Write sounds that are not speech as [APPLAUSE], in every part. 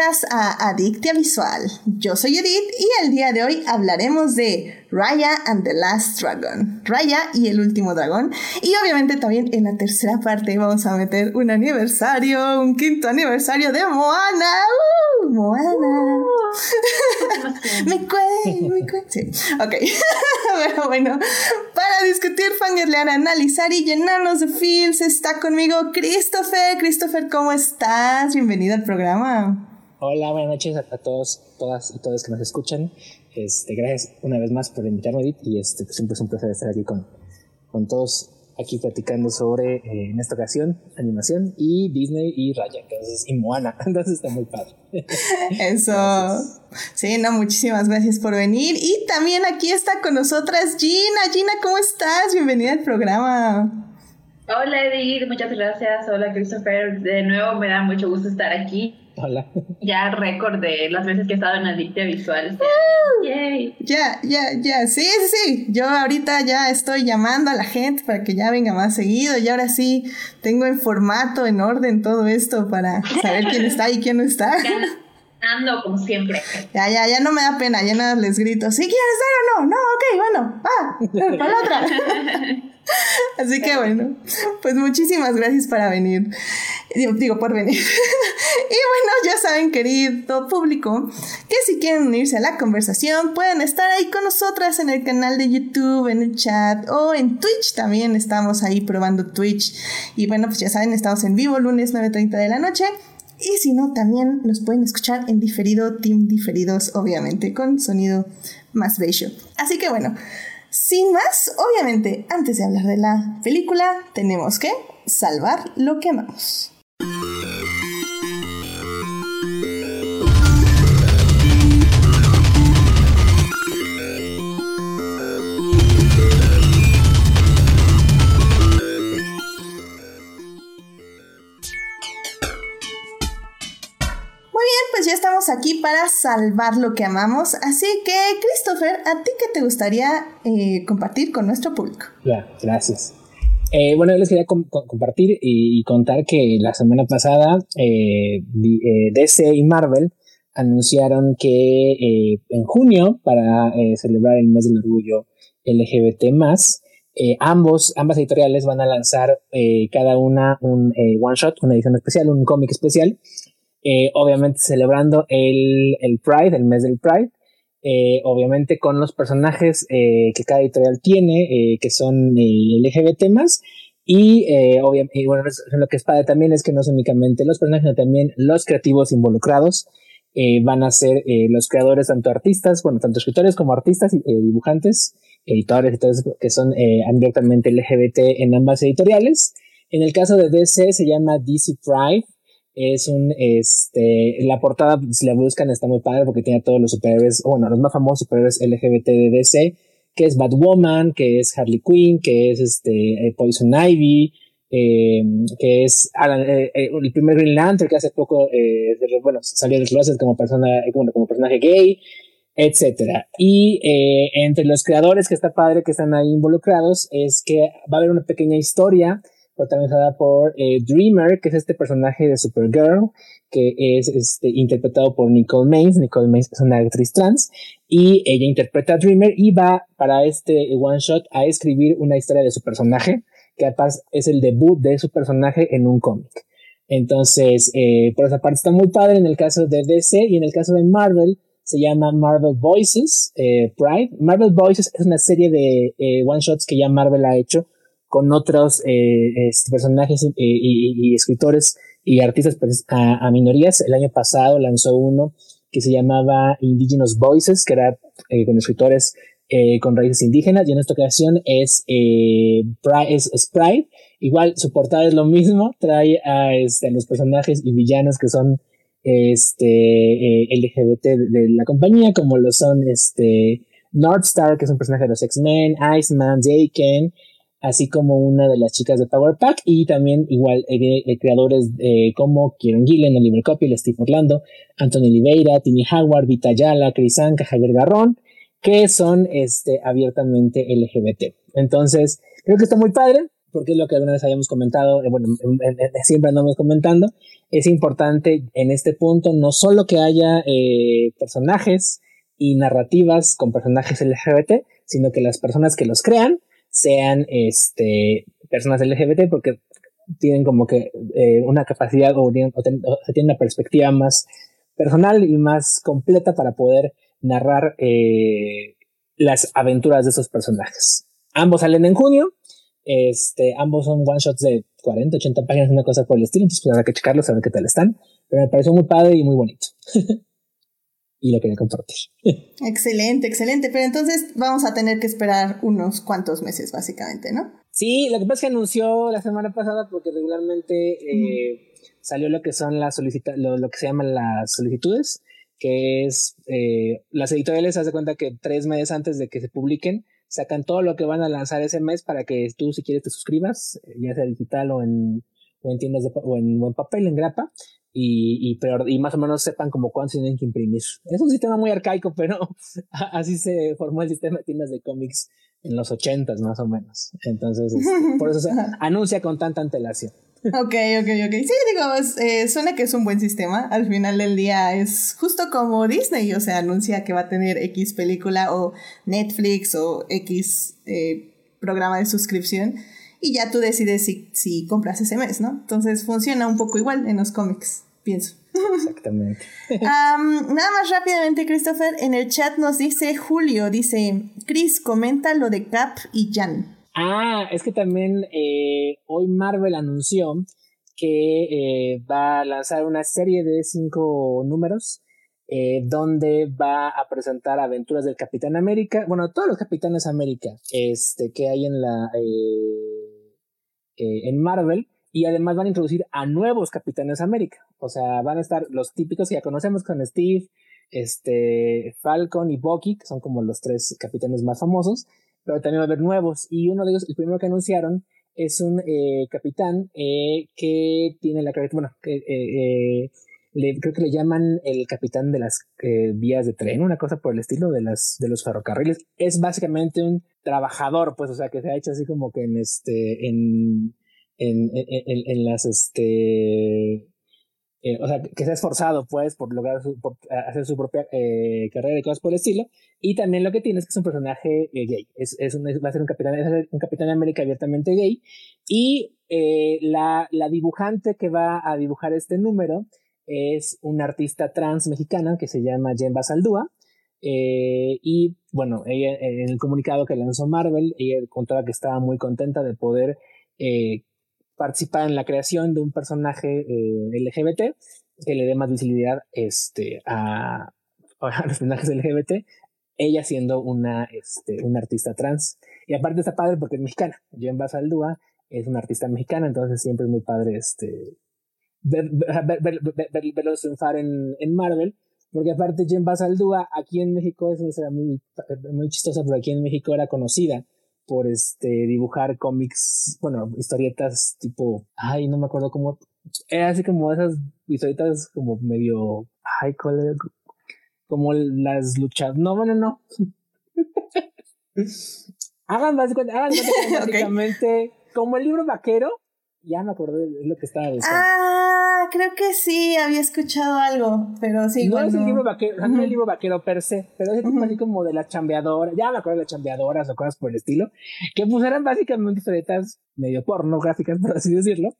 bienvenidas a Adictia Visual. Yo soy Edith y el día de hoy hablaremos de Raya and the Last Dragon. Raya y el último dragón. Y obviamente también en la tercera parte vamos a meter un aniversario, un quinto aniversario de Moana. ¡Uh! Moana. [LAUGHS] [LAUGHS] me cué, me cué. Sí, ok. [LAUGHS] Pero bueno, para discutir, fangirlear, analizar y llenarnos de feels está conmigo Christopher. Christopher, ¿cómo estás? Bienvenido al programa. Hola, buenas noches a, todos, todas y todos que nos escuchan. Este, gracias una vez más por invitarme, Edith, y este, pues, siempre es un placer estar aquí con, con todos aquí platicando sobre, eh, en esta ocasión, animación y Disney y Raya, entonces, y Moana, [LAUGHS] entonces está muy padre. Eso. Sí, no, muchísimas gracias por venir. Y también aquí está con nosotras Gina. Gina, ¿cómo estás? Bienvenida al programa. Hola Edith, muchas gracias. Hola Christopher. De nuevo me da mucho gusto estar aquí. Hola. Ya recordé las veces que he estado en Adictia Visual. Ya, ya, ya. Sí, sí, sí. Yo ahorita ya estoy llamando a la gente para que ya venga más seguido. Y ahora sí tengo en formato, en orden todo esto para saber quién está y quién no está. [LAUGHS] Ando como siempre. Ya, ya, ya no me da pena, ya nada les grito, ¿sí quieres estar o no? No, ok, bueno, va, [LAUGHS] para la otra. [LAUGHS] Así que bueno, pues muchísimas gracias para venir. Digo, por venir. [LAUGHS] y bueno, ya saben, querido público, que si quieren unirse a la conversación, pueden estar ahí con nosotras en el canal de YouTube, en el chat o en Twitch también. Estamos ahí probando Twitch. Y bueno, pues ya saben, estamos en vivo lunes 9.30 de la noche. Y si no, también nos pueden escuchar en diferido, team diferidos, obviamente, con sonido más bello. Así que bueno, sin más, obviamente, antes de hablar de la película, tenemos que salvar lo que amamos. Estamos aquí para salvar lo que amamos. Así que, Christopher, ¿a ti qué te gustaría eh, compartir con nuestro público? Ya, gracias. Eh, bueno, les quería compartir y, contar que la semana pasada eh, DC y Marvel anunciaron que en junio, para celebrar el mes del orgullo LGBT, ambos, ambas editoriales van a lanzar cada una un one shot, una edición especial, un cómic especial eh, obviamente celebrando el, el, Pride, el mes del Pride, eh, obviamente con los personajes eh, que cada editorial tiene, que son LGBT más, y, obviamente, bueno, lo que es padre también es que no son únicamente los personajes, sino también los creativos involucrados. van a ser los creadores, tanto artistas, bueno, tanto escritores como artistas, dibujantes, editores, editores que son abiertamente LGBT en ambas editoriales. En el caso de DC se llama DC Pride, es un, este, la portada, si la buscan, está muy padre porque tiene todos los superhéroes, bueno, los más famosos superhéroes LGBT de DC, que es Batwoman, que es Harley Quinn, que es este, eh, Poison Ivy, eh, que es eh, el primer Green Lantern que hace poco, bueno, salió de closet como persona, como, como personaje gay, etcétera. Y entre los creadores que está padre, que están ahí involucrados, es que va a haber una pequeña historia protagonizada por eh, Dreamer, que es este personaje de Supergirl, que es este, interpretado por Nicole Maines. Nicole Maines es una actriz trans y ella interpreta a Dreamer y va para este one shot a escribir una historia de su personaje, que además es el debut de su personaje en un cómic. Entonces, eh, por esa parte está muy padre en el caso de DC y en el caso de Marvel se llama Marvel Voices eh, Pride. Marvel Voices es una serie de one shots que ya Marvel ha hecho con otros eh, este, personajes eh, y, escritores y artistas pues, a, minorías. El año pasado lanzó uno que se llamaba Indigenous Voices, que era eh, con escritores con raíces indígenas, y en esta ocasión es, Pride. Igual su portada es lo mismo, trae a, este, los personajes y villanos que son este, LGBT de, la compañía, como lo son este, Northstar, que es un personaje de los X-Men, Iceman, Daken, así como una de las chicas de Power Pack y también igual eh, creadores eh, como Kieran Gillen, Oliver Copiel, Steve Orlando, Anthony Oliveira, Timmy Howard, Vita Yala, Chris Anka, Javier Garrón, que son este, abiertamente LGBT. Entonces, creo que está muy padre. porque es lo que alguna vez habíamos comentado, bueno, siempre andamos comentando, es importante en este punto no solo que haya eh, personajes y narrativas con personajes LGBT, sino que las personas que los crean sean este, personas LGBT porque tienen como que eh, una capacidad o, tienen, una perspectiva más personal y más completa para poder narrar eh, las aventuras de esos personajes. Ambos salen en junio, este, ambos son one shots de 40, 80 páginas, una cosa por el estilo, entonces pues habrá que checarlos, a ver qué tal están, pero me pareció muy padre y muy bonito. [LAUGHS] y lo quería compartir. [LAUGHS] excelente, excelente. Pero entonces vamos a tener que esperar unos cuantos meses, básicamente, ¿no? Sí, lo que pasa es que anunció la semana pasada porque regularmente eh, salió lo que son las solicita lo, que se llaman las solicitudes, que es eh, las editoriales se hace cuenta que tres meses antes de que se publiquen sacan todo lo que van a lanzar ese mes para que tú si quieres te suscribas, eh, ya sea digital o en, o en tiendas de, o en, o en papel, en grapa, y, y, y más o menos sepan como cuántos tienen que imprimir. Es un sistema muy arcaico, pero [LAUGHS] así se formó el sistema de tiendas de cómics en los ochentas más o menos. Entonces, este, [LAUGHS] por eso se anuncia con tanta antelación. Ok, ok, ok. Sí, digo, eh, suena que es un buen sistema. Al final del día es justo como Disney, o sea, anuncia que va a tener X película o Netflix o X eh, programa de suscripción y ya tú decides si, si compras ese mes, ¿no? Entonces funciona un poco igual en los cómics, pienso. Exactamente. [LAUGHS] nada más rápidamente, Christopher, en el chat nos dice Julio, dice, Chris, comenta lo de Cap y Jan. Ah, es que también eh, hoy Marvel anunció que eh, va a lanzar una serie de cinco números eh, donde va a presentar aventuras del Capitán América, bueno, todos los Capitanes América este, que hay en la en Marvel y además van a introducir a nuevos Capitanes América. O sea, van a estar los típicos que ya conocemos con Steve, este, Falcon y Bucky, que son como los tres capitanes más famosos, pero también va a haber nuevos. Y uno de ellos, el primero que anunciaron, es un eh, capitán eh, que tiene la bueno, que eh, creo que le llaman el capitán de las vías de tren, una cosa por el estilo de las de los ferrocarriles. Es básicamente un trabajador, pues, o sea, que se ha hecho así como que en este, en en, en, en las, este, eh, o sea, que se ha esforzado, pues, por lograr por hacer su propia eh, carrera y cosas por el estilo. Y también lo que tiene es que es un personaje eh, gay. Es, es un, va a ser un capitán, un capitán de América abiertamente gay. Y la, la dibujante que va a dibujar este número es una artista trans mexicana que se llama Jen Basaldúa. y bueno, ella en el comunicado que lanzó Marvel, ella contaba que estaba muy contenta de poder eh, participar en la creación de un personaje eh, LGBT que le dé más visibilidad este, a, a, [LAUGHS] los personajes LGBT, ella siendo una, este, una artista trans. Y aparte está padre porque es mexicana. Jen Basaldúa es una artista mexicana, entonces siempre es muy padre este, ver, verlos triunfar en, en Marvel. Porque aparte Jen Basaldúa aquí en México es una muy, muy chistosa, pero aquí en México era conocida por este dibujar cómics, bueno, historietas tipo, ay, no me acuerdo cómo, era así como esas historietas como medio, ay, como las luchas, no, bueno, no. [LAUGHS] hagan básicamente, hagan [LAUGHS] básicamente como el libro vaquero, ya me acordé de lo que estaba diciendo. Ah, creo que sí, había escuchado algo, pero sí. No es el libro vaquero, no es el libro vaquero per se, pero es así como de las chambeadoras, ya me acuerdo de las chambeadoras o cosas por el estilo, que pues eran básicamente historietas medio pornográficas, por así decirlo.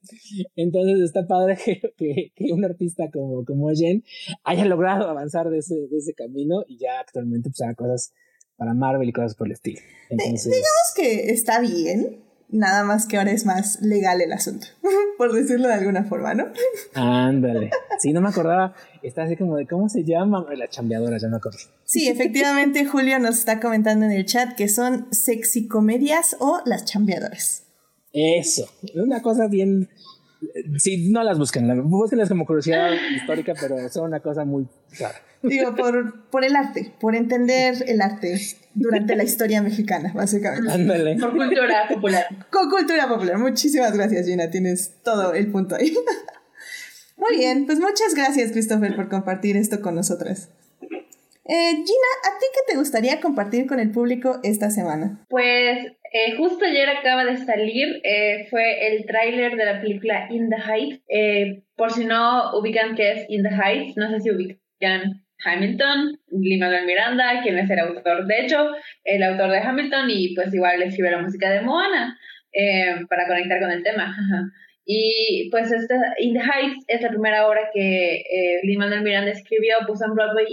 Entonces está padre que, que, un artista como, como Jen haya logrado avanzar de ese, de ese camino y ya actualmente pues haga cosas para Marvel y cosas por el estilo. Entonces, digamos que está bien, Nada más que ahora es más legal el asunto, [LAUGHS] por decirlo de alguna forma, ¿no? Ándale. Sí, no me acordaba. Está así como de cómo se llama la chambeadora, ya me acuerdo. Sí, efectivamente, Julio nos está comentando en el chat que son sexicomedias o las chambeadoras. Eso, una cosa bien. Sí, no las busquen, búsquenlas como curiosidad histórica, pero son una cosa muy rara. Digo, por, por el arte, por entender el arte durante la historia mexicana, básicamente. Ándale. Por cultura popular. Con cultura popular. Muchísimas gracias, Gina. Tienes todo el punto ahí. Muy bien, pues muchas gracias, Christopher, por compartir esto con nosotras. Eh, Gina, ¿a ti qué te gustaría compartir con el público esta semana? Pues Eh, justo ayer acaba de salir, eh, fue el tráiler de la película In the Heights. Eh, por si no ubican qué es In the Heights, no sé si ubican Hamilton, Lin-Manuel Miranda, quien es el autor, de hecho, el autor de Hamilton y pues igual escribe la música de Moana para conectar con el tema. Y pues esta In the Heights es la primera obra que eh, Lin-Manuel Miranda escribió, puso en Broadway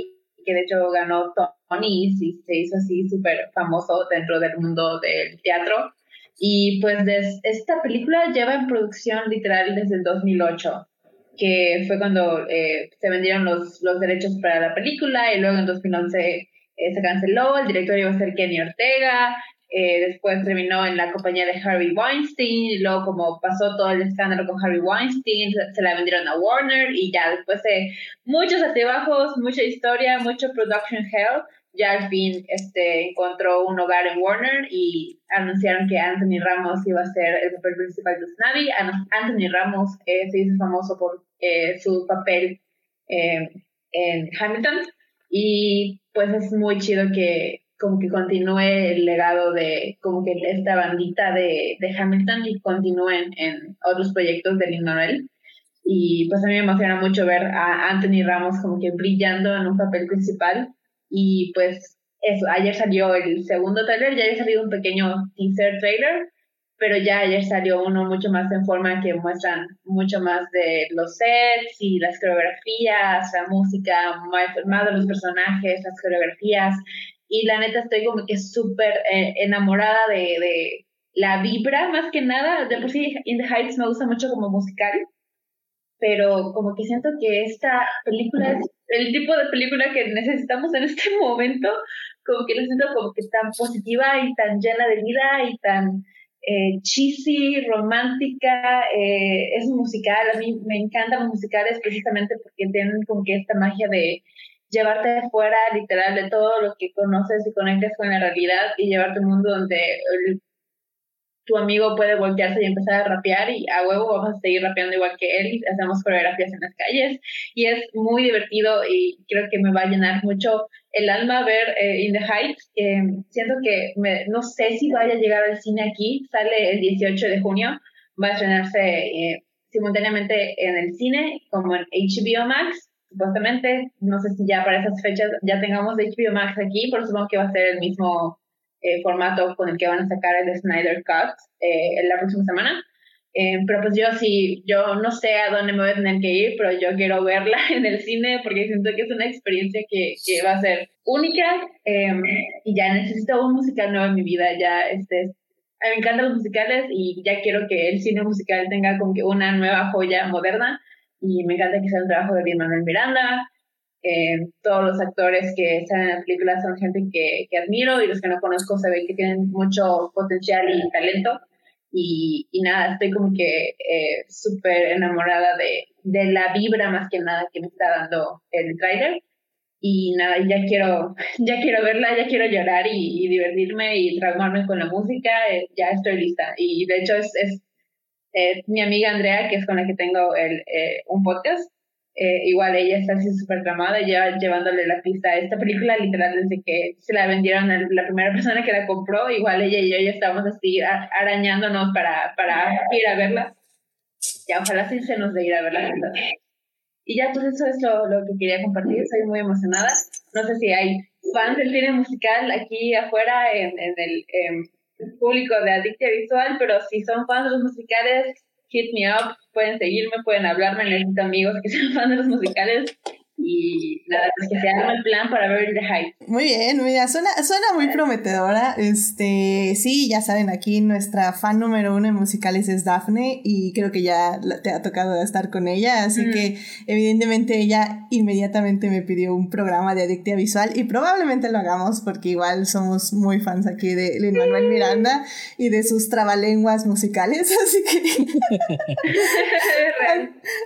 que de hecho ganó Tony y se hizo así súper famoso dentro del mundo del teatro. Y pues esta película lleva en producción literal desde el 2008, que fue cuando eh, se vendieron los, los derechos para la película y luego en 2011 eh, se canceló, el director iba a ser Kenny Ortega, eh, después terminó en la compañía de Harvey Weinstein, y luego como pasó todo el escándalo con Harvey Weinstein, se la vendieron a Warner y ya después de muchos altibajos, mucha historia, mucho production hell, ya al fin este, encontró un hogar en Warner y anunciaron que Anthony Ramos iba a ser el papel principal de Snavi. Anthony Ramos eh, se hizo famoso por eh, su papel en Hamilton y pues es muy chido que como que continúe el legado de como que esta bandita de, de Hamilton y continúen en otros proyectos de Lin Manuel. Y pues a mí me emociona mucho ver a Anthony Ramos como que brillando en un papel principal. Y pues eso, ayer salió el segundo trailer, ya había salido un pequeño teaser trailer, pero ya ayer salió uno mucho más en forma que muestran mucho más de los sets y las coreografías, la música, más, de los personajes, las coreografías y la neta estoy como que súper eh, enamorada de, de, la vibra, más que nada. De por sí, In the Heights me gusta mucho como musical, pero como que siento que esta película es el tipo de película que necesitamos en este [LAUGHS] momento, como que la siento como que tan positiva y tan llena de vida y tan eh, cheesy, romántica, eh, es musical, a mí me encantan los musicales precisamente porque tienen como que esta magia de llevarte fuera literal de todo lo que conoces y conectas con la realidad y llevarte a un mundo donde tu amigo puede voltearse y empezar a rapear y a huevo vamos a seguir rapeando igual que él y hacemos coreografías en las calles y es muy divertido y creo que me va a llenar mucho el alma ver eh, In the Heights. siento que me, no sé si vaya a llegar al cine aquí, sale el 18 de junio, va a estrenarse eh, simultáneamente en el cine como en HBO Max supuestamente. No sé si ya para esas fechas ya tengamos HBO Max aquí, pero supongo que va a ser el mismo eh, formato con el que van a sacar el Snyder Cut eh, en la próxima semana. Eh, pero pues yo sí, yo no sé a dónde me voy a tener que ir, pero yo quiero verla [LAUGHS] en el cine porque siento que es una experiencia que, que va a ser única y ya necesito un musical nuevo en mi vida. Ya este, me encantan los musicales y ya quiero que el cine musical tenga como que una nueva joya moderna y me encanta que sea un trabajo de Lin Manuel Miranda. Eh, todos los actores que están en la película son gente que, que, admiro y los que no conozco se ve que tienen mucho potencial y talento. Y, y nada, estoy como que eh, súper enamorada de, de, la vibra más que nada que me está dando el trailer. Y nada, ya quiero, [LAUGHS] ya quiero verla, ya quiero llorar y, divertirme y traumarme con la música. Eh, ya estoy lista. Y de hecho es, es eh, mi amiga Andrea, que es con la que tengo el, eh, un podcast, eh, igual ella está así súper tramada, ya llevándole la pista a esta película, literal, desde que se la vendieron a la primera [LAUGHS] persona que la compró, igual ella y yo ya estábamos así arañándonos para, para ir a verla. Ya ojalá sí se nos de ir a verla. Y ya, pues eso es lo, lo que quería compartir, soy muy emocionada. No sé si hay fans del cine musical aquí afuera en, en el... Público de Adictia Visual, pero si son fans de los musicales, hit me up, pueden seguirme, pueden hablarme, necesito amigos que sean fans de los musicales y nada, pues que se haga el plan para ver The Hype. Muy bien, mira, suena, suena muy prometedora. Este, sí, ya saben, aquí nuestra fan número uno en musicales es Daphne y creo que ya te ha tocado estar con ella, así mm. que evidentemente ella inmediatamente me pidió un programa de Adictia Visual y probablemente lo hagamos porque igual somos muy fans aquí de Lin Manuel Miranda y de sus trabalenguas musicales, [LAUGHS] así que...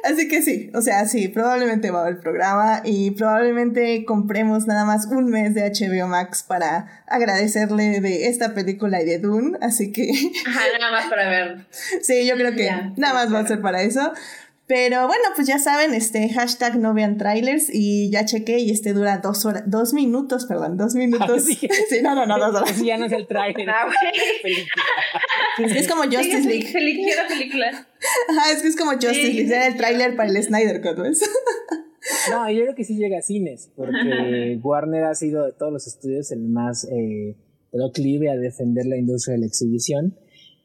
[LAUGHS] así que sí, o sea, sí, probablemente va a haber programa y probablemente compremos nada más un mes de HBO Max para agradecerle de esta película y de Dune, así que... [LAUGHS] Ajá, nada más para ver. Sí, yo creo que nada más va a ser para eso. Pero bueno, pues ya saben, este hashtag no vean trailers y ya chequé y este dura dos horas, dos minutos, perdón, dos minutos. [LAUGHS] [LAUGHS] sí, no, no, no, dos horas. ya no es el trailer. Ah, es, es como Justice League. Sí, película, película. Ajá, es que es como Justice League, era el trailer para el Snyder Cut, ¿ves? No, yo creo que sí llega a cines, porque [LAUGHS] Warner ha sido de todos los estudios el más eh, proclive a defender la industria de la exhibición.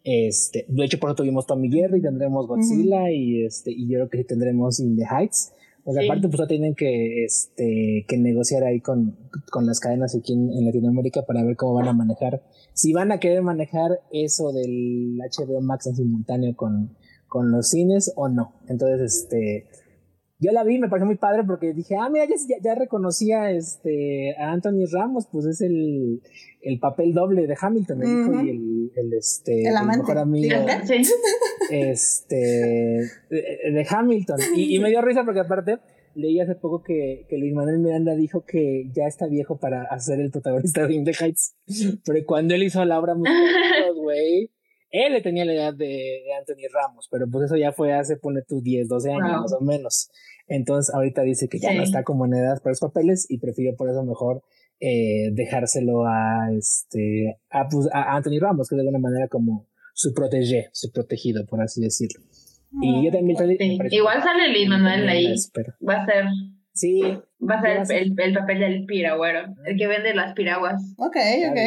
Este, de hecho, por eso tuvimos Tommy Jerry, tendremos Godzilla y, este, y yo creo que tendremos In the Heights. O sea, aparte, pues tienen que, este, que negociar ahí con, con las cadenas aquí en, Latinoamérica para ver cómo van a manejar. Si van a querer manejar eso del HBO Max en simultáneo con, con los cines o no. Entonces, este, yo la vi, me pareció muy padre porque dije, ah, mira, ya, ya reconocía este, a Anthony Ramos, pues es el, el papel doble de Hamilton, el hijo y el, el, este, el, mejor amigo [LAUGHS] este, de, Hamilton. Y, me dio risa porque aparte leí hace poco que, que Luis Manuel Miranda dijo que ya está viejo para hacer el protagonista de In the Heights. Pero cuando él hizo la obra [LAUGHS] güey, él le tenía la edad de, Anthony Ramos, pero pues eso ya fue hace, pone tú 10, 12 años más o menos. Entonces ahorita dice que ya no está como en edad para los papeles y prefirió por eso mejor eh, dejárselo a este pues, a, Anthony Ramos, que de alguna manera como su protege, su protegido, por así decirlo. y yo también Igual sale Luis Manuel ahí. Va a ser. Sí. Va a ser el, el, papel del piragüero, el que vende las piraguas. Ok, ok.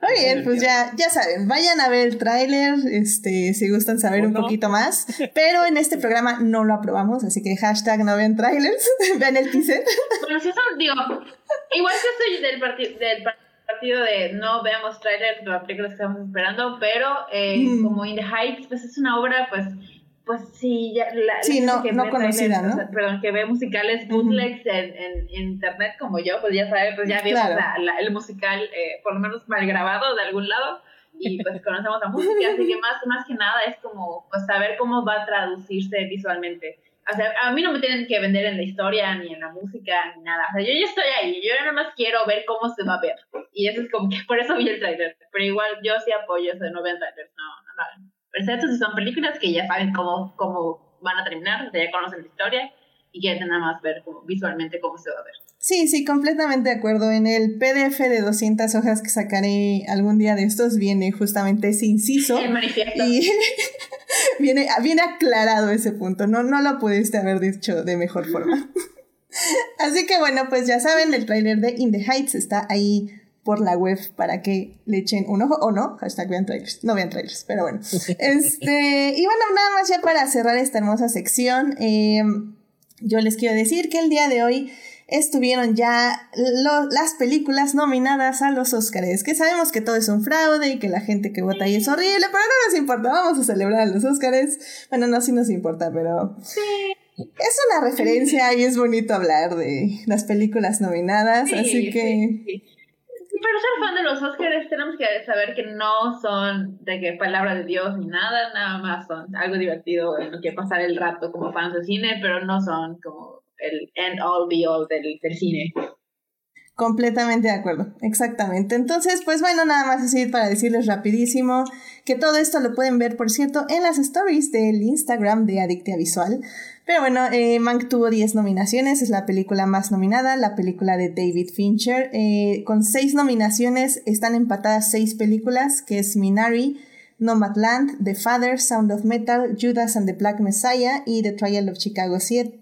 Muy bien, pues ya, ya saben, vayan a ver el tráiler, este, si gustan saber un poquito más. Pero en este programa no lo aprobamos, así que hashtag no vean trailers, [LAUGHS] vean el teaser. Bueno, si son, digo, igual que soy del, del partido de no veamos trailers de las películas que estamos esperando, pero eh, mm. como In the Heights, pues es una obra, pues pues sí, ya la, sí, no, que no conocida, ¿no? perdón, que ve musicales bootlegs en, en, internet como yo, pues ya sabe, pues ya vimos el musical eh, por lo menos mal grabado de algún lado y pues [LAUGHS] conocemos la música, así que más, más que nada es como pues saber cómo va a traducirse visualmente. O sea, a mí no me tienen que vender en la historia, ni en la música, ni nada. O sea, yo ya estoy ahí, yo nada más quiero ver cómo se va a ver. Y eso es como que por eso vi el trailer. Pero igual yo sí apoyo eso de no ver trailers, no, no, no excepto si son películas que ya saben cómo, cómo van a terminar, ya conocen la historia y quieren nada más ver visualmente cómo se va a ver. Sí, sí, completamente de acuerdo. En el PDF de 200 hojas que sacaré algún día de estos viene justamente ese inciso. [LAUGHS] El manifiesto. Y [LAUGHS] viene, viene aclarado ese punto. No, no lo pudiste haber dicho de mejor forma. [LAUGHS] Así que bueno, pues ya saben, el tráiler de In the Heights está ahí por la web para que le echen un ojo o no, hashtag vean trailers, no vean trailers, pero bueno. [LAUGHS] Este, y bueno, nada más ya para cerrar esta hermosa sección, eh, yo les quiero decir que el día de hoy estuvieron ya las películas nominadas a los Oscars, que sabemos que todo es un fraude y que la gente que vota ahí es horrible, pero no nos importa, vamos a celebrar a los Oscars. Bueno, no, sí nos importa, pero... Es una referencia y es bonito hablar de las películas nominadas, así que pero ser fan de los Oscars tenemos que saber que no son de que palabra de Dios ni nada, nada más son algo divertido en lo que pasar el rato como fans de cine, pero no son como el end all be all del, del cine. Completamente de acuerdo, exactamente. Entonces, pues bueno, nada más así para decirles rapidísimo que todo esto lo pueden ver, por cierto, en las stories del Instagram de Adictia Visual. Pero bueno, eh, Mank tuvo 10 nominaciones, es la película más nominada, la película de David Fincher. Eh, con 6 nominaciones están empatadas 6 películas, que es Minari, Nomadland, The Father, Sound of Metal, Judas and the Black Messiah y The Trial of Chicago 7.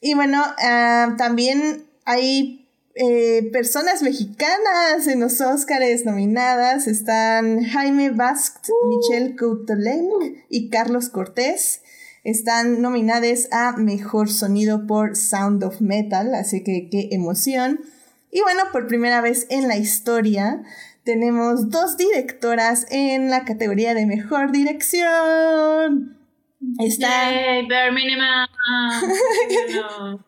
Y bueno, ah, también hay eh, personas mexicanas en los Oscars nominadas. Están Jaime Baskt, Michelle Coutelen y Carlos Cortés están nominadas a Mejor Sonido por Sound of Metal, así que qué emoción. Y bueno, por primera vez en la historia tenemos dos directoras en la categoría de Mejor Dirección. Está. Yay, bare minimum. [LAUGHS]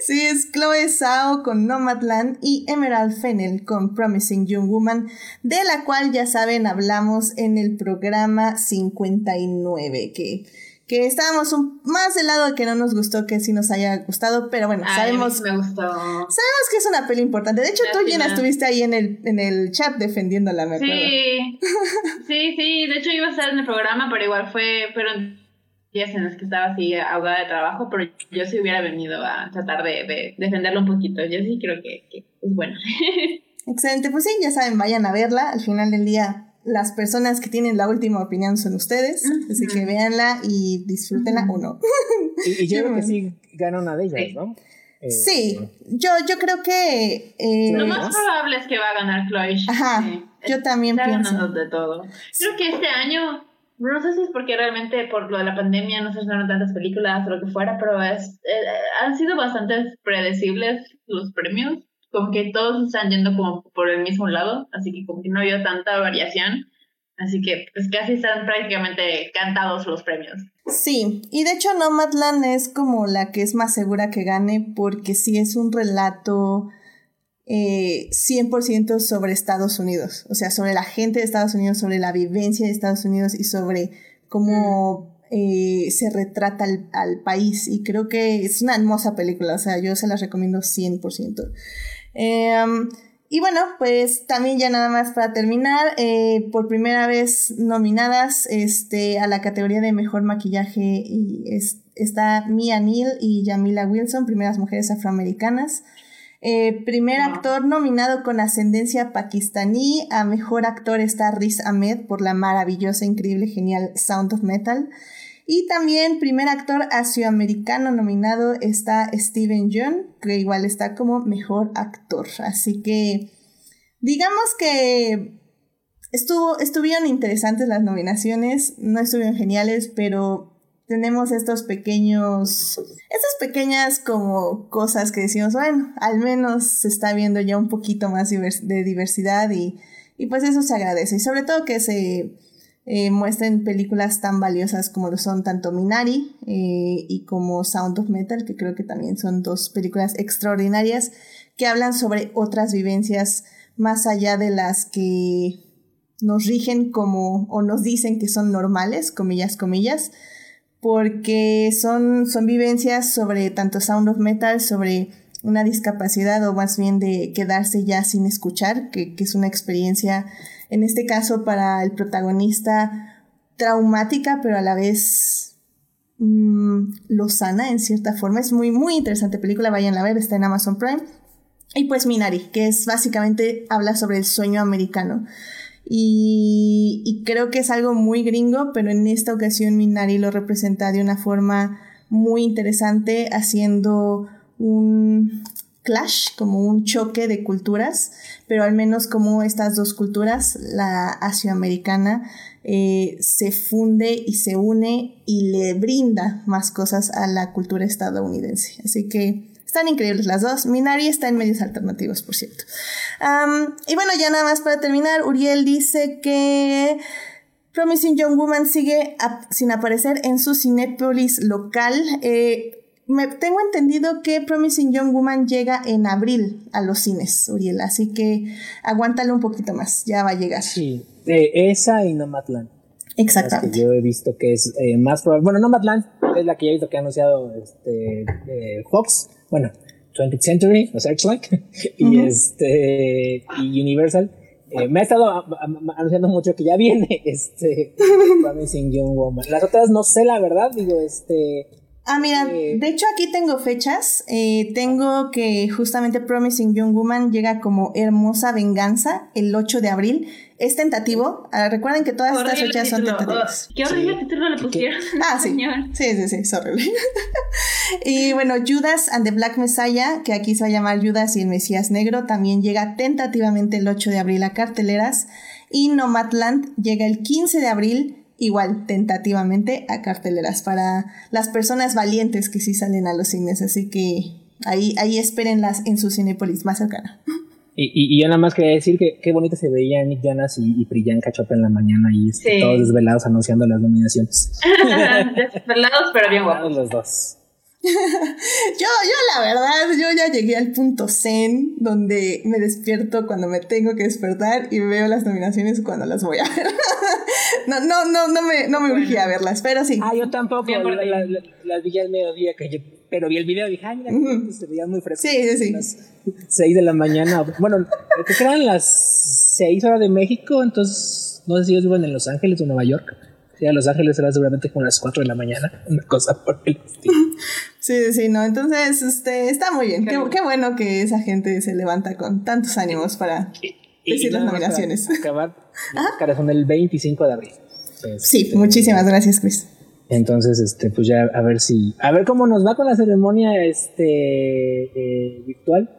sí, es Chloe Zhao con Nomadland y Emerald Fennel con Promising Young Woman, de la cual ya saben, hablamos en el programa 59, que que estábamos un, más del lado de que no nos gustó que sí nos haya gustado, pero bueno, sabemos. Me gustó. Sabemos que es una peli importante. De hecho, tú, Gina, estuviste ahí en el, en el chat defendiéndola, me acuerdo. Sí, [LAUGHS] sí, sí. De hecho, iba a estar en el programa, pero igual fue. Pero días en los que estaba así ahogada de trabajo, pero yo sí hubiera venido a tratar de, defenderlo un poquito. Yo sí creo que, que es bueno. [LAUGHS] Excelente, pues sí, ya saben, vayan a verla. Al final del día, las personas que tienen la última opinión son ustedes, así que véanla y disfrútenla o no. Y, yo creo que [LAUGHS] sí gana una de ellas, ¿no? Eh, sí, yo, yo creo que... Eh, lo más probable es que va a ganar Chloe. Ajá, yo también está pienso. de todo. Creo que este año, no sé si es porque realmente por lo de la pandemia no se estrenaron tantas películas o lo que fuera, pero es, eh, han sido bastante predecibles los premios. Como que todos están yendo como por el mismo lado, así que como que no había tanta variación. Así que pues casi están prácticamente cantados los premios. Sí, y de hecho Nomadland es como la que es más segura que gane porque sí es un relato eh, 100% sobre Estados Unidos, o sea, sobre la gente de Estados Unidos, sobre la vivencia de Estados Unidos y sobre cómo eh, se retrata al, país. Y creo que es una hermosa película, o sea, yo se la recomiendo 100%. Eh, y bueno, pues también ya nada más para terminar, eh, por primera vez nominadas este, a la categoría de mejor maquillaje y está Mia Neal y Jamila Wilson, primeras mujeres afroamericanas. Eh, primer actor nominado con ascendencia pakistaní, a mejor actor está Riz Ahmed por la maravillosa, increíble, genial Sound of Metal. Y también primer actor asioamericano nominado está Steven Yeun, que igual está como mejor actor. Así que digamos que estuvo, estuvieron interesantes las nominaciones, no estuvieron geniales, pero tenemos estos pequeños, estas pequeñas como cosas que decimos, bueno, al menos se está viendo ya un poquito más de diversidad y, y pues eso se agradece. Y sobre todo que se eh, muestren películas tan valiosas como lo son tanto Minari eh, y como Sound of Metal, que creo que también son dos películas extraordinarias que hablan sobre otras vivencias más allá de las que nos rigen como o nos dicen que son normales, comillas, comillas, porque son, son vivencias sobre tanto Sound of Metal, sobre una discapacidad o más bien de quedarse ya sin escuchar, que, que es una experiencia en este caso para el protagonista traumática, pero a la vez mmm, lo sana en cierta forma. Es muy, muy interesante película, vayan a ver, está en Amazon Prime. Y pues Minari, que es básicamente habla sobre el sueño americano. Y, y, creo que es algo muy gringo, pero en esta ocasión Minari lo representa de una forma muy interesante, haciendo un, clash, como un choque de culturas, pero al menos como estas dos culturas, la asioamericana, eh, se funde y se une y le brinda más cosas a la cultura estadounidense. Así que están increíbles las dos. Minari está en medios alternativos, por cierto. y bueno, ya nada más para terminar, Uriel dice que... Promising Young Woman sigue sin aparecer en su Cinepolis local. Eh, me tengo entendido que Promising Young Woman llega en abril a los cines, Uriel, así que aguántalo un poquito más, ya va a llegar. Sí, esa y Nomadland. Exactamente. que yo he visto que es eh, más probable. Bueno, Nomadland es la que ya he visto que ha anunciado este, eh, Fox, bueno, 20th Century o Searchlight, [LAUGHS] y, este, y Universal. Eh, me ha estado anunciando mucho que ya viene [LAUGHS] este Promising Young Woman. Las otras no sé la verdad, digo, este Ah, mira, de hecho aquí tengo fechas. Eh, tengo que justamente Promising Young Woman llega como Hermosa Venganza el 8 de abril. Es tentativo. Ah, recuerden que todas estas fechas son tentativas. Qué horrible título le pusieron. Ah, sí. Sí, sí, sí, es horrible. [LAUGHS] y bueno, Judas and the Black Messiah, que aquí se va a llamar Judas y el Mesías Negro, también llega tentativamente el 8 de abril a carteleras. Y Nomadland llega el 15 de abril igual tentativamente a carteleras para las personas valientes que sí salen a los cines, así que ahí, ahí espérenlas en su Cinepolis más cercana. [LAUGHS] Y, y, yo nada más quería decir que qué bonito se veía Nick Jonas y, y Priyanka Chopra en la mañana y este, todos desvelados anunciando las nominaciones. [LAUGHS] desvelados pero bien guapos. Los dos. [LAUGHS] yo, yo la verdad, yo ya llegué al punto zen donde me despierto cuando me tengo que despertar y veo las nominaciones cuando las voy a ver. [LAUGHS] no, no, no, no me, no me urgía a verlas, pero sí. Ah, yo tampoco, las vi al mediodía, que yo, pero vi el video y dije, ay, mira, se veía muy fresco. Sí, sí, sí. Las 6 de la mañana, bueno, que eran las 6 horas de México, entonces no sé si ellos viven en Los Ángeles o Nueva York. Sí, a Los Ángeles era seguramente como las 4 de la mañana, una cosa por el estilo. Sí, sí, no. Entonces, este, está muy bien. Qué, qué bueno que esa gente se levanta con tantos ánimos para decir las nominaciones. Acabar, los son el 25 de abril. sí, este, muchísimas gracias, Chris. Entonces, este, pues ya a ver si, a ver cómo nos va con la ceremonia, este, eh, virtual.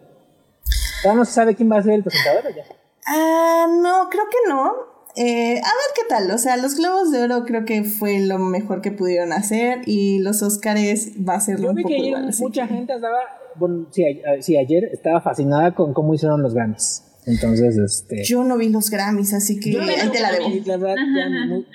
¿Todavía no se sabe quién va a ser el presentador o ya? Ah, no, creo que no. Eh, a ver qué tal, o sea, los Globos de Oro creo que fue lo mejor que pudieron hacer y los Oscars va a ser lo un poco que igual, mucha gente estaba, bueno, sí, ayer estaba fascinada con cómo hicieron los Grammys. Entonces, este... Yo no vi los Grammys, así que ahí te la debo. La verdad, [LAUGHS]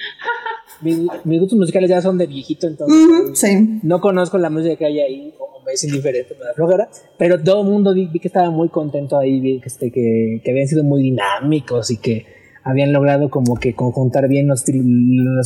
mis, gustos musicales ya son de viejito, entonces no conozco la música que hay ahí, o me es indiferente, me da flojera, pero todo el mundo vi, que estaba muy contento ahí, vi que, este, que, que habían sido muy dinámicos y que habían logrado como que conjuntar bien los,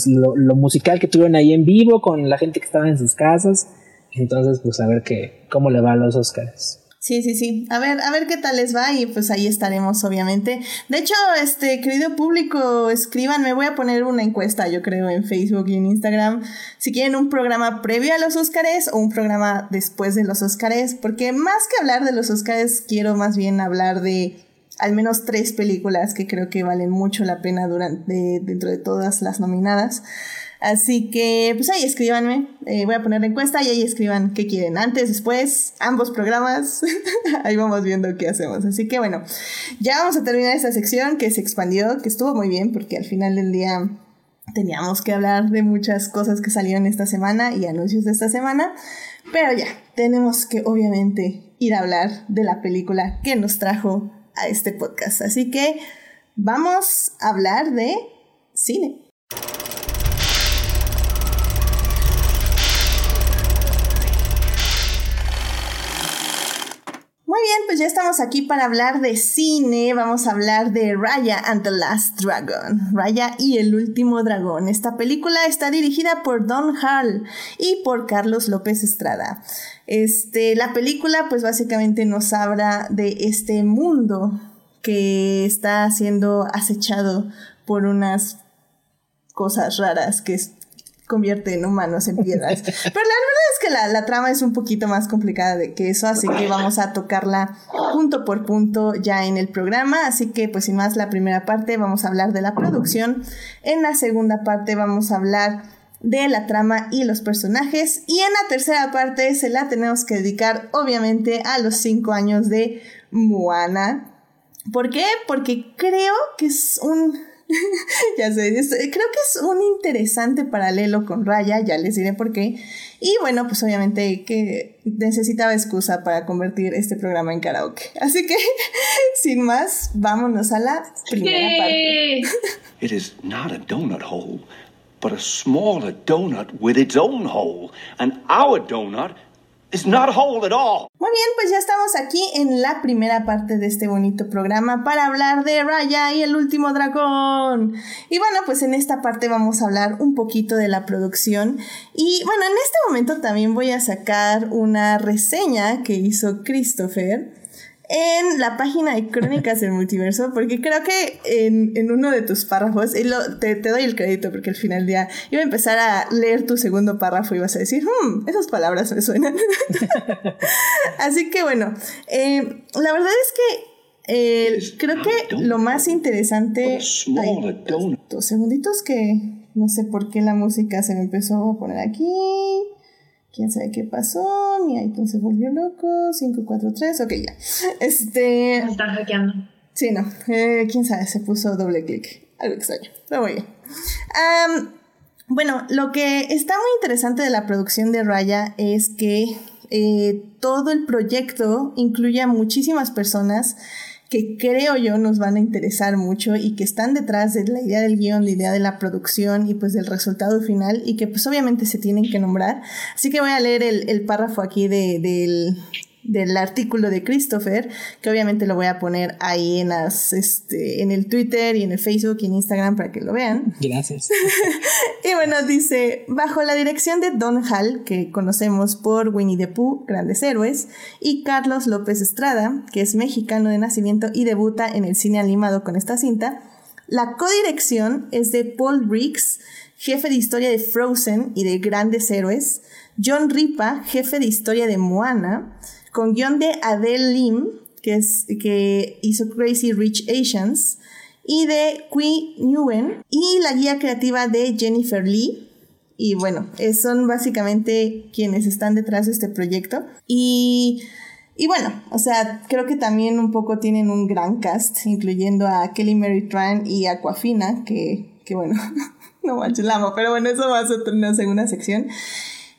lo, musical que tuvieron ahí en vivo con la gente que estaba en sus casas. Entonces, pues a ver qué, cómo le va a los Oscars. Sí, sí, sí. A ver, a ver qué tal les va y pues ahí estaremos, obviamente. De hecho, este querido público, escriban, me voy a poner una encuesta, yo creo, en Facebook y en Instagram, si quieren un programa previo a los Oscars o un programa después de los Oscars, porque más que hablar de los Oscars, quiero más bien hablar de al menos tres películas que creo que valen mucho la pena durante, dentro de todas las nominadas. Así que, pues ahí escríbanme. Eh, voy a poner la encuesta y ahí escriban qué quieren. Antes, después, ambos programas. [LAUGHS] ahí vamos viendo qué hacemos. Así que bueno, ya vamos a terminar esta sección que se expandió, que estuvo muy bien porque al final del día teníamos que hablar de muchas cosas que salieron esta semana y anuncios de esta semana. Pero ya, tenemos que obviamente ir a hablar de la película que nos trajo a este podcast. Así que vamos a hablar de cine. Pues ya estamos aquí para hablar de cine. Vamos a hablar de Raya and the Last Dragon. Raya y el último dragón. Esta película está dirigida por Don Hall y por Carlos López Estrada. Este, la película, pues básicamente nos habla de este mundo que está siendo acechado por unas cosas raras que convierten humanos en piedras. [LAUGHS] Pero la verdad es que la, la, trama es un poquito más complicada de que eso, así que vamos a tocarla punto por punto ya en el programa. Así que pues sin más la primera parte vamos a hablar de la producción. En la segunda parte vamos a hablar de la trama y los personajes. Y en la tercera parte se la tenemos que dedicar obviamente a los cinco años de Moana. ¿Por qué? Porque creo que es un [LAUGHS] ya sé, creo que es un interesante paralelo con Raya, ya les diré por qué. Y bueno, pues obviamente que necesitaba excusa para convertir este programa en karaoke. Así que, [LAUGHS] sin más, vámonos a la primera parte. [LAUGHS] It is not a donut hole, but a smaller donut with its own hole. And our donut muy bien, pues ya estamos aquí en la primera parte de este bonito programa para hablar de Raya y el último dragón. Y bueno, pues en esta parte vamos a hablar un poquito de la producción. Y bueno, en este momento también voy a sacar una reseña que hizo Christopher en la página de Crónicas del Multiverso, porque creo que en, uno de tus párrafos, y lo, te, doy el crédito porque al final día iba a empezar a leer tu segundo párrafo y vas a decir, hmm, esas palabras me suenan. [LAUGHS] Así que bueno, eh, la verdad es que eh, creo que lo más interesante... dos segunditos que no sé por qué la música se me empezó a poner aquí quién sabe qué pasó, mi iTunes se volvió loco, 543, ok, ya. Este... Me están hackeando. Sí, no, eh, quién sabe, se puso doble clic, algo extraño, pero muy bien. bueno, lo que está muy interesante de la producción de Raya es que eh, todo el proyecto incluye a muchísimas personas que creo yo nos van a interesar mucho y que están detrás de la idea del guion, la idea de la producción y pues del resultado final y que pues obviamente se tienen que nombrar. Así que voy a leer el, el párrafo aquí de, del, del artículo de Christopher, que obviamente lo voy a poner ahí en, las, este, en el Twitter y en el Facebook y en Instagram para que lo vean. Gracias. [LAUGHS] y bueno, dice, bajo la dirección de Don Hall, que conocemos por Winnie the Pooh, Grandes Héroes, y Carlos López Estrada, que es mexicano de nacimiento y debuta en el cine animado con esta cinta, La codirección es de Paul Briggs, jefe de historia de Frozen y de Grandes Héroes, John Ripa, jefe de historia de Moana, con guion de Adele Lim, que, es, que hizo Crazy Rich Asians, y de Qui Nguyen, y la guía creativa de Jennifer Lee. Y bueno, son básicamente quienes están detrás de este proyecto. Y, y bueno, o sea, creo que también un poco tienen un gran cast, incluyendo a Kelly Mary Tran y Aquafina, que, que bueno, [LAUGHS] no manches, la amo, pero bueno, eso va a ser una segunda sección.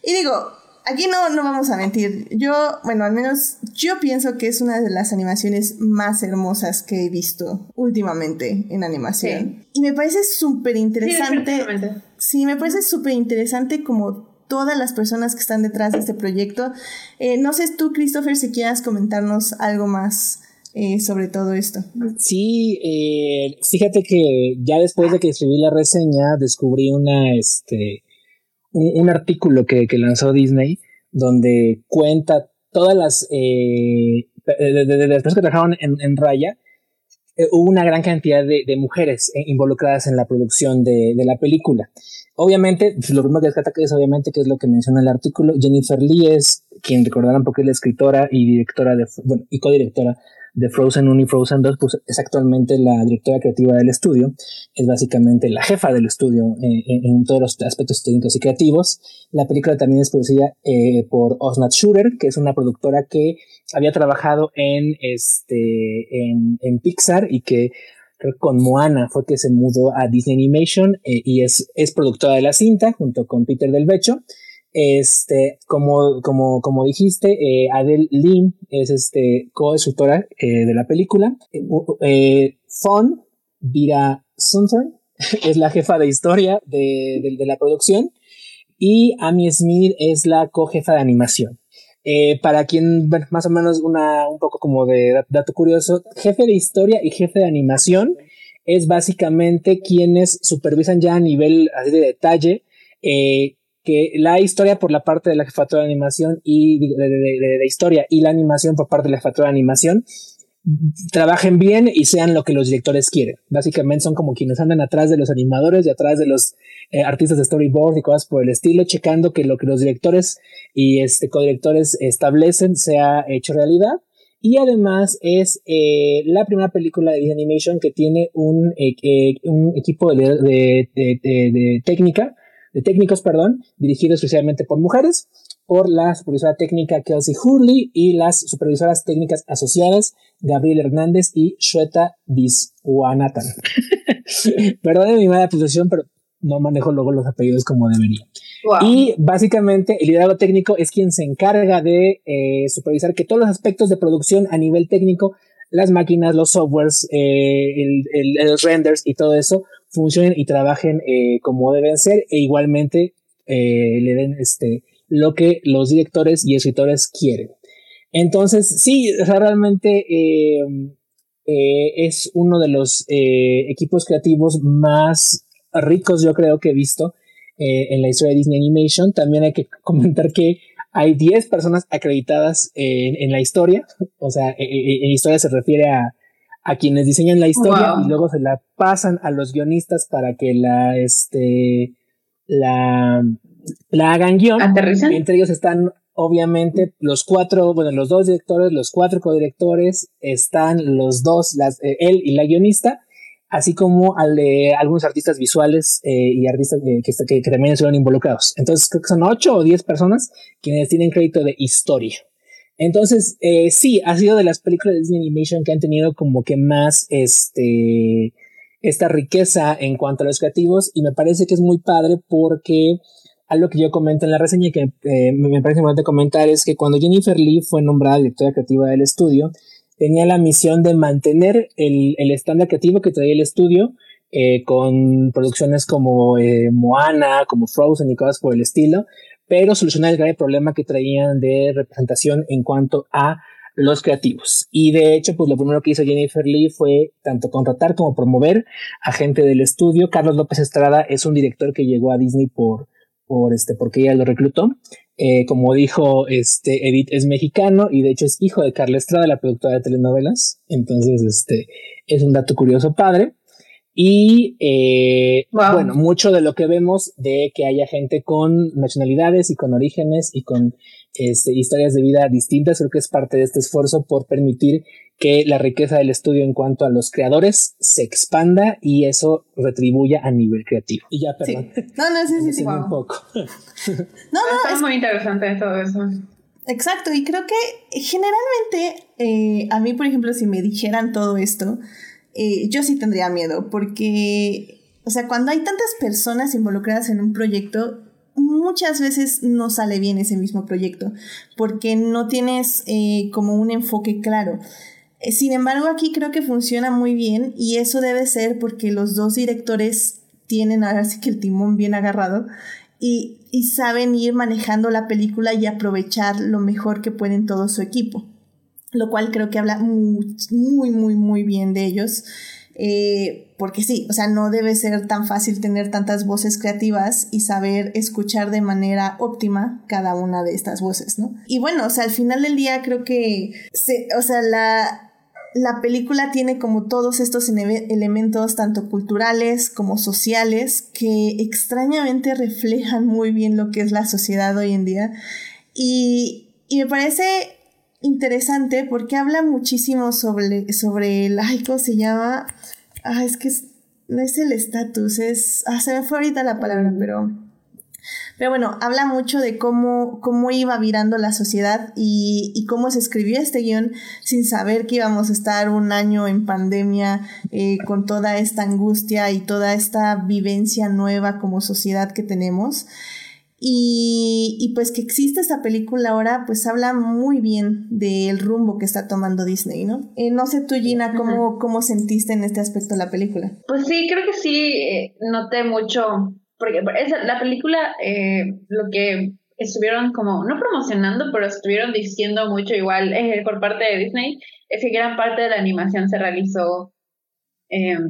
Y digo, aquí no, no vamos a mentir. Yo, bueno, al menos yo pienso que es una de las animaciones más hermosas que he visto últimamente en animación. Y me parece súper interesante. Sí, me parece súper interesante como todas las personas que están detrás de este proyecto. Eh, no sé tú, Christopher, si quieras comentarnos algo más. Eh, sobre todo esto. Sí, eh, fíjate que ya después de que escribí la reseña descubrí una, este, un, artículo que, lanzó Disney donde cuenta todas las, eh, de, las personas que trabajaron en, Raya, eh, hubo una gran cantidad de, mujeres eh, involucradas en la producción de, la película. Obviamente, pues, lo primero que rescata es obviamente que es lo que menciona el artículo. Jennifer Lee es quien recordarán porque es la escritora y directora de, bueno, y codirectora de Frozen 1 y Frozen 2, pues es actualmente la directora creativa del estudio, es básicamente la jefa del estudio eh, en, todos los aspectos técnicos y creativos. La película también es producida eh, por Osnat Shooter, que es una productora que había trabajado en, este, en, Pixar y que con Moana fue que se mudó a Disney Animation eh, y es, es productora de la cinta junto con Peter Del Becho. Este, como, como, como dijiste, eh, Adele Lim es este, co-escritora eh, de la película. Eh, Fon Vira Sunthorn [LAUGHS] es la jefa de historia de, de, la producción. Y Amy Smith es la co-jefa de animación. Para quien, bueno, más o menos una, un poco como de dato curioso, jefe de historia y jefe de animación es básicamente quienes supervisan ya a nivel así de detalle eh, que la historia por la parte de la jefatura de animación y de, historia y la animación por parte de la jefatura de animación trabajen bien y sean lo que los directores quieren. Básicamente son como quienes andan atrás de los animadores y atrás de los eh, artistas de storyboard y cosas por el estilo, checando que lo que los directores y este codirectores establecen sea hecho realidad. Y además es eh, la primera película de Animation que tiene un, eh, equipo de, de técnica de técnicos, perdón, dirigido especialmente por mujeres, por la supervisora técnica Kelsey Hurley y las supervisoras técnicas asociadas Gabriel Hernández y Shweta Viswanathan. [LAUGHS] Perdón mi mala pronunciación, pero no manejo luego los apellidos como debería. Y básicamente el liderazgo técnico es quien se encarga de eh, supervisar que todos los aspectos de producción a nivel técnico, las máquinas, los softwares, eh, los renders y todo eso funcionen y trabajen eh, como deben ser e igualmente le den este, lo que los directores y escritores quieren. Entonces, sí, realmente em, eh, es uno de los equipos creativos más ricos, yo creo que he visto en la historia de Disney Animation. También hay que [LAUGHS] comentar que hay 10 personas acreditadas en, la historia. O sea, en historia se refiere a a quienes diseñan la historia y luego se la pasan a los guionistas para que la, este, la, la hagan guion. Entre ellos están obviamente los cuatro, bueno, los dos directores, los cuatro codirectores, están los dos, las, eh, él y la guionista, así como al de algunos artistas visuales eh, y artistas que, que, que, también estuvieron involucrados. Entonces creo que son ocho o diez personas quienes tienen crédito de historia. Entonces, eh, sí, ha sido de las películas de Disney Animation que han tenido como que más este, esta riqueza en cuanto a los creativos y me parece que es muy padre porque algo que yo comento en la reseña y que eh, me parece importante comentar es que cuando Jennifer Lee fue nombrada directora creativa del estudio, tenía la misión de mantener el, el estándar creativo que traía el estudio eh, con producciones como eh, Moana, como Frozen y cosas por el estilo, pero solucionar el grave problema que traían de representación en cuanto a los creativos. Y de hecho, pues lo primero que hizo Jennifer Lee fue tanto contratar como promover a gente del estudio. Carlos López Estrada es un director que llegó a Disney por, por este, porque ella lo reclutó. Eh, como dijo este Edith es mexicano y de hecho es hijo de Carla Estrada, la productora de telenovelas. Entonces, este es un dato curioso padre. Y eh, bueno, mucho de lo que vemos de que haya gente con nacionalidades y con orígenes y con este, historias de vida distintas, creo que es parte de este esfuerzo por permitir que la riqueza del estudio en cuanto a los creadores se expanda y eso retribuya a nivel creativo. Y ya, perdón. No, no, sí, sí, sí. Un poco. [LAUGHS] no, no. Es muy interesante todo eso. Exacto, y creo que generalmente eh, a mí, por ejemplo, si me dijeran todo esto, eh, yo sí tendría miedo, porque, o sea, cuando hay tantas personas involucradas en un proyecto, muchas veces no sale bien ese mismo proyecto, porque no tienes eh, como un enfoque claro. Sin embargo, aquí creo que funciona muy bien y eso debe ser porque los dos directores tienen ahora sí que el timón bien agarrado y, y saben ir manejando la película y aprovechar lo mejor que pueden todo su equipo lo cual creo que habla muy, muy, muy, bien de ellos. Eh, porque sí, o sea, no debe ser tan fácil tener tantas voces creativas y saber escuchar de manera óptima cada una de estas voces, ¿no? Y bueno, o sea, al final del día creo que, se, o sea, la, la película tiene como todos estos elementos, tanto culturales como sociales, que extrañamente reflejan muy bien lo que es la sociedad hoy en día. Y, y me parece interesante porque habla muchísimo sobre, sobre el, ay, ¿cómo se llama? Ah, es que no es el estatus, es, ah, se me fue ahorita la palabra, pero, pero bueno, habla mucho de cómo, cómo iba virando la sociedad y, y cómo se escribió este guion sin saber que íbamos a estar un año en pandemia eh, con toda esta angustia y toda esta vivencia nueva como sociedad que tenemos. Y, pues que existe esta película ahora, pues habla muy bien del rumbo que está tomando Disney, ¿no? Eh, no sé tú, Gina, ¿cómo, ¿cómo sentiste en este aspecto la película? Pues sí, creo que sí, eh, noté mucho, porque la película, eh, lo que estuvieron como, no promocionando, pero estuvieron diciendo mucho igual por parte de Disney, es que gran parte de la animación se realizó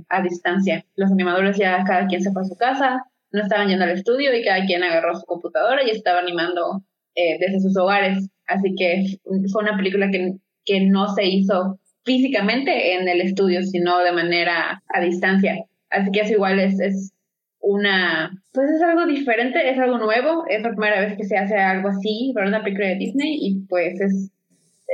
a distancia. Los animadores ya cada quien se fue a su casa, no estaban yendo al estudio y cada quien agarró su computadora y estaba animando eh, desde sus hogares. Así que fue una película que, que no se hizo físicamente en el estudio, sino de manera a distancia. Así que eso igual es, es una, pues es algo diferente, es algo nuevo, es la primera vez que se hace algo así para una película de Disney y pues es,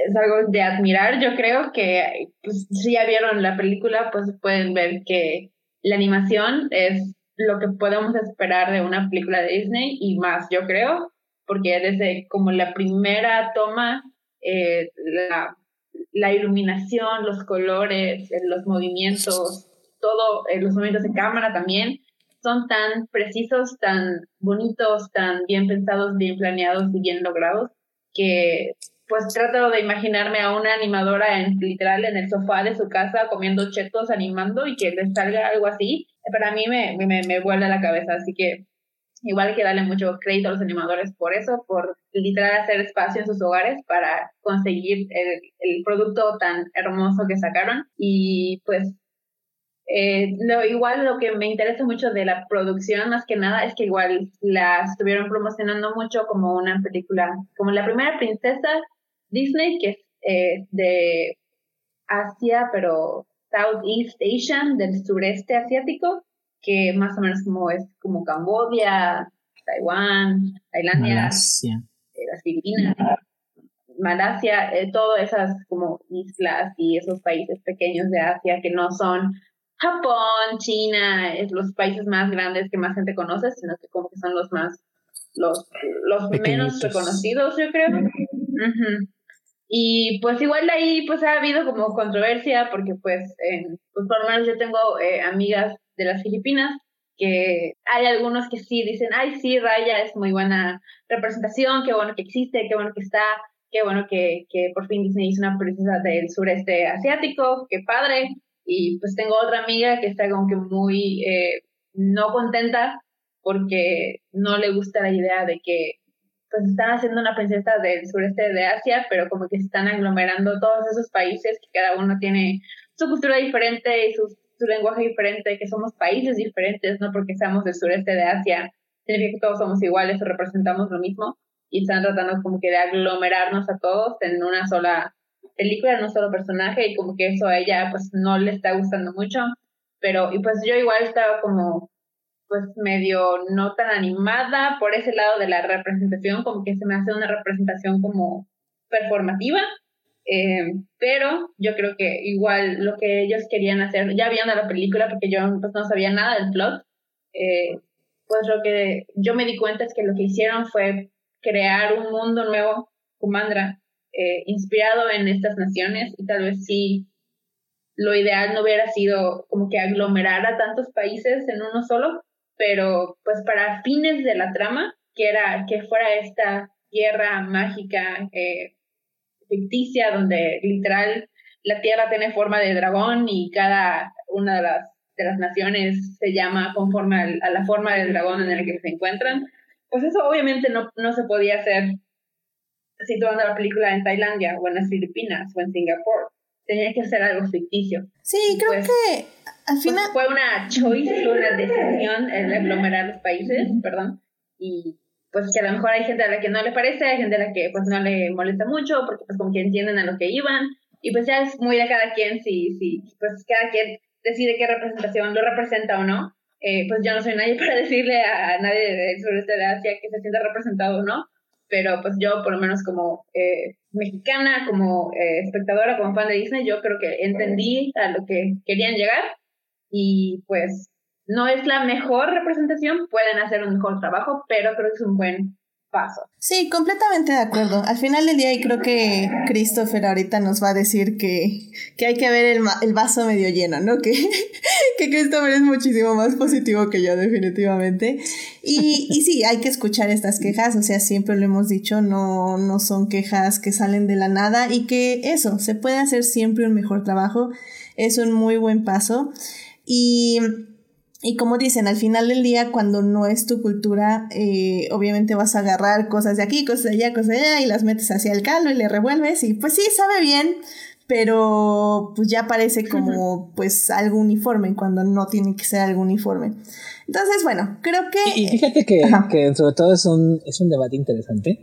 es algo de admirar. Yo creo que pues, si ya vieron la película, pues pueden ver que la animación es lo que podemos esperar de una película de Disney y más, yo creo, porque desde como la primera toma, eh, la, iluminación, los colores, eh, los movimientos, todo, eh, los movimientos de cámara también, son tan precisos, tan bonitos, tan bien pensados, bien planeados y bien logrados, que pues trato de imaginarme a una animadora en literal en el sofá de su casa comiendo chetos animando y que les salga algo así para mí me, me, me vuela la cabeza, así que igual hay que darle mucho crédito a los animadores por eso, por literal hacer espacio en sus hogares para conseguir el, el producto tan hermoso que sacaron. Y pues eh, lo, igual lo que me interesa mucho de la producción más que nada es que igual la estuvieron promocionando mucho como una película, como la primera princesa Disney, que es eh, de Asia, pero Southeast Asian, del sureste asiático, que más o menos como es como Camboya, Taiwán, Tailandia, Malasia. Eh, las Filipinas, Malasia, eh, todas esas como islas y esos países pequeños de Asia que no son Japón, China, es los países más grandes que más gente conoce, sino que como que son los más, los, los menos reconocidos, yo creo. Y pues igual ahí pues ha habido como controversia porque pues, pues por lo menos yo tengo eh, amigas de las Filipinas que hay algunos que sí dicen, ay sí, Raya es muy buena representación, qué bueno que existe, qué bueno que está, qué bueno que, que por fin Disney hizo una princesa del sureste asiático, qué padre. Y pues tengo otra amiga que está como que muy eh, no contenta porque no le gusta la idea de que pues están haciendo una princesa del sureste de Asia, pero como que están aglomerando todos esos países que cada uno tiene su cultura diferente y su, su lenguaje diferente, que somos países diferentes, no porque seamos del sureste de Asia, significa que todos somos iguales o representamos lo mismo, y están tratando como que de aglomerarnos a todos en una sola película, en un solo personaje, y como que eso a ella pues no le está gustando mucho, pero y pues yo igual estaba como pues medio no tan animada por ese lado de la representación, como que se me hace una representación como performativa, eh, pero yo creo que igual lo que ellos querían hacer, ya viendo la película, porque yo pues, no sabía nada del plot, eh, pues lo que yo me di cuenta es que lo que hicieron fue crear un mundo nuevo, Kumandra, eh, inspirado en estas naciones y tal vez sí lo ideal no hubiera sido como que aglomerar a tantos países en uno solo, pero pues para fines de la trama, que era que fuera esta tierra mágica eh, ficticia donde literal la tierra tiene forma de dragón y cada una de las, de las naciones se llama conforme a la forma del dragón en el que se encuentran, pues eso obviamente no, no se podía hacer situando la película en Tailandia o en las Filipinas o en Singapur. Tenía que hacer algo ficticio. Sí, creo Pues, que al Pues final... fue una choice, una decisión el aglomerar los países, perdón, y pues que a lo mejor hay gente a la que no le parece, hay gente a la que pues no le molesta mucho, porque pues como que entienden a lo que iban, y pues ya es muy de cada quien si, si pues cada quien decide qué representación lo representa o no. Eh, pues yo no soy nadie [LAUGHS] para decirle a, a nadie del sureste de Asia que se sienta representado o no, pero pues yo por lo menos como eh, mexicana, como eh, espectadora, como fan de Disney, yo creo que entendí a lo que querían llegar y pues no es la mejor representación, pueden hacer un mejor trabajo, pero creo que es un buen paso. Sí, completamente de acuerdo. Al final del día, y creo que Christopher ahorita nos va a decir que, que hay que ver el, el vaso medio lleno, ¿no? Que, [LAUGHS] que Christopher es muchísimo más positivo que yo, definitivamente. Y, y sí, hay que escuchar estas quejas, o sea, siempre lo hemos dicho, no, no son quejas que salen de la nada y que eso, se puede hacer siempre un mejor trabajo, es un muy buen paso. Y y como dicen, al final del día, cuando no es tu cultura, eh, obviamente vas a agarrar cosas de aquí, cosas de allá, cosas de allá, y las metes hacia el caldo y le revuelves, y pues sí, sabe bien, pero pues ya parece como pues algo uniforme, cuando no tiene que ser algo uniforme. Entonces, bueno, creo que... Y, fíjate que, que sobre todo es un, es un debate interesante.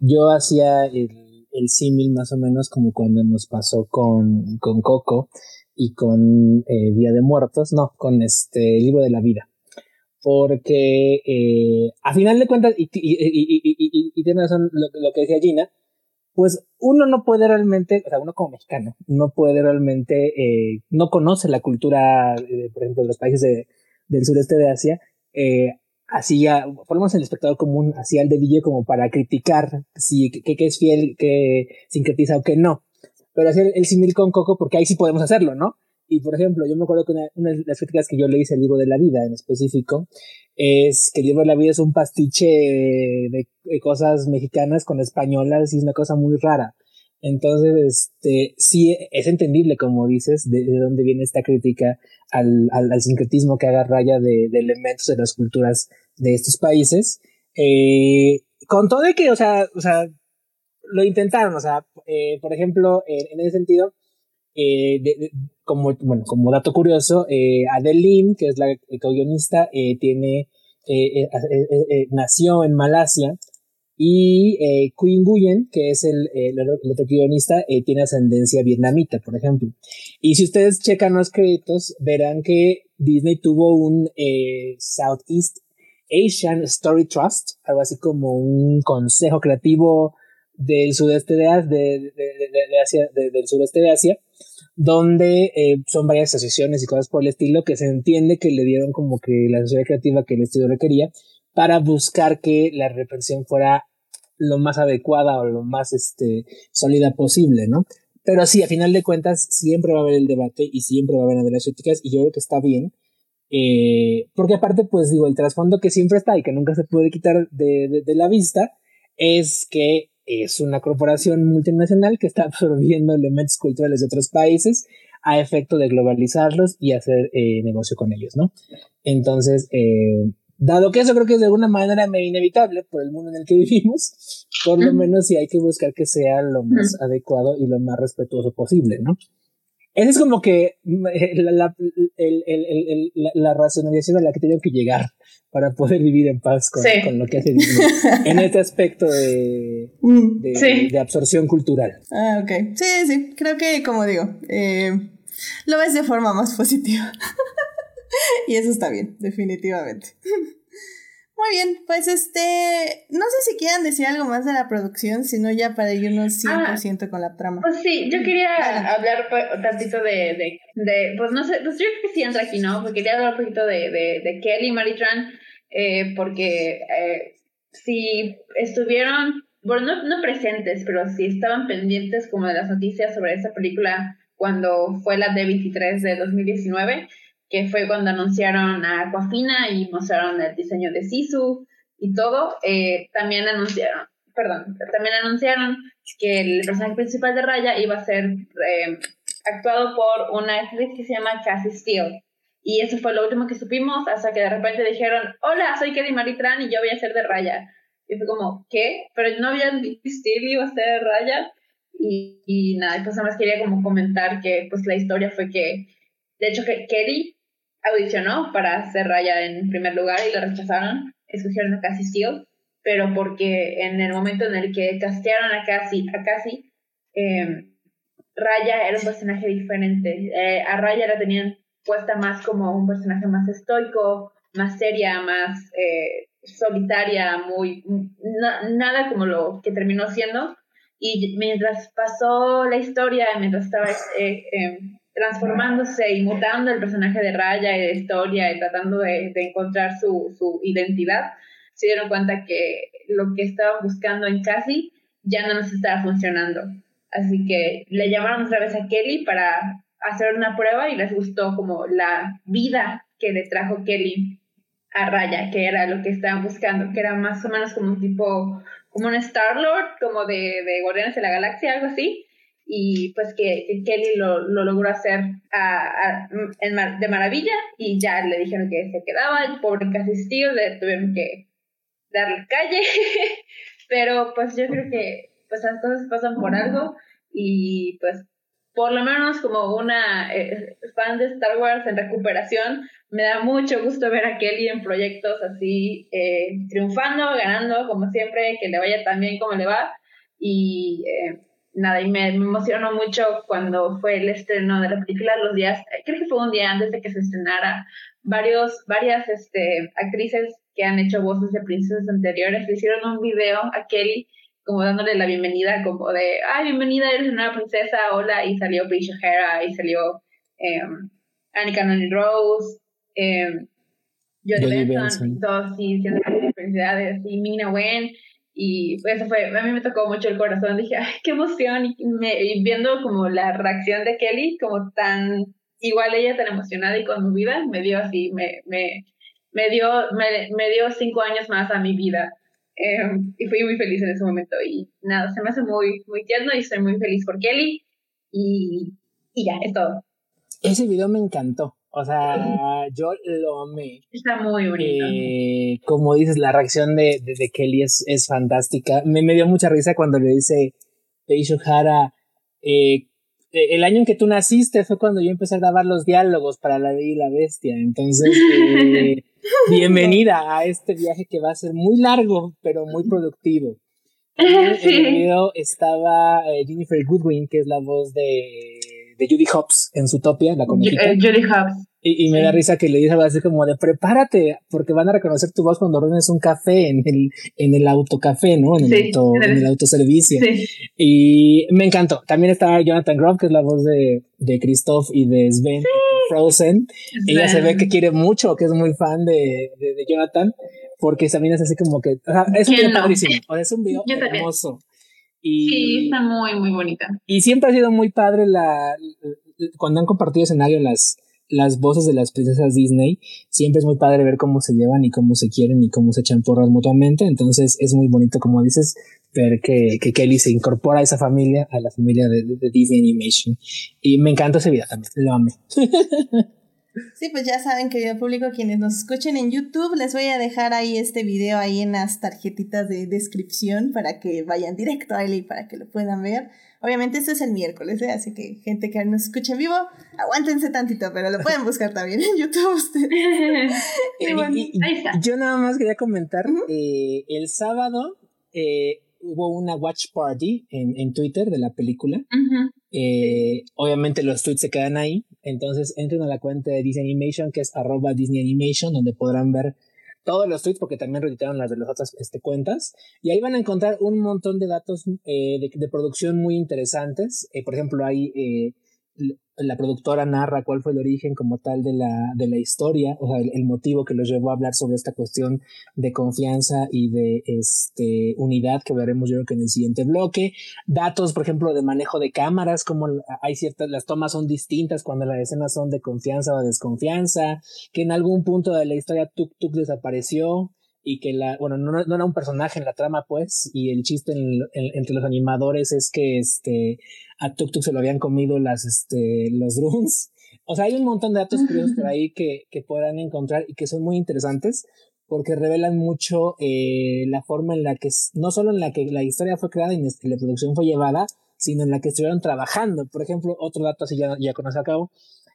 Yo hacía el, el símil más o menos como cuando nos pasó con, con Coco y con eh, Día de Muertos, no, con este libro de la vida. Porque eh, a final de cuentas, y, y, y, y, tiene razón lo, lo que decía Gina, pues uno no puede realmente, o sea, uno como mexicano, no puede realmente, eh, no conoce la cultura, eh, por ejemplo, de los países de, del sureste de Asia, eh, así ya, ponemos el espectador común así al dedillo como para criticar si que, que es fiel, que sincretiza o que no. Pero hacer el símil con Coco, porque ahí sí podemos hacerlo, ¿no? Y por ejemplo, yo me acuerdo que una, una de las críticas que yo le hice al libro de la vida en específico es que el libro de la vida es un pastiche de, de cosas mexicanas con españolas y es una cosa muy rara. Entonces, este, sí es entendible, como dices, de, de dónde viene esta crítica al, al, al, sincretismo que haga raya de, de, elementos de las culturas de estos países. Eh, con todo de que, o sea, o sea, lo intentaron, o sea, eh, por ejemplo, en, en ese sentido, eh, de, de, como, bueno, como dato curioso, eh, Adeline, que es la co-guionista, eh, tiene, eh, nació en Malasia y eh, Queen Nguyen, que es el, el, el otro guionista, eh, tiene ascendencia vietnamita, por ejemplo. Y si ustedes checan los créditos, verán que Disney tuvo un eh, Southeast Asian Story Trust, algo así como un consejo creativo del sudeste de, de, de, Asia, del sudeste de Asia, donde eh, son varias asociaciones y cosas por el estilo que se entiende que le dieron como que la sociedad creativa que el estudio requería para buscar que la represión fuera lo más adecuada o lo más este, sólida posible, ¿no? Pero sí, a final de cuentas, siempre va a haber el debate y siempre va a haber las críticas y yo creo que está bien. Eh, porque aparte, pues digo, el trasfondo que siempre está y que nunca se puede quitar de, de, de la vista es que es una corporación multinacional que está [LAUGHS] absorbiendo elementos culturales de otros países a efecto de globalizarlos y hacer eh, negocio con ellos, ¿no? Entonces, eh, dado que eso creo que es de alguna manera medio inevitable por el mundo en el que [LAUGHS] vivimos, por lo menos sí hay que buscar que sea lo más adecuado y lo más respetuoso posible, ¿no? Esa es como que la, la, el, el, el, la, la racionalización a la que tengo que llegar para poder vivir en paz con, sí. con lo que hace Disney en [LAUGHS] este aspecto de, de, sí. de, absorción cultural. Ah, ok. Sí, sí, creo que como digo, eh, lo ves de forma más positiva. [LAUGHS] y eso está bien, definitivamente. [LAUGHS] Muy bien, pues este, no sé si quieran decir algo más de la producción, sino ya para irnos 100% ah, con la trama. Pues sí, yo quería hablar un tantito de, de, de, pues no sé, pues yo creo que sí entra aquí, ¿no? Porque quería hablar un poquito de, de, de Kelly Maritran, eh, porque eh, si estuvieron, bueno, no, no presentes, pero si estaban pendientes como de las noticias sobre esa película cuando fue la D23 de 2019, que fue cuando anunciaron a Aquafina y mostraron el diseño de Sisu y todo, eh, también anunciaron, perdón, también anunciaron que el personaje principal de Raya iba a ser eh, actuado por una actriz que se llama Cassie Steele. Y eso fue lo último que supimos hasta que de repente dijeron, hola, soy Kelly Maritran y yo voy a ser de Raya. Y fue como, ¿qué? Pero no habían Steele iba a ser de Raya. Y, y nada, pues nada más quería como comentar que pues la historia fue que, de hecho, que Kelly audicionó para hacer Raya en primer lugar y lo rechazaron, escogieron a Cassie Steele, pero porque en el momento en el que castearon a Cassie, a Cassie em, Raya era un personaje diferente. Eh, a Raya la tenían puesta más como un personaje más estoico, más seria, más eh, solitaria, muy nada como lo que terminó siendo. Y mientras pasó la historia, mientras estaba eh, em, transformándose y mutando el personaje de Raya y de historia y tratando de, encontrar su, su, identidad, se dieron cuenta que lo que estaban buscando en Cassie ya no nos estaba funcionando. Así que le llamaron otra vez a Kelly para hacer una prueba y les gustó como la vida que le trajo Kelly a Raya, que era lo que estaban buscando, que era más o menos como un tipo, como un Star-Lord, como de, de Guardianes de la Galaxia, algo así, y pues que, Kelly lo, lo, logró hacer a, de maravilla y ya le dijeron que se quedaba, el pobre casi asistido, le tuvieron que darle calle, [LAUGHS] pero pues yo creo que pues las cosas pasan por algo y pues por lo menos como una eh, fan de Star Wars en recuperación, me da mucho gusto ver a Kelly en proyectos así, eh, triunfando, ganando, como siempre, que le vaya tan bien como le va. Y eh, nada, y me, emocionó mucho cuando fue el estreno de la película, los días, creo que fue un día antes de que se estrenara, varios, varias este, actrices que han hecho voces de princesas anteriores le hicieron un video a Kelly como dándole la bienvenida, como de, ay, bienvenida, eres una princesa, hola, y salió Paige O'Hara, y salió eh, Annika Noni Rose, eh, Jodie Benson, todos, sí, siendo felicidades, y Mina Wen, y eso fue, a mí me tocó mucho el corazón, dije, ay, qué emoción, y, viendo como la reacción de Kelly, como tan, igual ella tan emocionada y conmovida, me dio así, me, me, me dio, me, me dio cinco años más a mi vida. Em, y fui muy feliz en ese momento. Y nada, se me hace muy, muy tierno y estoy muy feliz por Kelly. Y, y ya, es todo. Ese video me encantó. O sea, yo lo amé. Está muy bonito. Eh, como dices, la reacción de, de, Kelly es, es fantástica. Me, me, dio mucha risa cuando le dice Paige O'Hara, eh, eh, el año en que tú naciste fue cuando yo empecé a grabar los diálogos para La Bella y la Bestia. Entonces, [LAUGHS] bienvenida a este viaje que va a ser muy largo, pero muy productivo. [LAUGHS] En el video estaba Jennifer Goodwin, que es la voz de de Judy Hobbs en su topia, la conejita. Eh, Judy Hobbs. Y, me da risa que le dice algo así como de prepárate, porque van a reconocer tu voz cuando ordenes un café en el, en el autocafé, ¿no? En el, auto, en el autoservicio. Y me encantó. También estaba Jonathan Groff, que es la voz de, de Christoph y de Sven Frozen. Ella se ve que quiere mucho, que es muy fan de, de, Jonathan, porque también es así como que, es un video padrísimo, es un video hermoso. Y, sí, está muy, muy bonita. Y siempre ha sido muy padre la, cuando han compartido escenario las, las voces de las princesas Disney, siempre es muy padre ver cómo se llevan y cómo se quieren y cómo se echan porras mutuamente. Entonces es muy bonito, como dices, ver que, que Kelly se incorpora a esa familia, a la familia de, de Disney Animation. Y me encanta ese video también, lo amé. [LAUGHS] Sí, pues ya saben, querido público, quienes nos escuchen en YouTube, les voy a dejar ahí este video ahí en las tarjetitas de descripción para que vayan directo a él y para que lo puedan ver. Obviamente esto es el miércoles, ¿eh? así que gente que nos escuche en vivo, aguántense tantito, pero lo pueden buscar también en YouTube [LAUGHS] y bueno, ahí está. Yo nada más quería comentar, eh, el sábado eh, hubo una watch party en, en Twitter de la película. Eh, obviamente los tweets se quedan ahí. Entonces entren a la cuenta de Disney Animation, que es arroba Disney Animation, donde podrán ver todos los tweets, porque también reeditaron las de las otras este, cuentas. Y ahí van a encontrar un montón de datos eh, de, producción muy interesantes. Eh, por ejemplo, hay eh, la productora narra cuál fue el origen como tal de la, de la historia, o sea, el, motivo que los llevó a hablar sobre esta cuestión de confianza y de este, unidad que veremos yo creo que en el siguiente bloque. Datos, por ejemplo, de manejo de cámaras, como hay ciertas, las tomas son distintas cuando las escenas son de confianza o desconfianza, que en algún punto de la historia Tuk Tuk desapareció, y que la, bueno, no, no, era un personaje en la trama, pues, y el chiste entre los animadores es que este, a Tuk Tuk se lo habían comido las, este, los drones. O sea, hay un montón de datos curiosos por ahí que, que podrán encontrar y que son muy interesantes porque revelan mucho eh, la forma en la que, no solo en la que la historia fue creada y la producción fue llevada, sino en la que estuvieron trabajando. Por ejemplo, otro dato así ya, ya conoce a cabo,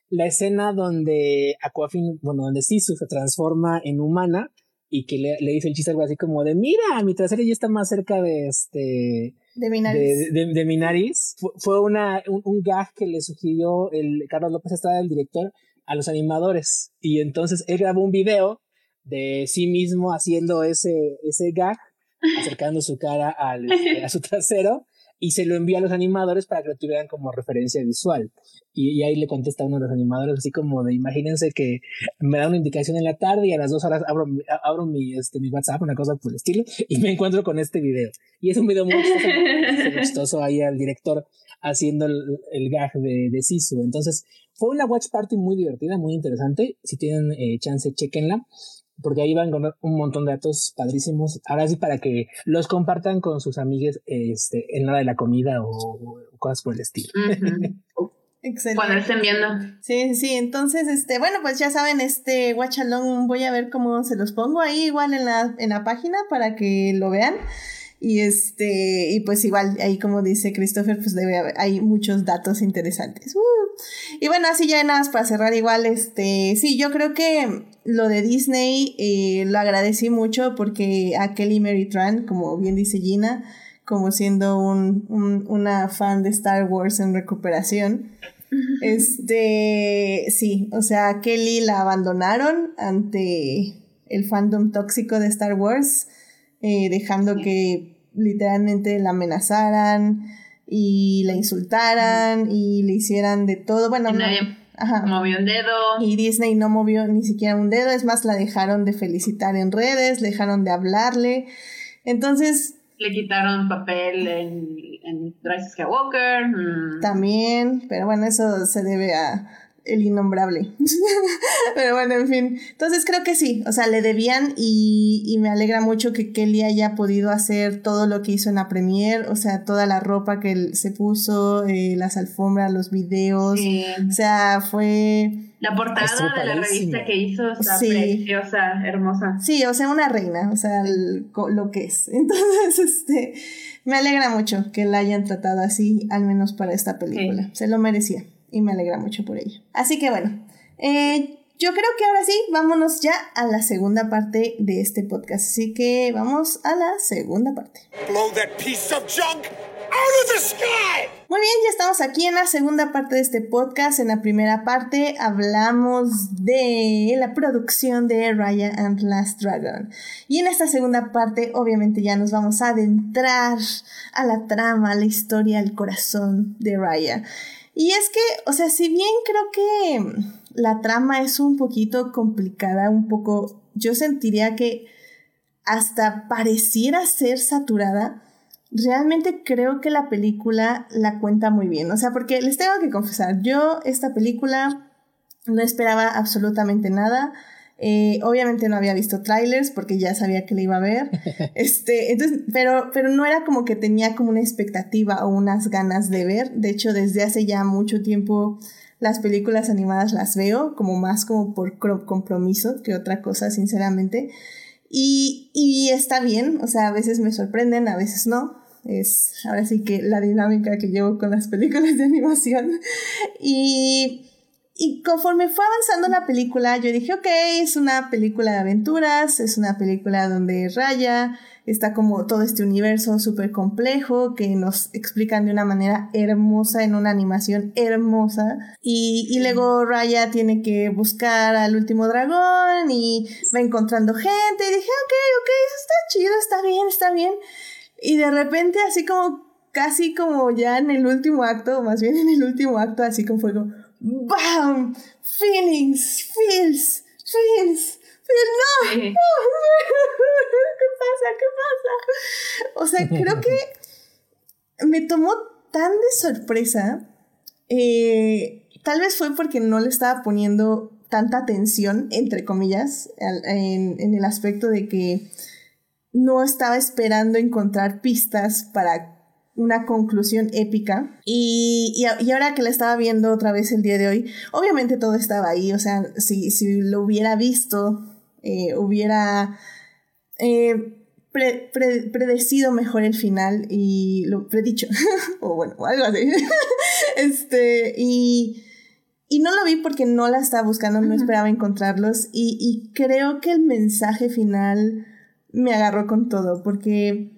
la escena donde Aquafin, bueno, donde Sisu se transforma en humana, y que le, le, dice el chiste algo así como de, mira, mi trasero ya está más cerca de este... De mi nariz. De, mi nariz. Fue, una, un, gag que le sugirió el Carlos López Estrada, el director, a los animadores. Y entonces él grabó un video de sí mismo haciendo ese, ese gag, [LAUGHS] acercando su cara al, a su trasero y se lo envía a los animadores para que lo tuvieran como referencia visual. Y, ahí le contesta uno de los animadores así como de imagínense que me da una indicación en la tarde y a las dos horas abro, abro mi, este, mi WhatsApp, una cosa por el estilo, y me encuentro con este video. Y es un video [LAUGHS] muy chistoso, ahí al director haciendo el, el gag de, de Sisu. Entonces fue una watch party muy divertida, muy interesante. Si tienen eh, chance, chequenla porque ahí van con un montón de datos padrísimos. Ahora sí, para que los compartan con sus amigues este, en la de la comida o, cosas por el estilo. [LAUGHS] Excelente. Cuando estén viendo. Sí, sí, entonces, este, bueno, pues ya saben, este Watch Along, voy a ver cómo se los pongo ahí igual en la, en la página para que lo vean. Y este, y pues igual, ahí como dice Christopher, pues debe haber, hay muchos datos interesantes. Uh. Y bueno, así ya nada más para cerrar igual, este, sí, yo creo que lo de Disney eh, lo agradecí mucho porque a Kelly Mary Tran, como bien dice Gina, como siendo un, un, una fan de Star Wars en recuperación, este, sí, o sea, Kelly la abandonaron ante el fandom tóxico de Star Wars, eh, dejando que literalmente la amenazaran y la insultaran y le hicieran de todo. Bueno, no, movió un dedo. Y Disney no movió ni siquiera un dedo, es más, la dejaron de felicitar en redes, dejaron de hablarle. Entonces... Le quitaron papel en, en Skywalker. Mm. También, pero bueno, eso se debe a el innombrable. [LAUGHS] Pero bueno, en fin. Entonces creo que sí, o sea, le debían y, y, me alegra mucho que Kelly haya podido hacer todo lo que hizo en la premier, o sea, toda la ropa que se puso, eh, las alfombras, los videos, o sea, fue... La portada de la revista que hizo está preciosa, hermosa. Sí, o sea, una reina, o sea, lo que es. [LAUGHS] Entonces, este, me alegra mucho que la hayan tratado así, al menos para esta película. Se lo merecía y me alegra mucho por ello. Así que bueno, eh, yo creo que ahora sí, vámonos ya a la segunda parte de este podcast. Así que vamos a la segunda parte. Muy bien, ya estamos aquí en la segunda parte de este podcast. En la primera parte hablamos de la producción de Raya and Last Dragon. Y en esta segunda parte, obviamente, ya nos vamos a adentrar a la trama, a la historia, al corazón de Raya. Y es que, o sea, si bien creo que la trama es un poquito complicada, un poco, yo sentiría que hasta pareciera ser saturada, realmente creo que la película la cuenta muy bien. O sea, porque les tengo que confesar, yo esta película no esperaba absolutamente nada. Eh, obviamente no había visto trailers porque ya sabía que le iba a ver. [LAUGHS] Este, entonces, pero, pero no era como que tenía como una expectativa o unas ganas de ver. De hecho, desde hace ya mucho tiempo las películas animadas las veo como más como por compromiso que otra cosa, sinceramente. Y, y está bien, o sea, a veces me sorprenden, a veces no. Es ahora sí que la dinámica que llevo con las películas de animación. Y y conforme fue avanzando la película, yo dije, ok, es una película de aventuras, es una película donde Raya está como todo este universo súper complejo que nos explican de una manera hermosa, en una animación hermosa. Y, y luego Raya tiene que buscar al último dragón y va encontrando gente. Y dije, ok, ok, eso está chido, está bien, está bien. Y de repente, así como, casi como ya en el último acto, o más bien en el último acto, así como fuego, ¡BAM! Feelings, feels, feels no, [LAUGHS] ¿qué pasa? ¿Qué pasa? O sea, creo que me tomó tan de sorpresa. Eh, tal vez fue porque no le estaba poniendo tanta atención, entre comillas, en, en el aspecto de que no estaba esperando encontrar pistas para una conclusión épica. Y, y, ahora que la estaba viendo otra vez el día de hoy, obviamente todo estaba ahí, o sea, si, si lo hubiera visto eh, hubiera eh, predecido mejor el final y lo predicho, [LAUGHS] o bueno, algo así. [LAUGHS] este, y, y no lo vi porque no la estaba buscando, no esperaba encontrarlos y, y creo que el mensaje final me agarró con todo porque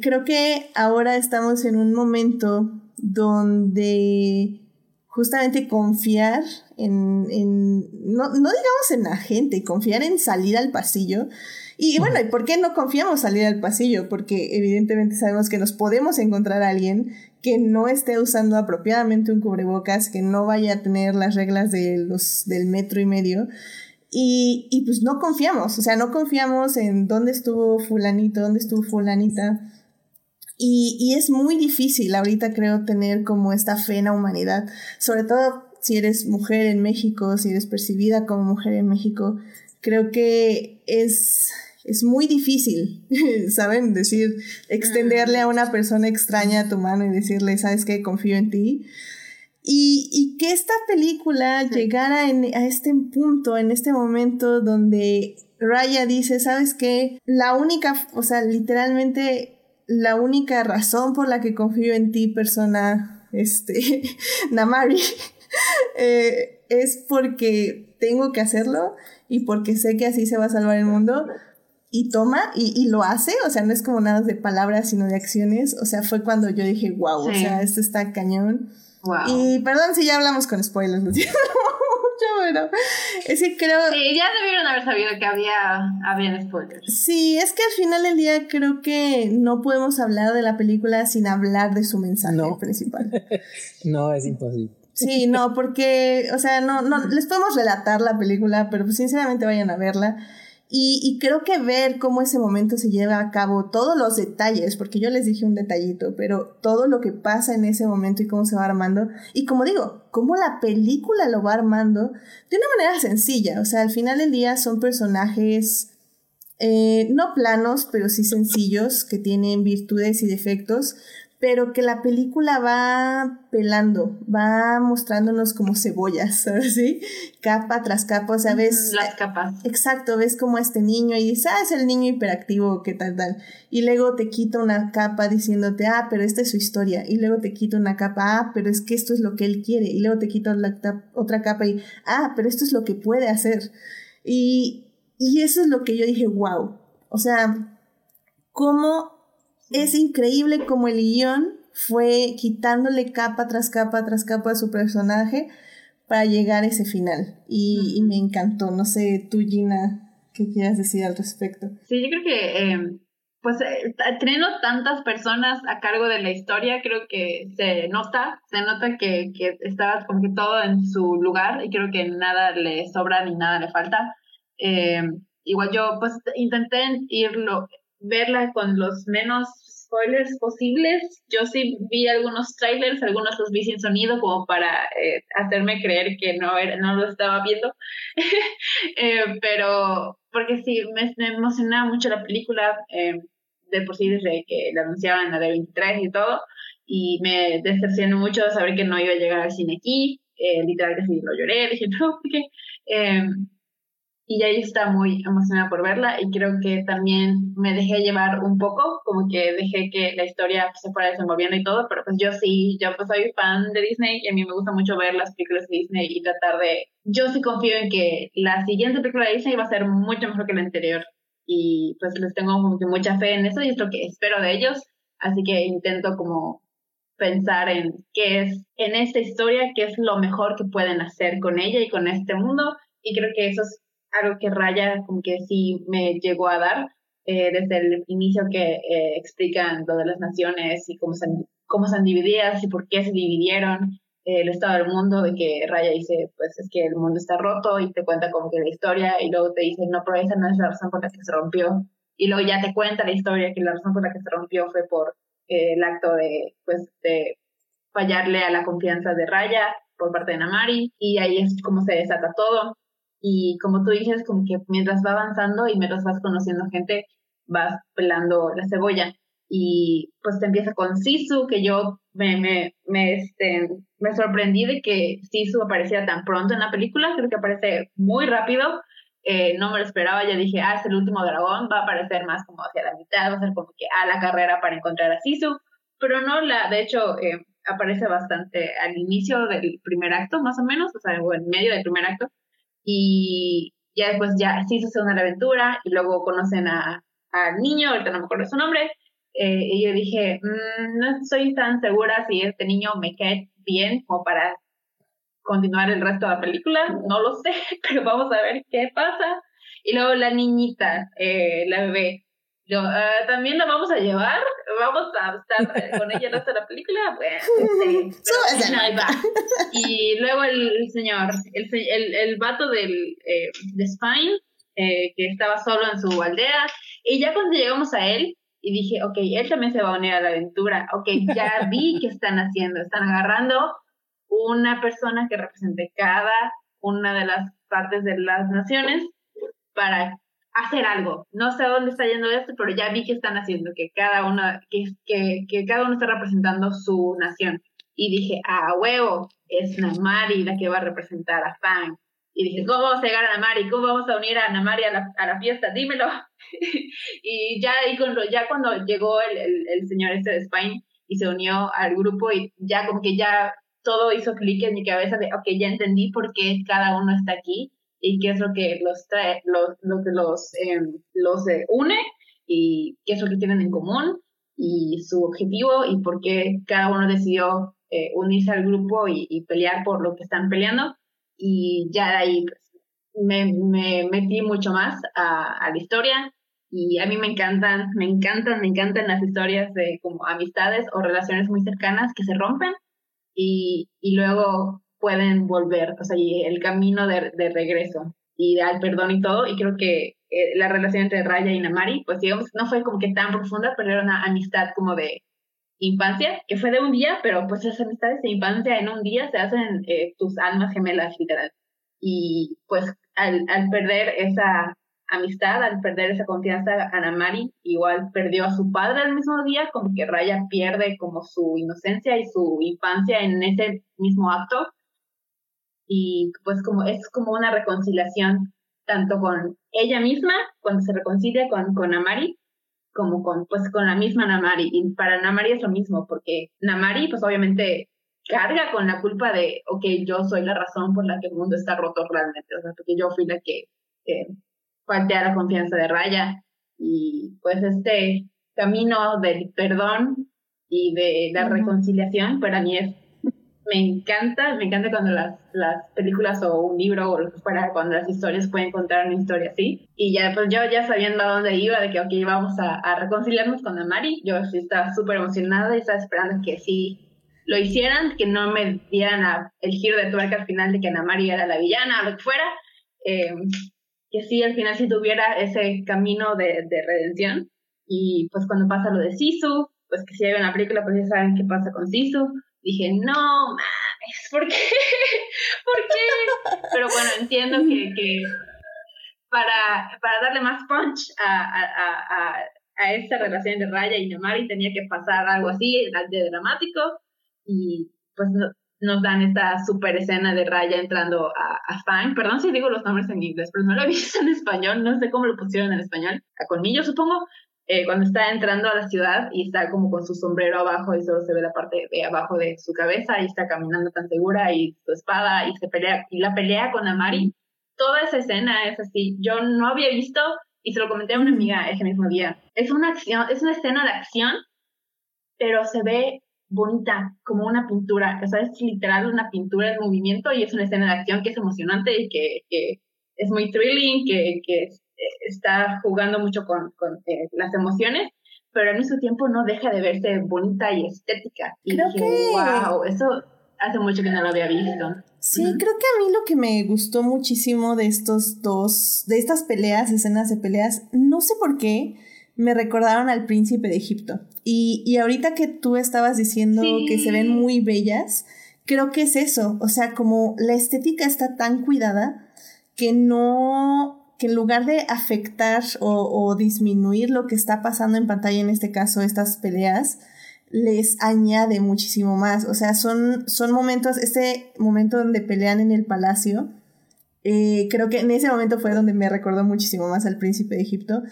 creo que ahora estamos en un momento donde justamente confiar en, en no, no, digamos en la gente, confiar en salir al pasillo. Y bueno, ¿y por qué no confiamos salir al pasillo? Porque evidentemente sabemos que nos podemos encontrar a alguien que no esté usando apropiadamente un cubrebocas, que no vaya a tener las reglas de los, del metro y medio. Y, y pues no confiamos, o sea, no confiamos en dónde estuvo fulanito, dónde estuvo fulanita y, y, es muy difícil ahorita creo tener como esta fe en la humanidad, sobre todo si eres mujer en México, si eres percibida como mujer en México, creo que es, es muy difícil, [LAUGHS] ¿saben? Decir, extenderle a una persona extraña tu mano y decirle, ¿sabes qué? Confío en ti. Y, y que esta película llegara en, a este punto, en este momento donde Raya dice, ¿sabes qué? La única, o sea, literalmente la única razón por la que confío en ti, persona, este, [LAUGHS] Namari, [LAUGHS] eh, es porque tengo que hacerlo y porque sé que así se va a salvar el mundo. Y toma y, y lo hace, o sea, no es como nada de palabras, sino de acciones. O sea, fue cuando yo dije, wow, o sea, esto está cañón. Y perdón si ya hablamos con spoilers, [LAUGHS] bueno. Es que creo. Sí, ya debieron haber sabido que había, había spoilers. Sí, es que al final del día creo que no podemos hablar de la película sin hablar de su mensaje principal. [LAUGHS] no, es imposible. Sí, no, porque, o sea, no, no, les podemos relatar la película, pero pues sinceramente vayan a verla. Y, creo que ver cómo ese momento se lleva a cabo, todos los detalles, porque yo les dije un detallito, pero todo lo que pasa en ese momento y cómo se va armando, y como digo, cómo la película lo va armando de una manera sencilla, o sea, al final del día son personajes eh, no planos, pero sí sencillos, que tienen virtudes y defectos, pero que la película va pelando, va mostrándonos como cebollas, [LAUGHS] ¿sabes? ¿Sí? Capa tras capa, o sea, ves... Las capas. Exacto, ves como este niño y dices, ah, es el niño hiperactivo, qué tal, tal. Y luego te quita una capa diciéndote, ah, pero esta es su historia. Y luego te quita una capa, ah, pero es que esto es lo que él quiere. Y luego te quita la, otra capa y, ah, pero esto es lo que puede hacer. Y, y eso es lo que yo dije, wow. O sea, cómo es increíble como el guion fue quitándole capa tras capa tras capa a su personaje para llegar a ese final. Y, me encantó. No sé, tú, Gina, ¿qué quieras decir al respecto? Sí, yo creo que, em, pues, eh, teniendo tantas personas a cargo de la historia, creo que se nota, se nota que, que está como que todo en su lugar y creo que nada le sobra ni nada le falta. Em, igual yo, pues, intenté irlo, verla con los menos spoilers posibles. Yo sí vi algunos trailers, algunos los vi sin sonido como para eh, hacerme creer que no, era, no lo estaba viendo. [LAUGHS] eh, pero porque sí, me, me, emocionaba mucho la película, eh, de por sí desde que la anunciaban la de 23 y todo, y me decepcionó mucho saber que no iba a llegar al cine aquí. Eh, literalmente sí lo lloré, dije, [LAUGHS] no, porque... Y ya está muy emocionada por verla y creo que también me dejé llevar un poco, como que dejé que la historia se fuera desenvolviendo y todo, pero pues yo sí, yo pues soy fan de Disney y a mí me gusta mucho ver las películas de Disney y tratar de, yo sí confío en que la siguiente película de Disney va a ser mucho mejor que la anterior y pues les tengo como que mucha fe en eso y es lo que espero de ellos, así que intento como pensar en qué es en esta historia, qué es lo mejor que pueden hacer con ella y con este mundo y creo que eso es algo que Raya como que sí me llegó a dar eh, desde el inicio que eh, explican lo de las naciones y cómo se, cómo han divididas y por qué se dividieron eh, el estado del mundo, de que Raya dice, pues es que el mundo está roto y te cuenta como que la historia y luego te dice, no, pero esa no es la razón por la que se rompió. Y luego ya te cuenta la historia que la razón por la que se rompió fue por el acto de, pues, de fallarle a la confianza de Raya por parte de Namari y ahí es como se desata todo y como tú dices, como que mientras va avanzando y mientras vas conociendo gente, vas pelando la cebolla. Y pues te empieza con Sisu, que yo me, me, me, este, me sorprendí de que Sisu apareciera tan pronto en la película, creo que aparece muy rápido, eh, no me lo esperaba, ya dije, ah, es el último dragón, va a aparecer más como hacia la mitad, va a ser como que a la carrera para encontrar a Sisu, pero no, la, de hecho, eh, aparece bastante al inicio del primer acto, más o menos, o sea, o en medio del primer acto, y ya después ya sí se una aventura y luego conocen a, al niño, ahorita no me acuerdo su nombre, eh, y yo dije, mm, no estoy tan segura si este niño me cae bien como para continuar el resto de la película, no lo sé, [LAUGHS] pero vamos a ver qué pasa. Y luego la niñita, eh, la bebé, yo, ah, también la vamos a llevar, vamos a estar con ella el de la película, bueno, [LAUGHS] este, [LAUGHS] Y luego el, señor, el, el, el vato del, eh, de Spine, eh, que estaba solo en su aldea, y ya cuando llegamos a él, y dije, ok, él también se va a unir a la aventura, ok, ya vi [LAUGHS] qué están haciendo, están agarrando una persona que represente cada una de las partes de las naciones para hacer algo. No sé a dónde está yendo esto, pero ya vi que están haciendo, que cada uno, que, que, cada uno está representando su nación. Y dije, ah, huevo, es Namari la que va a representar a Fang. Y dije, ¿cómo vamos a llegar a Namari? ¿Cómo vamos a unir a Namari a la, a la fiesta? Dímelo. [LAUGHS] y ya, y cuando, ya cuando llegó el, el, el, señor este de Spain y se unió al grupo y ya como que ya todo hizo clic en mi cabeza de, ok, ya entendí por qué cada uno está aquí y qué es lo que los trae, lo, lo que los, em, los eh, une y qué es lo que tienen en común y su objetivo y por qué cada uno decidió eh, unirse al grupo y, pelear por lo que están peleando. Y ya de ahí pues, me, me, metí mucho más a, a, la historia y a mí me encantan, me encantan, me encantan las historias de como amistades o relaciones muy cercanas que se rompen y, y luego pueden volver, o sea, el camino de, de regreso y al perdón y todo, y creo que eh, la relación entre Raya y Namari, pues digamos, no fue como que tan profunda, pero era una amistad como de infancia, que fue de un día, pero pues esas amistades de infancia en un día se hacen eh, tus almas gemelas, literal. Y pues al, al perder esa amistad, al perder esa confianza, a Namari igual perdió a su padre al mismo día, como que Raya pierde como su inocencia y su infancia en ese mismo acto y pues como es como una reconciliación tanto con ella misma cuando se reconcilia con, con Namari como con pues con la misma Namari. Y para Namari es lo mismo porque Namari pues obviamente carga con la culpa de ok yo soy la razón por la que el mundo está roto realmente. O sea porque yo fui la que eh, falté a la confianza de Raya. Y pues este camino del perdón y de la reconciliación para mí es me encanta, me encanta cuando las, las películas o un libro o lo que fuera, cuando las historias pueden contar una historia así. Y ya, pues yo ya sabiendo a dónde iba, de que, ok, vamos a, reconciliarnos con Amari, yo sí estaba súper emocionada y estaba esperando que sí lo hicieran, que no me dieran el giro de tuerca al final de que Amari era la villana o lo que fuera. Eh, que sí, al final sí tuviera ese camino de, de redención. Y pues cuando pasa lo de Sisu, pues que si hay una película, pues ya saben qué pasa con Sisu dije, no, mames, ¿por qué? [LAUGHS] ¿Por qué? Pero bueno, entiendo que, que para, para darle más punch a, a, a, a esta relación de Raya y Namari tenía que pasar algo así, de dramático, y pues nos dan esta super escena de Raya entrando a, a Fang. Perdón si digo los nombres en inglés, pero no lo he visto en español, no sé cómo lo pusieron en español. A Colmillo, supongo. Eh, cuando está entrando a la ciudad y está como con su sombrero abajo y solo se ve la parte de abajo de su cabeza y está caminando tan segura y su espada y se pelea y la pelea con Amari. Toda esa escena es así. Yo no había visto y se lo comenté a una amiga ese mismo día. Es una acción, es una escena de acción, pero se ve bonita, como una pintura. O sea, es literal una pintura en movimiento y es una escena de acción que es emocionante y que, que es muy thrilling, que, que está jugando mucho con, con eh, las emociones, pero al mismo tiempo no deja de verse bonita y estética. Y creo que... wow, eso hace mucho que no lo había visto. Sí, creo que a mí lo que me gustó muchísimo de estos dos, de estas peleas, escenas de peleas, no sé por qué, me recordaron al príncipe de Egipto. Y, y ahorita que tú estabas diciendo que se ven muy bellas, creo que es eso. O sea, como la estética está tan cuidada que no, que en lugar de afectar o, disminuir lo que está pasando en pantalla, en este caso estas peleas, les añade muchísimo más. O sea, son, son momentos, este momento donde pelean en el palacio, eh, creo que en ese momento fue donde me recordó muchísimo más al príncipe de Egipto.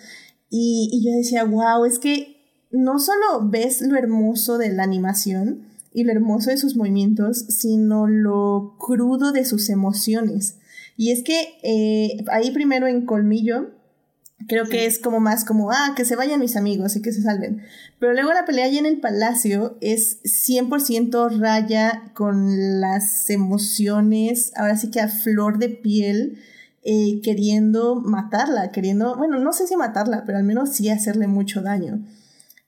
Y yo decía, wow, es que no solo ves lo hermoso de la animación y lo hermoso de sus movimientos, sino lo crudo de sus emociones. Y es que eh, ahí primero en Colmillo, creo que es como más como, ah, que se vayan mis amigos y que se salven. Pero luego la pelea allí en el palacio es 100% raya con las emociones, ahora sí que a flor de piel eh, queriendo matarla, queriendo, bueno, no sé si matarla, pero al menos sí hacerle mucho daño.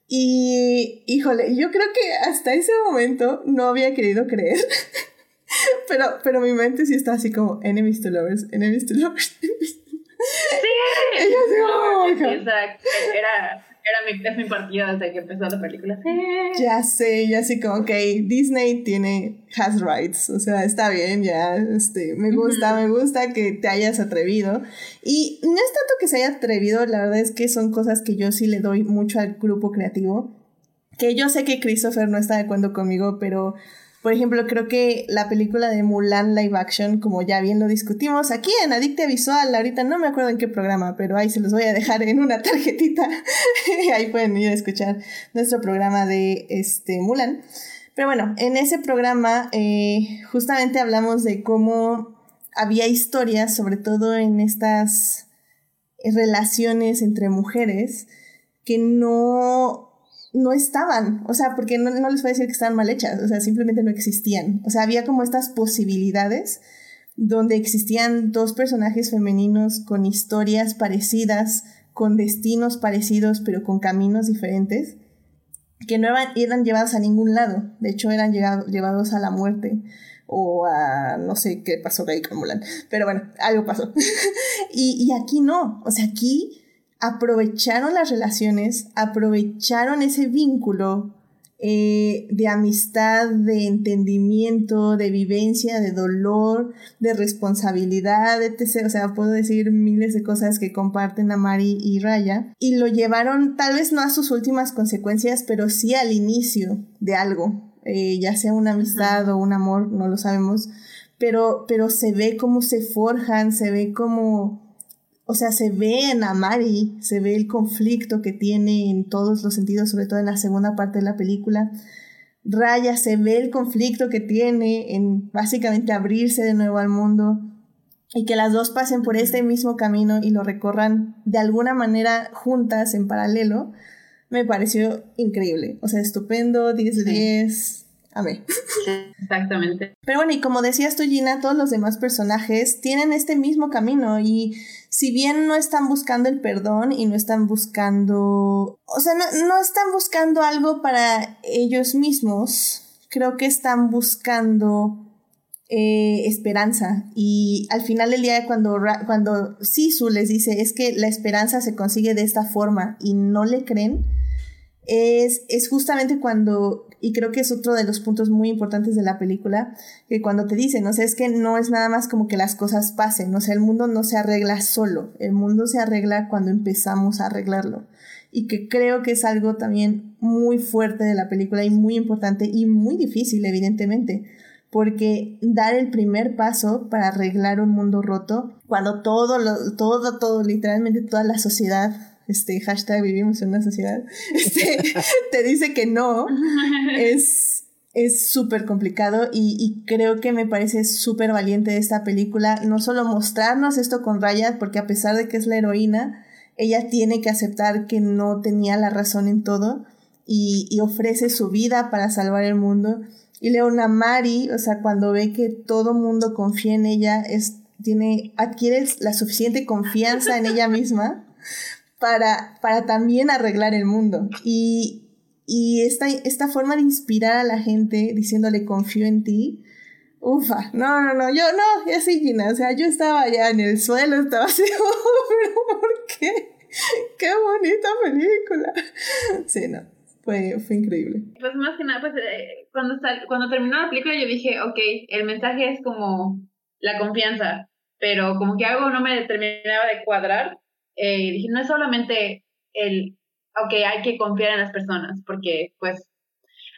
Y, híjole, yo creo que hasta ese momento no había querido creer. [LAUGHS] pero, pero mi mente sí está así como enemies to lovers, enemies to lovers. Sí, [LAUGHS] ella sí, exacto. Era, era mi, mi partida desde que empezó la película. Ya sé, ya sé como, ok, Disney tiene, has rights, o sea, está bien, ya, este, me gusta, me gusta que te hayas atrevido. Y no es tanto que se haya atrevido, la verdad es que son cosas que yo sí le doy mucho al grupo creativo, que yo sé que Christopher no está de acuerdo conmigo, pero por ejemplo, creo que la película de Mulan live action, como ya bien lo discutimos aquí en Adictia Visual, ahorita no me acuerdo en qué programa, pero ahí se los voy a dejar en una tarjetita. [LAUGHS] ahí pueden ir a escuchar nuestro programa de este Mulan. Pero bueno, en ese programa eh, justamente hablamos de cómo había historias, sobre todo en estas relaciones entre mujeres, que no no estaban, o sea, porque no, les voy a decir que estaban mal hechas, o sea, simplemente no existían. O sea, había como estas posibilidades donde existían dos personajes femeninos con historias parecidas, con destinos parecidos, pero con caminos diferentes, que no eran, llevados a ningún lado, de hecho eran llevados a la muerte o a no sé qué pasó ahí con Mulan, pero bueno, algo pasó. [LAUGHS] y, y aquí no, o sea, aquí aprovecharon las relaciones, aprovecharon ese vínculo eh, de amistad, de entendimiento, de vivencia, de dolor, de responsabilidad, etc. O sea, puedo decir miles de cosas que comparten a Mari y Raya. Y lo llevaron tal vez no a sus últimas consecuencias, pero sí al inicio de algo. Eh, ya sea una amistad o un amor, no lo sabemos. Pero, pero se ve cómo se forjan, se ve cómo o sea, se ve en Amari, se ve el conflicto que tiene en todos los sentidos, sobre todo en la segunda parte de la película. Raya se ve el conflicto que tiene en básicamente abrirse de nuevo al mundo y que las dos pasen por este mismo camino y lo recorran de alguna manera juntas en paralelo, me pareció increíble. O sea, estupendo, 10 de 10. Amé. Exactamente. Pero bueno, y como decías tú, Gina, todos los demás personajes tienen este mismo camino y si bien no están buscando el perdón y no están buscando, o sea, no, están buscando algo para ellos mismos, creo que están buscando eh, esperanza. Y al final del día, cuando, cuando Sisu les dice es que la esperanza se consigue de esta forma y no le creen, es, es justamente cuando y creo que es otro de los puntos muy importantes de la película, que cuando te dicen, o sea, es que no es nada más como que las cosas pasen, o sea, el mundo no se arregla solo, el mundo se arregla cuando empezamos a arreglarlo. Y que creo que es algo también muy fuerte de la película y muy importante y muy difícil, evidentemente, porque dar el primer paso para arreglar un mundo roto, cuando todo, lo, todo, todo, literalmente toda la sociedad, este hashtag vivimos en una sociedad, [LAUGHS] este, te dice que no, [LAUGHS] es es súper complicado y, y, creo que me parece súper valiente esta película, no solo mostrarnos esto con Raya, porque a pesar de que es la heroína, ella tiene que aceptar que no tenía la razón en todo y, y ofrece su vida para salvar el mundo. Y Leona Mari, o sea, cuando ve que todo mundo confía en ella, es, tiene, adquiere la suficiente confianza en ella misma [LAUGHS] para, para también arreglar el mundo. Y, y esta, esta forma de inspirar a la gente diciéndole confío en ti, ufa, no, no, no, yo no, ya sí, Gina, o sea, yo estaba ya en el suelo, estaba así, [LAUGHS] ¿por qué? ¡Qué bonita película! Sí, no fue, fue increíble. Pues más que nada, pues eh, cuando, cuando terminó la película yo dije, ok, el mensaje es como la confianza, pero como que algo no me terminaba de cuadrar. Eh, no es solamente el, ok, hay que confiar en las personas, porque pues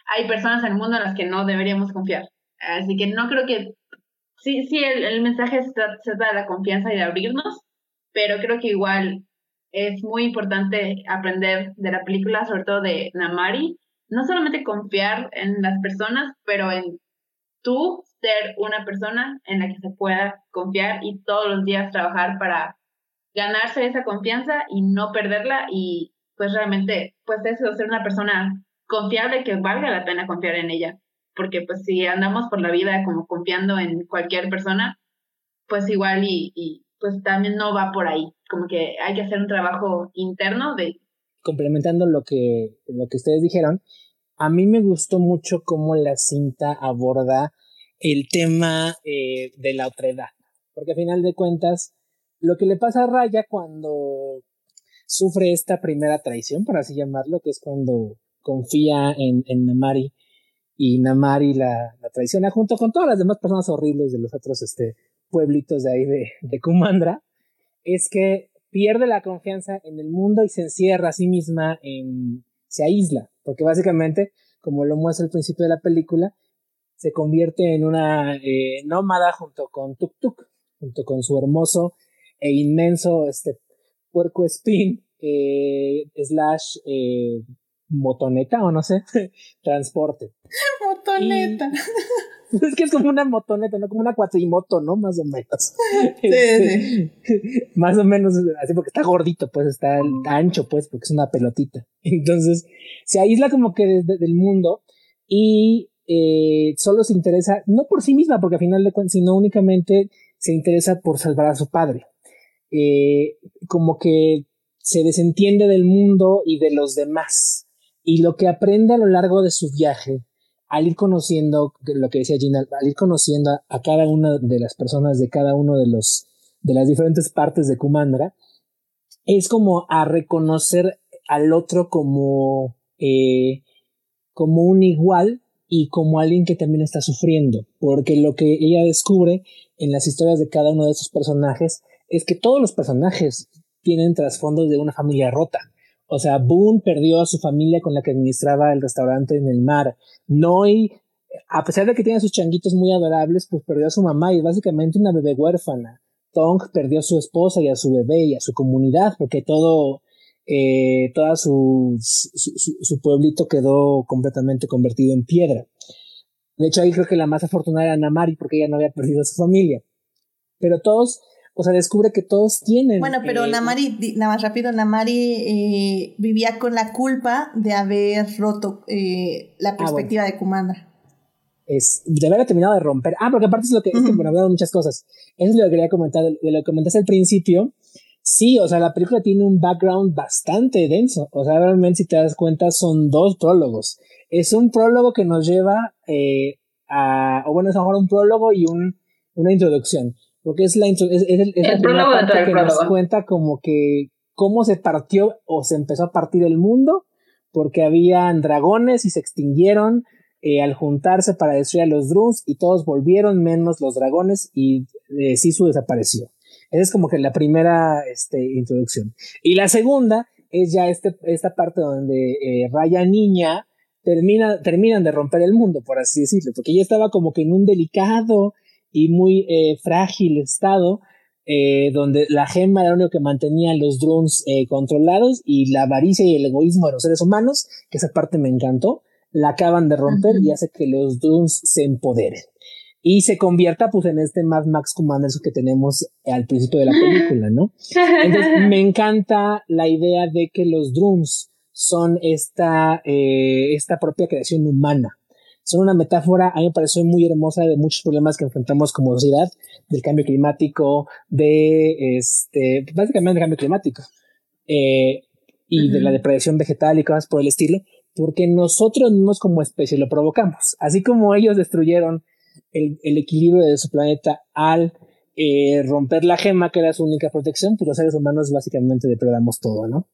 hay personas en el mundo en las que no deberíamos confiar. Así que no creo que, sí, sí, el, el mensaje se trata de la confianza y de abrirnos, pero creo que igual es muy importante aprender de la película, sobre todo de Namari, no solamente confiar en las personas, pero en tú ser una persona en la que se pueda confiar y todos los días trabajar para ganarse esa confianza y no perderla y pues realmente pues eso, ser una persona confiable que valga la pena confiar en ella, porque pues si andamos por la vida como confiando en cualquier persona, pues igual y, y pues también no va por ahí, como que hay que hacer un trabajo interno de... Complementando lo que, lo que ustedes dijeron, a mí me gustó mucho cómo la cinta aborda el tema eh, de la otredad, porque a final de cuentas, lo que le pasa a Raya cuando sufre esta primera traición, por así llamarlo, que es cuando confía en, Namari y Namari la, traiciona junto con todas las demás personas horribles de los otros este, pueblitos de ahí de, de Kumandra, es que pierde la confianza en el mundo y se encierra a sí misma en, se aísla, porque básicamente, como lo muestra al principio de la película, se convierte en una eh, nómada junto con Tuk Tuk, junto con su hermoso e inmenso este, puerco spin, eh, slash eh, motoneta o no sé, [LAUGHS] transporte. Motoneta. es que es como una motoneta, no como una cuatrimoto, ¿no? Más o menos. Sí, [LAUGHS] sí. Este, más o menos así porque está gordito, pues está ancho, pues, porque es una pelotita. [LAUGHS] Entonces, se aísla como que desde del mundo y eh, solo se interesa, no por sí misma, porque al final de cuentas, sino únicamente se interesa por salvar a su padre. Eh, como que se desentiende del mundo y de los demás. Y lo que aprende a lo largo de su viaje al ir conociendo, lo que decía Gina, al ir conociendo a, cada una de las personas de cada uno de los, de las diferentes partes de Kumandra, es como a reconocer al otro como, eh, como un igual y como alguien que también está sufriendo, porque lo que ella descubre en las historias de cada uno de esos personajes es que todos los personajes tienen trasfondos de una familia rota. O sea, Boone perdió a su familia con la que administraba el restaurante en el mar. Noi, a pesar de que tiene sus changuitos muy adorables, pues perdió a su mamá y es básicamente una bebé huérfana. Tong perdió a su esposa y a su bebé y a su comunidad porque todo, eh, toda su, su, su, pueblito quedó completamente convertido en piedra. De hecho, ahí creo que la más afortunada era Namari porque ella no había perdido a su familia. Pero todos o sea, descubre que todos tienen. Bueno, pero eh, Namari, nada más rápido, Namari eh, vivía con la culpa de haber roto eh, la ah, perspectiva de Kumandra. Es, de haber terminado de romper. Ah, porque aparte es lo que, es que bueno, hablado muchas cosas. Eso es lo que quería comentar, de, lo que comentaste al principio. Sí, o sea, la película tiene un background bastante denso. O sea, realmente, si te das cuenta, son dos prólogos. Es un prólogo que nos lleva a, o bueno, es ahora un prólogo y un, una introducción porque es la, es, es, el, es el parte que nos cuenta como que cómo se partió o se empezó a partir el mundo, porque habían dragones y se extinguieron eh, al juntarse para destruir a los Druns y todos volvieron menos los dragones y eh, Sisu desapareció. Esa es como que la primera este, introducción. Y la segunda es ya este, esta parte donde eh, Raya Niña termina, terminan de romper el mundo, por así decirlo, porque ya estaba como que en un delicado y muy eh, frágil estado, eh, donde la gema era lo único que mantenía los drones eh, controlados y la avaricia y el egoísmo de los seres humanos, que esa parte me encantó, la acaban de romper y hace que los drones se empoderen y se convierta pues en este Mad Max Commander que tenemos al principio de la película, ¿no? Entonces [LAUGHS] me encanta la idea de que los drones son esta, eh, esta propia creación humana. Son una metáfora, a mí me pareció muy hermosa de muchos problemas que enfrentamos como sociedad, del cambio climático, de este, básicamente del cambio climático, eh, y de la depredación vegetal y cosas por el estilo, porque nosotros mismos como especie lo provocamos. Así como ellos destruyeron el, equilibrio de su planeta al eh, romper la gema, que era su única protección, pues los seres humanos básicamente depredamos todo, ¿no?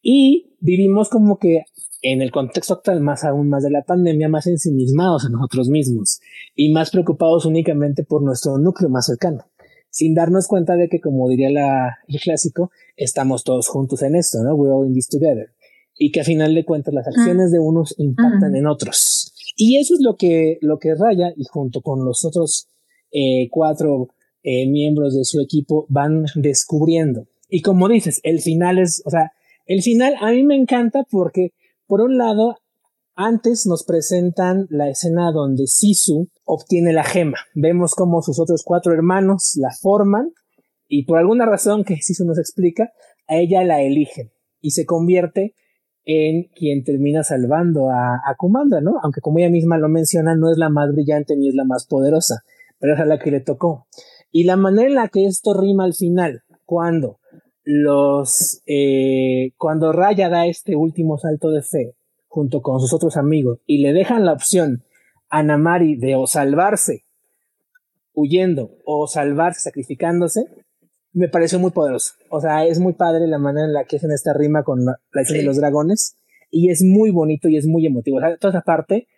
Y vivimos como que en el contexto actual, más aún más de la pandemia, más ensimismados en nosotros mismos y más preocupados únicamente por nuestro núcleo más cercano, sin darnos cuenta de que, como diría la, el clásico, estamos todos juntos en esto, ¿no? We're all in this together. Y que a final de cuentas las acciones de unos impactan en otros. Y eso es lo que, lo que Raya, y junto con los otros eh, cuatro eh, miembros de su equipo, van descubriendo. Y como dices, el final es, o sea, el final a mí me encanta porque, por un lado, antes nos presentan la escena donde Sisu obtiene la gema. Vemos cómo sus otros cuatro hermanos la forman y por alguna razón que Sisu nos explica, a ella la eligen y se convierte en quien termina salvando a, a Kumandra, ¿no? Aunque como ella misma lo menciona, no es la más brillante ni es la más poderosa, pero es a la que le tocó. Y la manera en la que esto rima al final, cuando los eh, cuando Raya da este último salto de fe junto con sus otros amigos y le dejan la opción a Namari de o salvarse huyendo o salvarse sacrificándose, me pareció muy poderoso. O sea, es muy padre la manera en la que hacen esta rima con la, la de los dragones y es muy bonito y es muy emotivo. O sea, toda esa parte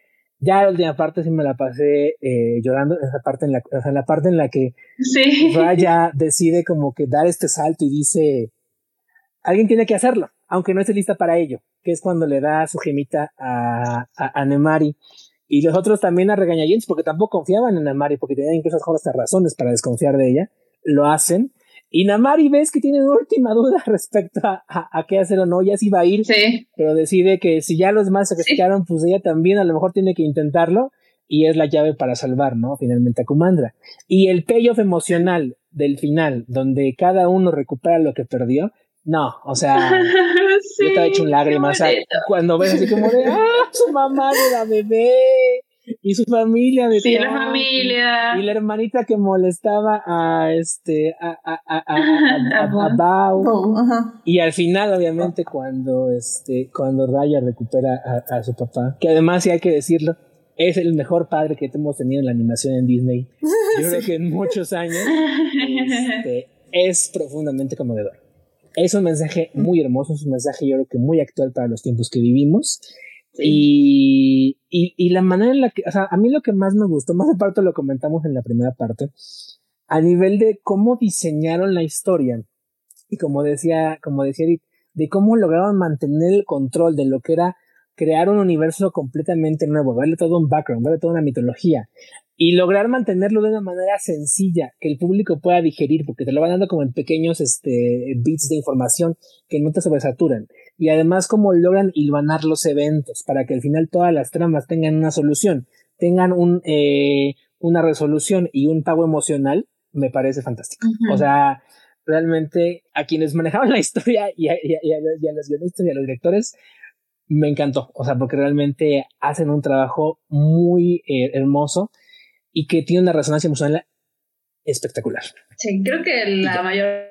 ya la última parte sí me la pasé eh, llorando, esa parte en la, o sea, la parte en la que Raya [LAUGHS] decide como que dar este salto y dice, alguien tiene que hacerlo, aunque no esté lista para ello, que es cuando le da su gemita a, a, Nemari. Y los otros también a regañadientes, porque tampoco confiaban en Nemari, porque tenían incluso hasta razones para desconfiar de ella, lo hacen. Y Namari ves que tiene una última duda [LAUGHS] respecto a, a, qué hacer o no, ya sí va a ir, pero decide que si ya los demás se sacrificaron, pues ella también a lo mejor tiene que intentarlo y es la llave para salvar, ¿no? Finalmente a Kumandra. Y el payoff emocional del final, donde cada uno recupera lo que perdió, no, o sea, [LAUGHS] yo estaba hecho un lágrima, o sea, cuando ves así como de, ah, su mamá de la bebé, y su familia de sí, la familia. y la hermanita que molestaba a este a a a a, a, [LAUGHS] Bao y al final obviamente cuando este cuando Raya recupera a, su papá que además sí hay que decirlo es el mejor padre que hemos tenido en la animación en Disney [LAUGHS] yo creo que en muchos años este, es profundamente conmovedor. Es un mensaje muy hermoso es un mensaje yo creo que muy actual para los tiempos que vivimos y, y, y, la manera en la que, o sea, a mí lo que más me gustó, más aparte lo comentamos en la primera parte, a nivel de cómo diseñaron la historia y como decía, como decía Edith, de cómo lograron mantener el control de lo que era crear un universo completamente nuevo, darle todo un background, darle toda una mitología y lograr mantenerlo de una manera sencilla que el público pueda digerir, porque te lo van dando como en pequeños este, bits de información que no te sobresaturan y además cómo logran hilvanar los eventos para que al final todas las tramas tengan una solución, tengan un, eh, una resolución y un pago emocional, me parece fantástico. O sea, realmente a quienes manejaban la historia y a, los guionistas y a los directores, me encantó. O sea, porque realmente hacen un trabajo muy eh, hermoso y que tiene una resonancia emocional espectacular. Sí, creo que la mayor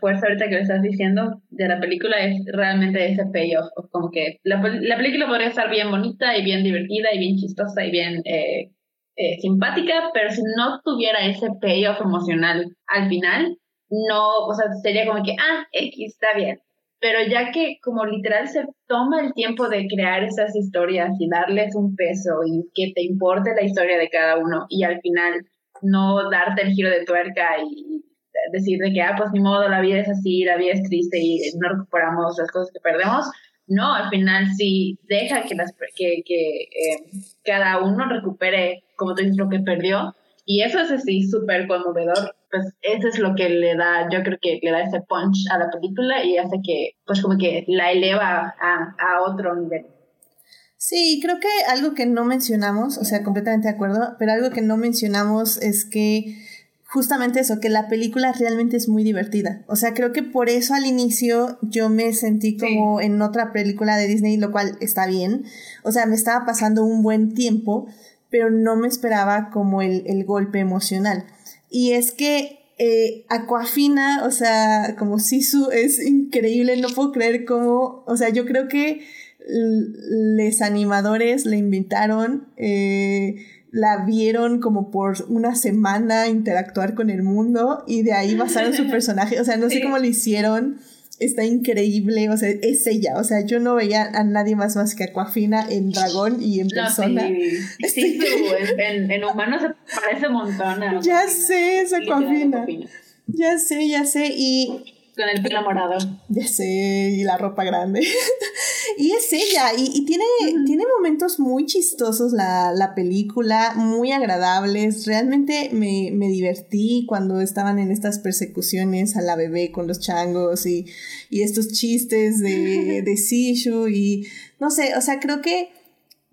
fuerza ahorita que lo estás diciendo de la película es realmente ese payoff. Como que la, la, película podría estar bien bonita y bien divertida y bien chistosa y bien eh, eh, simpática, pero si no tuviera ese payoff emocional al final, no, o sea, sería como que, ah, X está bien. Pero ya que como literal se toma el tiempo de crear esas historias y darles un peso y que te importe la historia de cada uno y al final no darte el giro de tuerca y decir de que, ah, pues ni modo, la vida es así, la vida es triste y no recuperamos las cosas que perdemos, no, al final sí deja que, las, que, que eh, cada uno recupere, como tú dices, lo que perdió. Y eso es así súper conmovedor. Pues eso es lo que le da, yo creo que le da ese punch a la película y hace que, pues como que la eleva a, a otro nivel. Sí, creo que algo que no mencionamos, o sea, completamente de acuerdo, pero algo que no mencionamos es que justamente eso, que la película realmente es muy divertida. O sea, creo que por eso al inicio yo me sentí como en otra película de Disney, lo cual está bien. O sea, me estaba pasando un buen tiempo, pero no me esperaba como el, golpe emocional. Y es que eh, Aquafina, o sea, como Sisu, es increíble, no puedo creer cómo, o sea, yo creo que los animadores le invitaron. Eh, la vieron como por una semana interactuar con el mundo y de ahí basaron su [LAUGHS] personaje. O sea, no sé cómo lo hicieron. Está increíble, o sea, es ella. O sea, yo no veía a nadie más más que Aquafina en dragón y en persona. sí, [LAUGHS] [LAUGHS] en, en humano se parece un montón. ya sé, es Aquafina. Ya sé, ya sé. Y con el pelo morado. Ya sé, y la ropa grande. [LAUGHS] y es ella, y, tiene, tiene momentos muy chistosos la, la película, muy agradables. Realmente me, me, divertí cuando estaban en estas persecuciones a la bebé con los changos y, y estos chistes de, [LAUGHS] de Sishu y no sé, o sea, creo que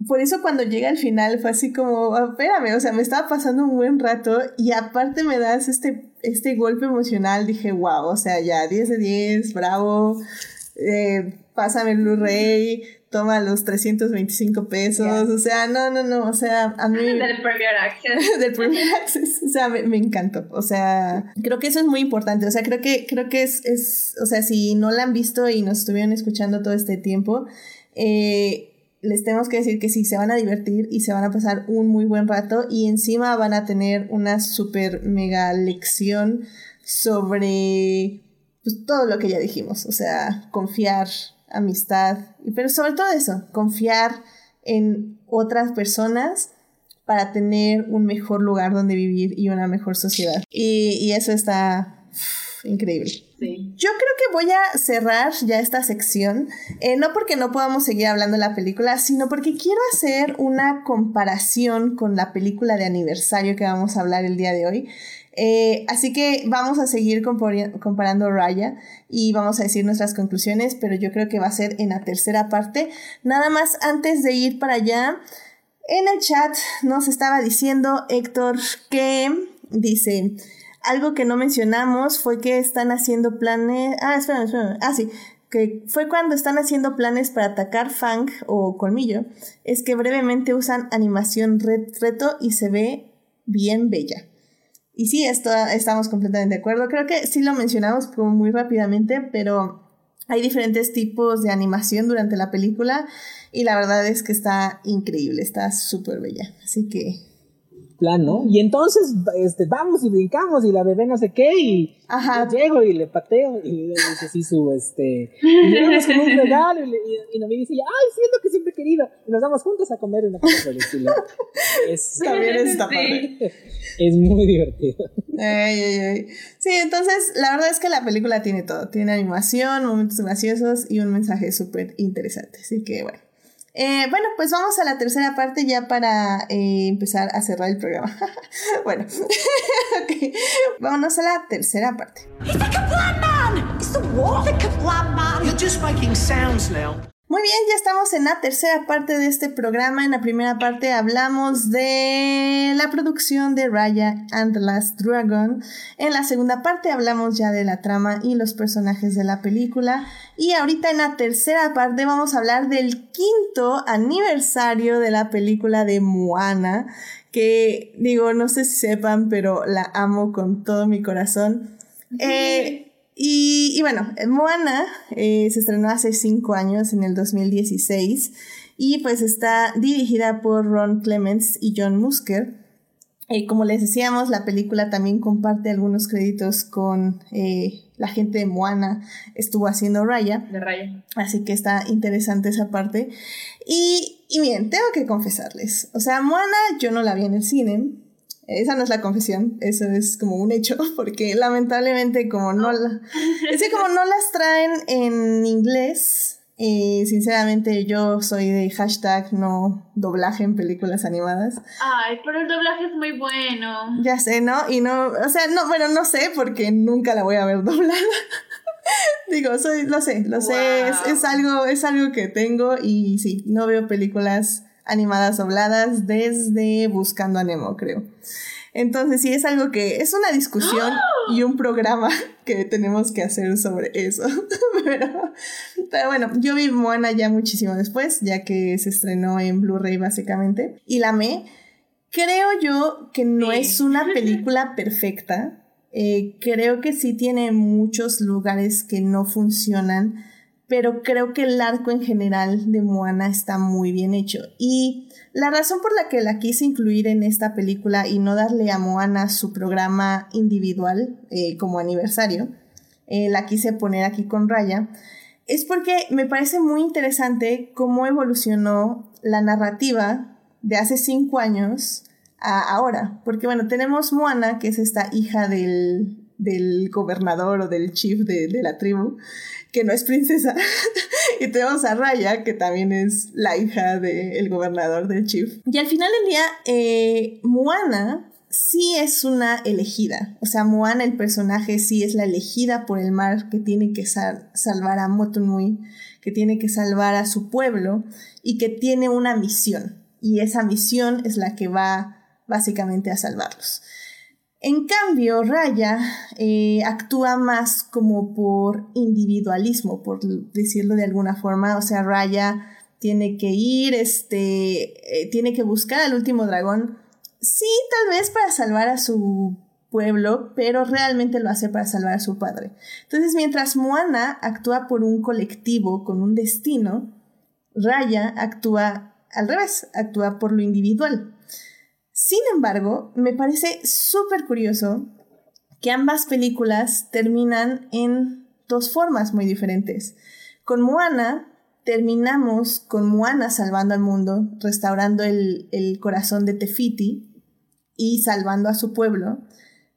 por eso cuando llega al final fue así como, ah, espérame, o sea, me estaba pasando un buen rato y aparte me das este, este golpe emocional, dije, wow, o sea, ya 10 de 10, bravo, eh, pásame el Blu-ray, toma los 325 pesos, o sea, no, no, no, o sea, a mí... [LAUGHS] del Premier Access. [LAUGHS] del Premier Access, o sea, me, me, encantó, o sea, creo que eso es muy importante, o sea, creo que, creo que es, es, o sea, si no la han visto y nos estuvieron escuchando todo este tiempo, eh, les tenemos que decir que sí, se van a divertir y se van a pasar un muy buen rato y encima van a tener una super mega lección sobre pues, todo lo que ya dijimos, o sea, confiar, amistad, pero sobre todo eso, confiar en otras personas para tener un mejor lugar donde vivir y una mejor sociedad. Y, y eso está increíble. Yo creo que voy a cerrar ya esta sección, eh, no porque no podamos seguir hablando de la película, sino porque quiero hacer una comparación con la película de aniversario que vamos a hablar el día de hoy. Eh, así que vamos a seguir comparando Raya y vamos a decir nuestras conclusiones, pero yo creo que va a ser en la tercera parte. Nada más antes de ir para allá, en el chat nos estaba diciendo Héctor que dice... Algo que no mencionamos fue que están haciendo planes. Ah, espera, espera. Ah, sí. Que fue cuando están haciendo planes para atacar Fang o Colmillo. Es que brevemente usan animación reto y se ve bien bella. Y sí, esto, estamos completamente de acuerdo. Creo que sí lo mencionamos como muy rápidamente, pero hay diferentes tipos de animación durante la película y la verdad es que está increíble, está súper bella. Así que ¿no? Y entonces este, vamos y brincamos y la bebé no sé qué y, llego y le pateo y le dice así su, este, y llegamos con un regalo y, y, y, me dice, ay, siento que siempre he querido, y nos vamos juntos a comer una cosa por el estilo. [LAUGHS] Es, También está padre. Es muy divertido. Sí, entonces la verdad es que la película tiene todo, tiene animación, momentos graciosos y un mensaje súper interesante, así que bueno. Eh, bueno, pues vamos a la tercera parte ya para eh, empezar a cerrar el programa. [LAUGHS] bueno, [LAUGHS] okay. vámonos a la tercera parte. Muy bien, ya estamos en la tercera parte de este programa. En la primera parte hablamos de la producción de Raya and the Last Dragon. En la segunda parte hablamos ya de la trama y los personajes de la película. Y ahorita en la tercera parte vamos a hablar del quinto aniversario de la película de Moana. Que digo, no sé si sepan, pero la amo con todo mi corazón. Eh, y, bueno, Moana eh, se estrenó hace cinco años, en el 2016, y pues está dirigida por Ron Clements y John Musker. Eh, como les decíamos, la película también comparte algunos créditos con eh, la gente de Moana, estuvo haciendo Raya. De Raya. Así que está interesante esa parte. Y, y bien, tengo que confesarles, o sea, Moana yo no la vi en el cine, esa no es la confesión, eso es como un hecho, [LAUGHS] porque lamentablemente como no la, es que como no las traen en inglés, Y sinceramente yo soy de hashtag no doblaje en películas animadas. Ay, pero el doblaje es muy bueno. Ya sé, ¿no? Y no, o sea, no, bueno, no sé porque nunca la voy a ver [LAUGHS] doblada. Digo, soy, lo sé, lo sé, es, es, algo, es algo que tengo y sí, no veo películas animadas dobladas desde Buscando a Nemo, creo. Entonces sí es algo que es una discusión y un programa [LAUGHS] que tenemos que hacer sobre eso. [LAUGHS] pero, bueno, yo vi Moana ya muchísimo después, ya que se estrenó en Blu-ray básicamente, y la amé. Creo yo que no es una [LAUGHS] película perfecta. Eh, creo que sí tiene muchos lugares que no funcionan, pero creo que el arco en general de Moana está muy bien hecho. Y la razón por la que la quise incluir en esta película y no darle a Moana su programa individual eh, como aniversario, eh, la quise poner aquí con Raya, es porque me parece muy interesante cómo evolucionó la narrativa de hace cinco años a ahora. Porque bueno, tenemos Moana, que es esta hija del, del gobernador o del chief de, de la tribu, que no es princesa. [LAUGHS] y tenemos a Raya, que también es la hija del gobernador del chief. Y al final del día, eh, Moana sí es una elegida. O sea, Moana, el personaje, sí es la elegida por el mar que tiene que salvar a Motunui, que tiene que salvar a su pueblo y que tiene una misión. Y esa misión es la que va básicamente a salvarlos. En cambio, Raya eh, actúa más como por individualismo, por decirlo de alguna forma. O sea, Raya tiene que ir, este, eh, tiene que buscar al último dragón. Sí, tal vez para salvar a su pueblo, pero realmente lo hace para salvar a su padre. Entonces, mientras Moana actúa por un colectivo con un destino, Raya actúa al revés, actúa por lo individual. Sin embargo, me parece súper curioso que ambas películas terminan en dos formas muy diferentes. Con Moana terminamos con Moana salvando al mundo, restaurando el, el corazón de Tefiti y salvando a su pueblo.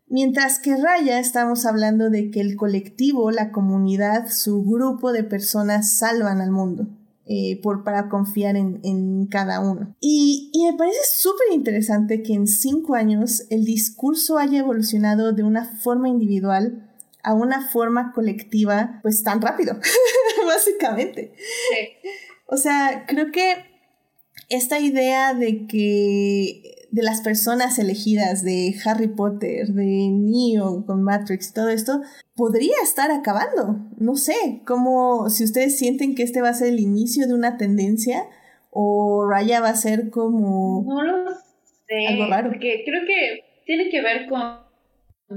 Mientras que Raya estamos hablando de que el colectivo, la comunidad, su grupo de personas salvan al mundo. Eh, por, para confiar en, cada uno. Y, y me parece súper interesante que en cinco años el discurso haya evolucionado de una forma individual a una forma colectiva, pues tan rápido, [LAUGHS] básicamente. O sea, creo que esta idea de que de las personas elegidas de Harry Potter, de Neo con Matrix, todo esto, podría estar acabando. No sé, como si ustedes sienten que este va a ser el inicio de una tendencia o Raya va a ser como... No lo sé. Algo raro. Porque creo que tiene que ver con...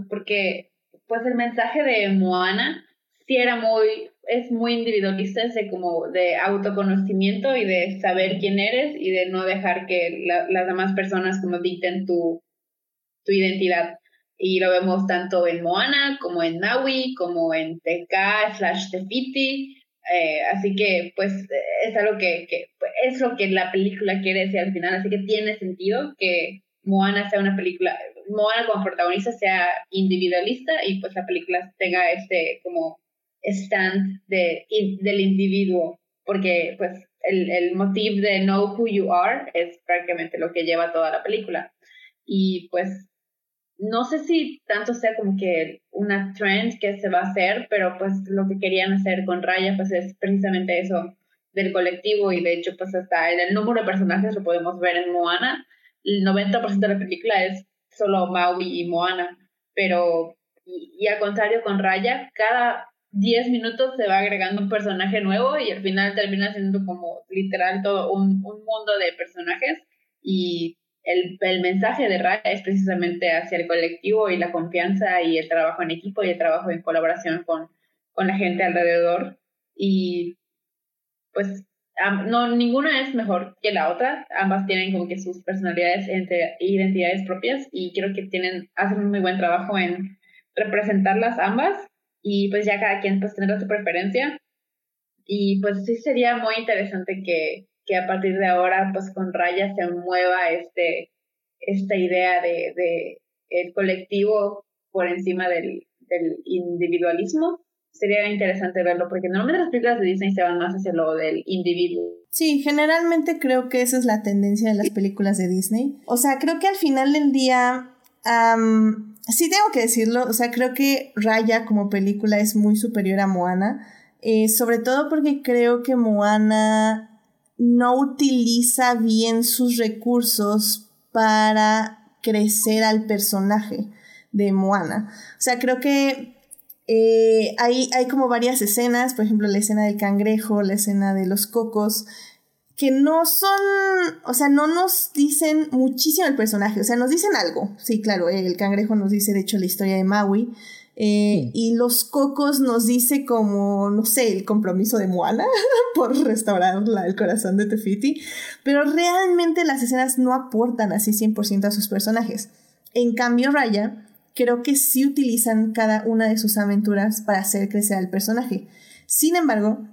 Porque pues el mensaje de Moana sí era muy es muy individualista, es de como de autoconocimiento y de saber quién eres y de no dejar que las demás personas como dicten tu, tu identidad. Y lo vemos tanto en Moana como en Naui, como en TK slash Tefiti. Eh, así que pues es algo que, que es lo que la película quiere decir al final, así que tiene sentido que Moana sea una película, Moana como protagonista sea individualista y pues la película tenga este como stand de, del individuo, porque pues el, el motivo de Know Who You Are es prácticamente lo que lleva toda la película. Y pues no sé si tanto sea como que una trend que se va a hacer, pero pues lo que querían hacer con Raya pues es precisamente eso del colectivo y de hecho pues hasta en el número de personajes lo podemos ver en Moana. El 90% de la película es solo Maui y Moana, pero y, y al contrario con Raya, cada 10 minutos se va agregando un personaje nuevo y al final termina siendo como literal todo un, un mundo de personajes y el, el, mensaje de Raya es precisamente hacia el colectivo y la confianza y el trabajo en equipo y el trabajo en colaboración con, con la gente alrededor. Y pues no ninguna es mejor que la otra. Ambas tienen como que sus personalidades e identidades propias y creo que tienen hacen un muy buen trabajo en representarlas ambas y pues ya cada quien pues tendrá su preferencia. Y pues sí sería muy interesante que, que a partir de ahora pues con Raya se mueva este, esta idea de, de el colectivo por encima del, del individualismo sería interesante verlo, porque normalmente las películas de Disney se van más hacia lo del individuo. Sí, generalmente creo que esa es la tendencia de las películas de Disney. O sea, creo que al final del día, sí tengo que decirlo, o sea, creo que Raya como película es muy superior a Moana, eh, sobre todo porque creo que Moana no utiliza bien sus recursos para crecer al personaje de Moana. O sea, creo que eh, hay, hay como varias escenas, por ejemplo, la escena del cangrejo, la escena de los cocos, que no son, o sea, no nos dicen muchísimo el personaje, o sea, nos dicen algo. Sí, claro, eh, el cangrejo nos dice, de hecho, la historia de Maui. Eh, y los cocos nos dice como, no sé, el compromiso de Moana [LAUGHS] por restaurar el corazón de Tefiti. Pero realmente las escenas no aportan así 100% a sus personajes. En cambio, Raya creo que sí utilizan cada una de sus aventuras para hacer crecer al personaje. Sin embargo,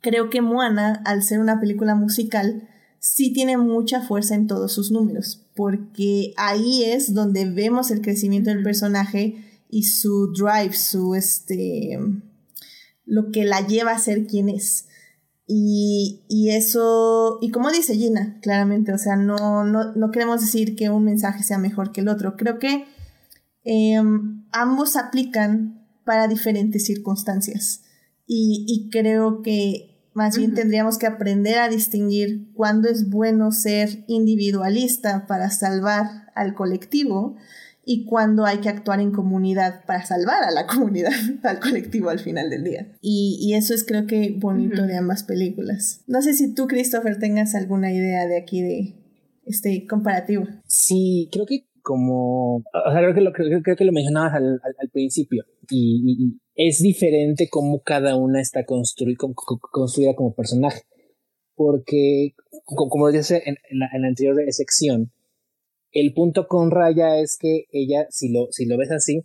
creo que Moana, al ser una película musical, sí tiene mucha fuerza en todos sus números, porque ahí es donde vemos el crecimiento del personaje y su drive, su este lo que la lleva a ser quien es. Y, eso, y como dice Gina, claramente, o sea, no, no, no queremos decir que un mensaje sea mejor que el otro. Creo que Em, ambos aplican para diferentes circunstancias. Y, creo que más bien tendríamos que aprender a distinguir cuándo es bueno ser individualista para salvar al colectivo y cuándo hay que actuar en comunidad para salvar a la comunidad, [LAUGHS] al colectivo al final del día. Y, eso es creo que bonito de ambas películas. No sé si tú, Christopher, tengas alguna idea de aquí de este comparativo. Sí, creo que como, o sea, creo que lo, creo, que lo mencionabas al, al, principio y, es diferente cómo cada una está construida como personaje. Porque, como decía en, en, la, en la anterior sección, el punto con Raya es que ella, si lo, si lo ves así,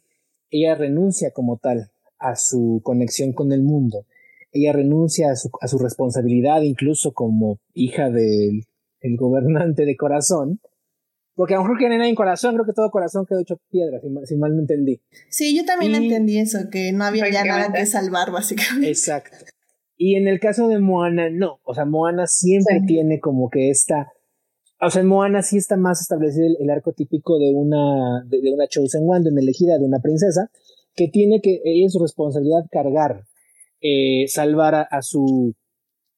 ella renuncia como tal a su conexión con el mundo. Ella renuncia a su, a su responsabilidad, incluso como hija del el gobernante de corazón, porque a lo mejor que nena en corazón, creo que todo corazón quedó hecho piedra, si mal, no entendí. Sí, yo también entendí eso, que no había ya nada que salvar, básicamente. Exacto. Y en el caso de Moana, no. O sea, Moana siempre tiene como que esta. O sea, en Moana sí está más establecido el, arco típico de una, de, una Chosen One, de una elegida, de una princesa, que tiene que, ella es su responsabilidad cargar, eh, salvar a, su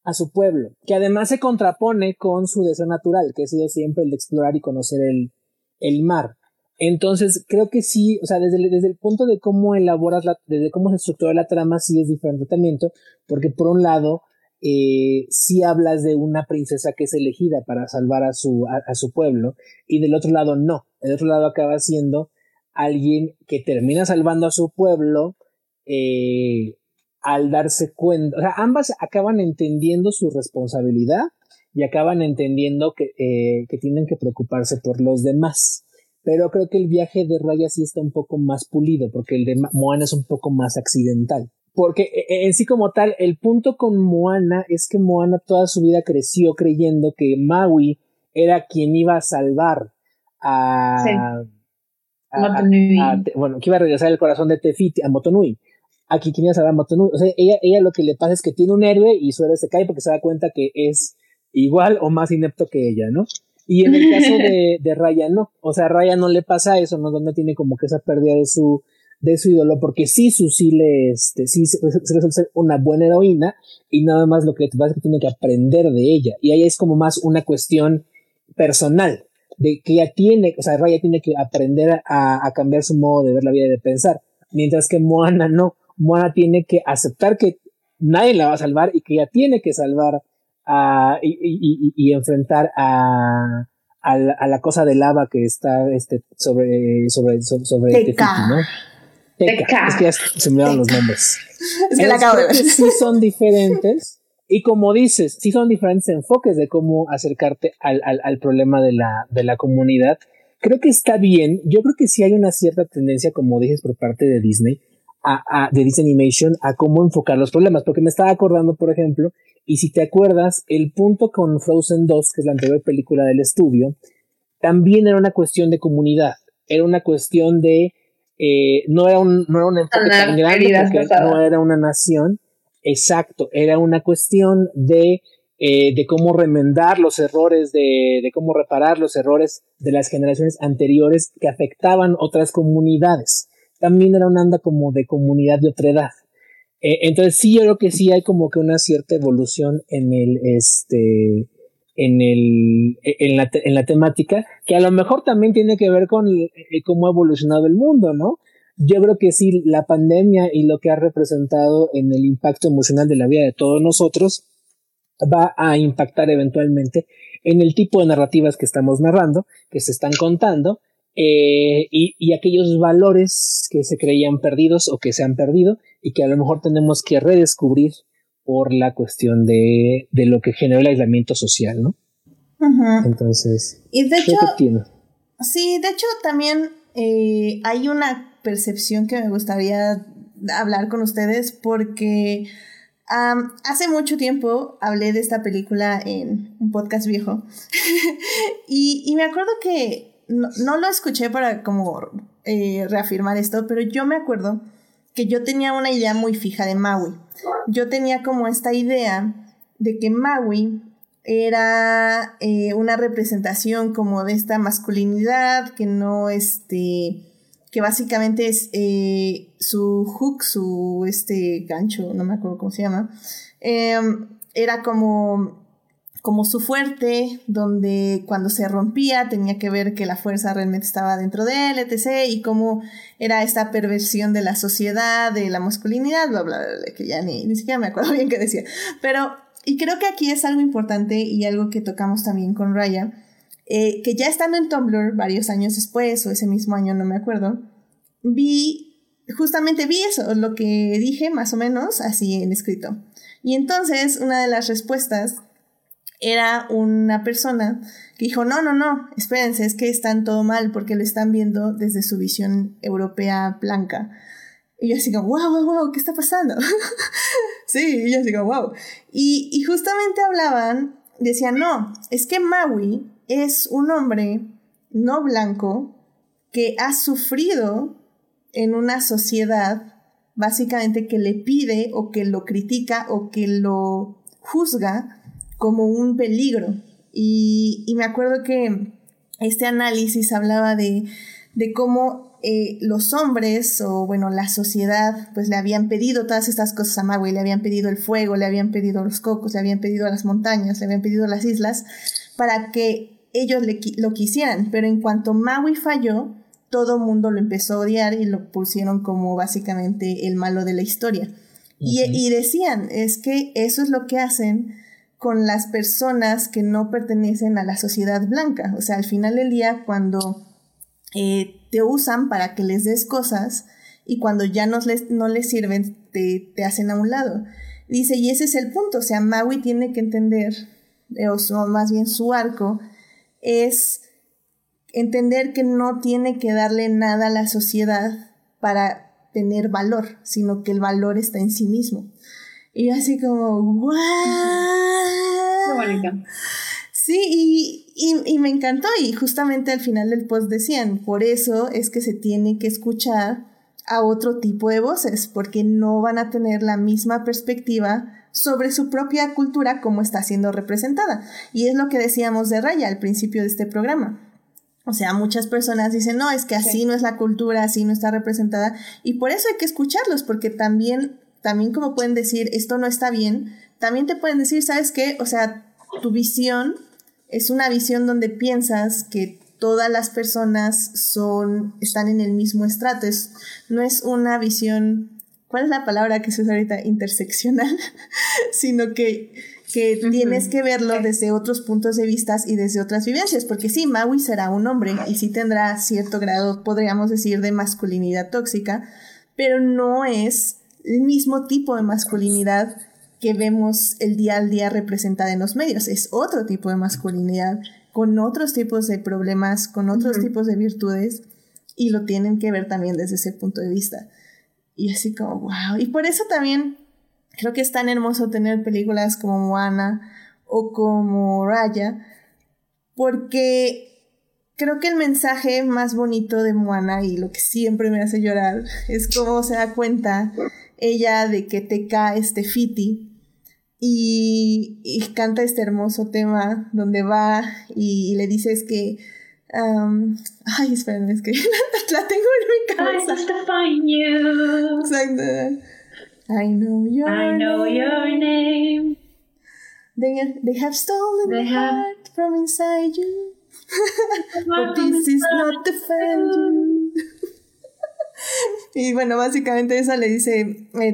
a su pueblo, que además se contrapone con su deseo natural, que ha sido siempre el de explorar y conocer el, el mar. Entonces, creo que sí, o sea, desde, desde el punto de cómo elaboras la, desde cómo se estructura la trama, sí es diferente tratamiento, porque por un lado, eh, sí hablas de una princesa que es elegida para salvar a su, a, su pueblo, y del otro lado no. El otro lado acaba siendo alguien que termina salvando a su pueblo, eh, al darse cuenta, o sea, ambas acaban entendiendo su responsabilidad y acaban entendiendo que, eh, que tienen que preocuparse por los demás. Pero creo que el viaje de Raya sí está un poco más pulido, porque el de Moana es un poco más accidental. Porque e, e, en sí como tal, el punto con Moana es que Moana toda su vida creció creyendo que Maui era quien iba a salvar a... Motonui. bueno, que iba a regresar el corazón de Tefiti a Motonui aquí quien a Motonui. O sea, ella, ella lo que le pasa es que tiene un héroe y su héroe se cae porque se da cuenta que es igual o más inepto que ella, ¿no? Y en el [LAUGHS] caso de, de Raya no, o sea, a Raya no le pasa eso, ¿no? Donde tiene como que esa pérdida de su, de su ídolo, porque sí, su sí le, este, sí se, ser una buena heroína y nada más lo que pasa es que tiene que aprender de ella. Y ahí es como más una cuestión personal, de que ella tiene, o sea, Raya tiene que aprender a, a cambiar su modo de ver la vida y de pensar, mientras que Moana no. Moana tiene que aceptar que nadie la va a salvar y que ella tiene que salvar a, y, enfrentar a, a, la, cosa de lava que está este, sobre, sobre, sobre, Teca. ¿no? Teca. Es que ya se me dan los nombres. [LAUGHS] es que la acabo de ver. Sí son diferentes. Y como dices, sí son diferentes enfoques de cómo acercarte al, al, al problema de la, de la comunidad. Creo que está bien. Yo creo que sí hay una cierta tendencia, como dices, por parte de Disney, a, de Disney Animation a cómo enfocar los problemas, porque me estaba acordando, por ejemplo, y si te acuerdas, el punto con Frozen 2, que es la anterior película del estudio, también era una cuestión de comunidad, era una cuestión de eh, no, era un, no era un enfoque tan grande porque no era una nación. Exacto, era una cuestión de, eh, de cómo remendar los errores, de, de, cómo reparar los errores de las generaciones anteriores que afectaban otras comunidades. También era una anda como de comunidad de otra edad. Eh, entonces sí, yo creo que sí hay como que una cierta evolución en el, este, en, el, en, la, en la temática, que a lo mejor también tiene que ver con eh, cómo ha evolucionado el mundo, ¿no? Yo creo que sí, la pandemia y lo que ha representado en el impacto emocional de la vida de todos nosotros va a impactar eventualmente en el tipo de narrativas que estamos narrando, que se están contando, eh, y, y, aquellos valores que se creían perdidos o que se han perdido y que a lo mejor tenemos que redescubrir por la cuestión de, de lo que generó el aislamiento social, ¿no? Entonces, y de hecho, sí, de hecho también eh, hay una percepción que me gustaría hablar con ustedes porque hace mucho tiempo hablé de esta película en un podcast viejo. [LAUGHS] Y, y, me acuerdo que no, no, lo escuché para como eh, reafirmar esto, pero yo me acuerdo que yo tenía una idea muy fija de Maui. Yo tenía como esta idea de que Maui era eh, una representación como de esta masculinidad que no este que básicamente es eh, su hook su este gancho no me acuerdo cómo se llama em, era como como su fuerte, donde cuando se rompía tenía que ver que la fuerza realmente estaba dentro de él, etc. Y cómo era esta perversión de la sociedad, de la masculinidad, bla, bla, bla, que ya ni, ni siquiera me acuerdo [LAUGHS] bien qué decía. Pero, y creo que aquí es algo importante y algo que tocamos también con Raya, eh, que ya estando en Tumblr varios años después, o ese mismo año, no me acuerdo, vi, justamente vi eso, lo que dije más o menos así en escrito. Y entonces una de las respuestas era una persona que dijo, no, no, no, espérense, es que están todo mal porque lo están viendo desde su visión europea blanca. Y yo así como, wow, wow, wow, ¿qué está pasando? [LAUGHS] sí, y yo así como, wow. Y, y justamente hablaban, decían, no, es que Maui es un hombre no blanco que ha sufrido en una sociedad básicamente que le pide o que lo critica o que lo juzga como un peligro. Y, me acuerdo que este análisis hablaba de, cómo eh, los hombres o bueno, la sociedad pues le habían pedido todas estas cosas a Maui, le habían pedido el fuego, le habían pedido los cocos, le habían pedido las montañas, le habían pedido las islas para que ellos le, lo quisieran, pero en cuanto Maui falló, todo mundo lo empezó a odiar y lo pusieron como básicamente el malo de la historia. y, y decían, es que eso es lo que hacen con las personas que no pertenecen a la sociedad blanca. O sea, al final del día, cuando eh, te usan para que les des cosas y cuando ya no les, no les sirven, te, hacen a un lado. Dice, y ese es el punto. O sea, Maui tiene que entender, eh, o más bien su arco, es entender que no tiene que darle nada a la sociedad para tener valor, sino que el valor está en sí mismo. Y así como, ¡wow! Sí, y, y, me encantó. Y justamente al final del post decían, por eso es que se tiene que escuchar a otro tipo de voces, porque no van a tener la misma perspectiva sobre su propia cultura como está siendo representada. Y es lo que decíamos de Raya al principio de este programa. O sea, muchas personas dicen, no, es que así no es la cultura, así no está representada. Y por eso hay que escucharlos, porque también también como pueden decir, esto no está bien, también te pueden decir, ¿sabes qué? O sea, tu visión es una visión donde piensas que todas las personas son, están en el mismo estrato, no es una visión, ¿cuál es la palabra que se usa ahorita? Interseccional, [LAUGHS] sino que, que tienes que verlo desde otros puntos de vista y desde otras vivencias, porque sí, Maui será un hombre y sí tendrá cierto grado, podríamos decir, de masculinidad tóxica, pero no es el mismo tipo de masculinidad que vemos el día al día representada en los medios. Es otro tipo de masculinidad, con otros tipos de problemas, con otros tipos de virtudes, y lo tienen que ver también desde ese punto de vista. Y así como, wow. Y por eso también creo que es tan hermoso tener películas como Moana o como Raya, porque creo que el mensaje más bonito de Moana y lo que siempre me hace llorar es cómo se da cuenta ella de que te cae este fiti y, y, canta este hermoso tema donde va y, le dices que um, ay espérenme es que [LAUGHS] la, tengo en mi cabeza Exacto. I know your I know name. your name. They, they have stolen they my have... heart from inside you. [LAUGHS] But [LAUGHS] this is not the fan [LAUGHS] Y bueno, básicamente esa le dice, eh, [LAUGHS]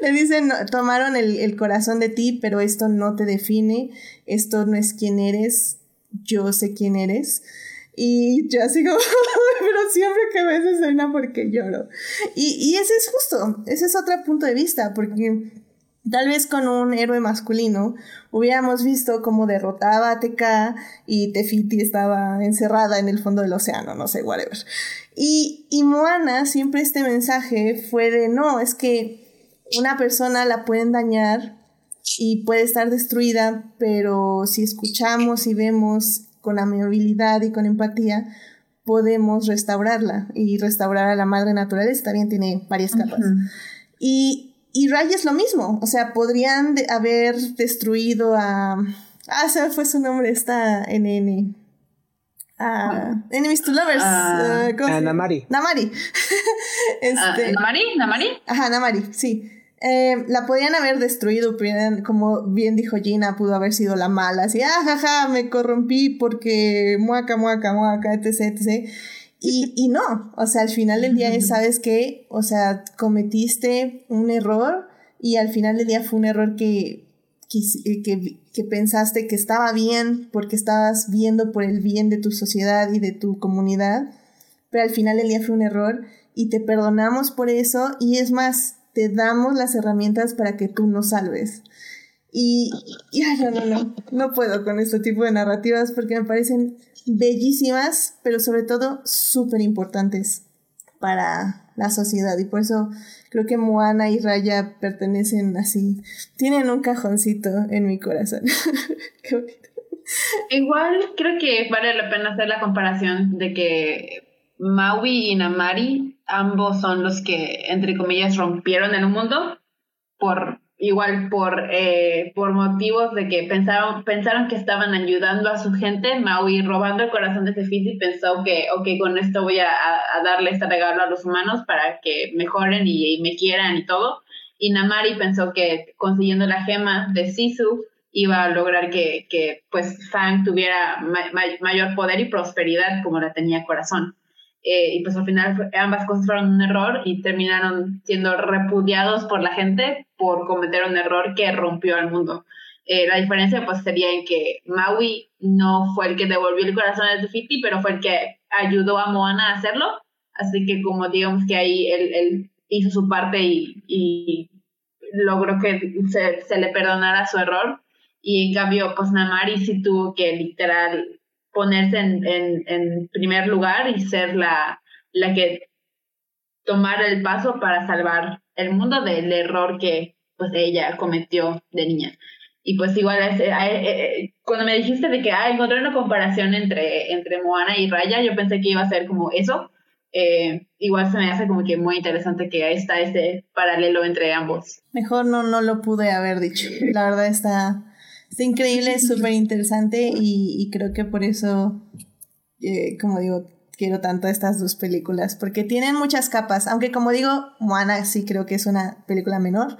le dicen, tomaron el, el, corazón de ti, pero esto no te define, esto no es quién eres, yo sé quién eres. Y yo así como, [LAUGHS] pero siempre que ves esa escena porque lloro. Y, y ese es justo, ese es otro punto de vista, porque Tal vez con un héroe masculino hubiéramos visto cómo derrotaba a TK y Tefiti estaba encerrada en el fondo del océano, no sé, whatever. Y, y Moana siempre este mensaje fue de no, es que una persona la pueden dañar y puede estar destruida, pero si escuchamos y vemos con amabilidad y con empatía, podemos restaurarla y restaurar a la madre naturaleza. También tiene varias capas. Y y Ray es lo mismo, o sea, podrían haber destruido a... Ah, se fue su nombre, esta NN. Ah, Enemies to Lovers. Ah, uh, Namari. Namari. [LAUGHS] este, ¿Namari? ¿Namari? Ajá, Namari, sí. Eh, la podían haber destruido, como bien dijo Gina, pudo haber sido la mala, así, ah, jaja, me corrompí porque muaca, muaca, muaca, etc, etc. Y, y no, o sea, al final del día sabes que, o sea, cometiste un error y al final del día fue un error que, que, pensaste que estaba bien porque estabas viendo por el bien de tu sociedad y de tu comunidad, pero al final del día fue un error y te perdonamos por eso y es más, te damos las herramientas para que tú nos salves. Y, y no, no, no, no puedo con este tipo de narrativas porque me parecen bellísimas, pero sobre todo súper importantes para la sociedad. Y por eso creo que Moana y Raya pertenecen así. Tienen un cajoncito en mi corazón. [LAUGHS] Igual creo que vale la pena hacer la comparación de que Maui y Namari ambos son los que, entre comillas, rompieron el mundo por igual por, eh, por motivos de que pensaron, pensaron que estaban ayudando a su gente, Maui robando el corazón de Tefiti pensó que, ok, con esto voy a, darle este regalo a los humanos para que mejoren y, me quieran y todo. Y Namari pensó que consiguiendo la gema de Sisu iba a lograr que, que pues Fang tuviera mayor poder y prosperidad como la tenía Corazón. Eh, y pues al final ambas cosas fueron un error y terminaron siendo repudiados por la gente por cometer un error que rompió al mundo. Eh, la diferencia pues sería en que Maui no fue el que devolvió el corazón de Tufiti, pero fue el que ayudó a Moana a hacerlo. Así que como digamos que ahí él, hizo su parte y, y logró que se, se, le perdonara su error. Y en cambio, pues Namari sí tuvo que literal ponerse en, en, en primer lugar y ser la, la que tomara el paso para salvar el mundo del error que pues ella cometió de niña. Y pues igual, eh, eh, eh, cuando me dijiste de que ah, encontré una comparación entre, entre Moana y Raya, yo pensé que iba a ser como eso. igual se me hace como que muy interesante que ahí está este paralelo entre ambos. Mejor no, no lo pude haber dicho. La verdad está Está increíble, súper interesante y, y, creo que por eso, eh, como digo, quiero tanto estas dos películas, porque tienen muchas capas, aunque como digo, Moana sí creo que es una película menor,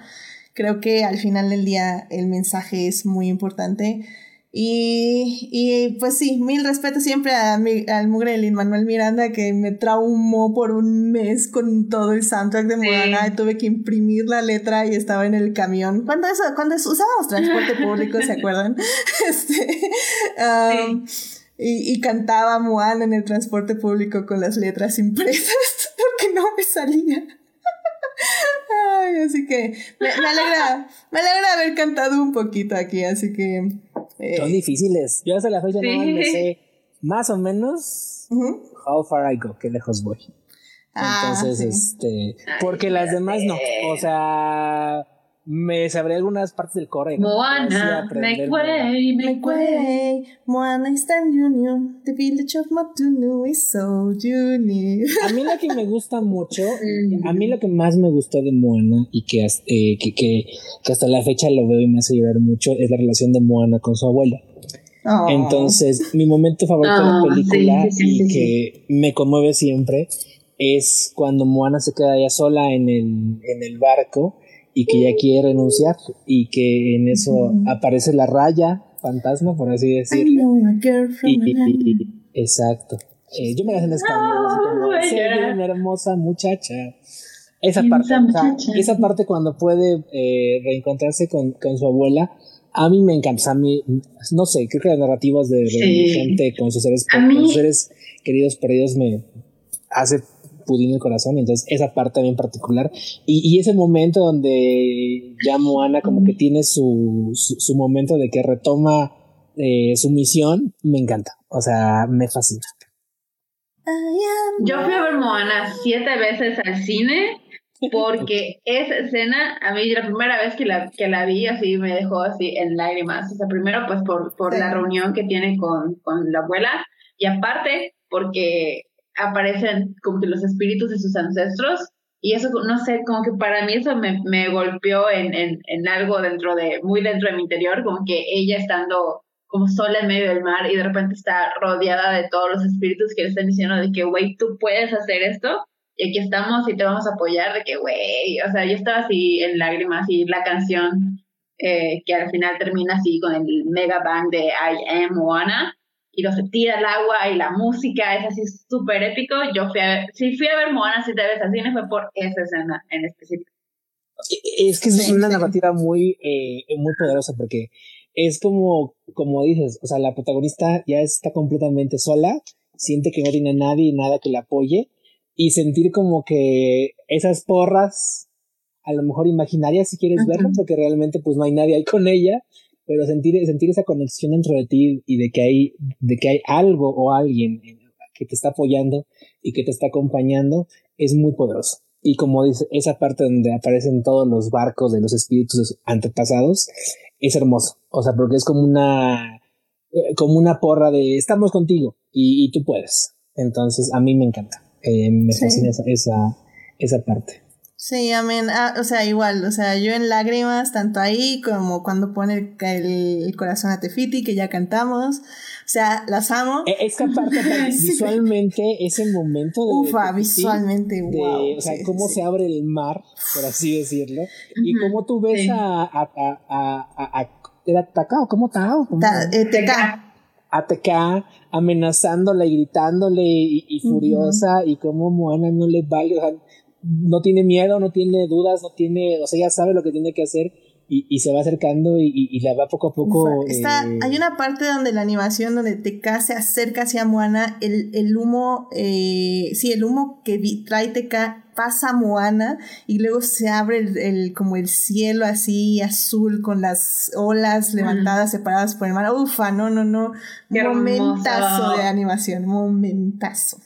creo que al final del día el mensaje es muy importante y, y pues sí, mil respetos siempre a al mugre de Manuel Miranda que me traumó por un mes con todo el soundtrack de Moana y tuve que imprimir la letra y estaba en el camión. Cuando eso, cuando usábamos transporte público, ¿se [LAUGHS] acuerdan? [LAUGHS] Este, um, y, y, cantaba Moana en el transporte público con las letras impresas [LAUGHS] porque no me salía. Ay, así que me, me, alegra, me alegra haber cantado un poquito aquí, así que eh, Son difíciles. Yo hasta la fecha no me sé más o menos how far I go, qué lejos voy. Ah, Entonces, este, porque las demás no. O sea, me sabré algunas partes del coro. Moana, make way, make way. Moana is union. The village of Matunu is so unique. A mí lo que me gusta mucho, [LAUGHS] a mí lo que más me gustó de Moana y que, eh, que, que, que, hasta la fecha lo veo y me hace llorar mucho es la relación de Moana con su abuela. Oh. Entonces, mi momento favorito de la oh, película y que me conmueve siempre es cuando Moana se queda ya sola en el, en el barco y que ya quiere renunciar y que en eso aparece la raya fantasma, por así decirlo. exacto. Eh, yo me la sé en español. una hermosa muchacha. Esa parte, esa parte cuando puede eh, reencontrarse con, con, su abuela, a mí me encanta. A mí, no sé, creo que las narrativas de, gente con sus seres, con sus seres queridos perdidos me hace pudín el corazón, entonces esa parte también particular. Y, ese momento donde ya Moana como que tiene su, su, momento de que retoma eh, su misión, me encanta, o sea, me fascina. Yo fui a ver Moana siete veces al cine porque [LAUGHS] esa escena, a mí la primera vez que la, que la vi así me dejó así en lágrimas. O sea, primero pues por, por la reunión que tiene con, con la abuela y aparte porque aparecen como que los espíritus de sus ancestros y eso, no sé, como que para mí eso me, me golpeó en, en, en, algo dentro de, muy dentro de mi interior, como que ella estando como sola en medio del mar y de repente está rodeada de todos los espíritus que le están diciendo de que, güey, tú puedes hacer esto y aquí estamos y te vamos a apoyar, de que, güey, o sea, yo estaba así en lágrimas y la canción eh, que al final termina así con el mega bang de I Am Moana, y los tira al agua y la música es así súper épico. Yo fui a ver, si fui a ver Moana siete veces al cine fue por esa escena en específico. E, es que es una narrativa muy, eh, muy poderosa porque es como, como dices, o sea, la protagonista ya está completamente sola, siente que no tiene nadie y nada que la apoye y sentir como que esas porras, a lo mejor imaginarias si quieres verlo, porque realmente pues no hay nadie ahí con ella, pero sentir, sentir esa conexión dentro de ti y de que hay, de que hay algo o alguien que te está apoyando y que te está acompañando es muy poderoso. Y como dice, esa parte donde aparecen todos los barcos de los espíritus antepasados es hermoso. O sea, porque es como una, eh, como una porra de estamos contigo y, tú puedes. Entonces, a mí me encanta. Eh, me fascina esa, esa, esa parte. Sí, amén. Ah, o sea, igual, o sea, yo en lágrimas, tanto ahí como cuando pone el, corazón a Tefiti, que ya cantamos. O sea, las amo. E, esta parte [LAUGHS] visualmente, ese momento de. Ufa, visualmente, wow. o sea, cómo se abre el mar, por así decirlo. Y cómo tú ves a, a, a, a, a, ¿Era Takao? ¿Cómo Takao? Eh, Teka. A Teka amenazándola y gritándole y, furiosa, y cómo Moana no le vale. O sea, no tiene miedo, no tiene dudas, no tiene, o sea, ya sabe lo que tiene que hacer y, y se va acercando y, y, la va poco a poco. Está, eh, hay una parte donde la animación, donde te se acerca hacia Moana, el, el humo, eh, sí, el humo que trae Teca pasa a Moana y luego se abre el, como el cielo así azul con las olas levantadas separadas por el mar. Ufa, no, no, no. momentazo de animación, momentazo.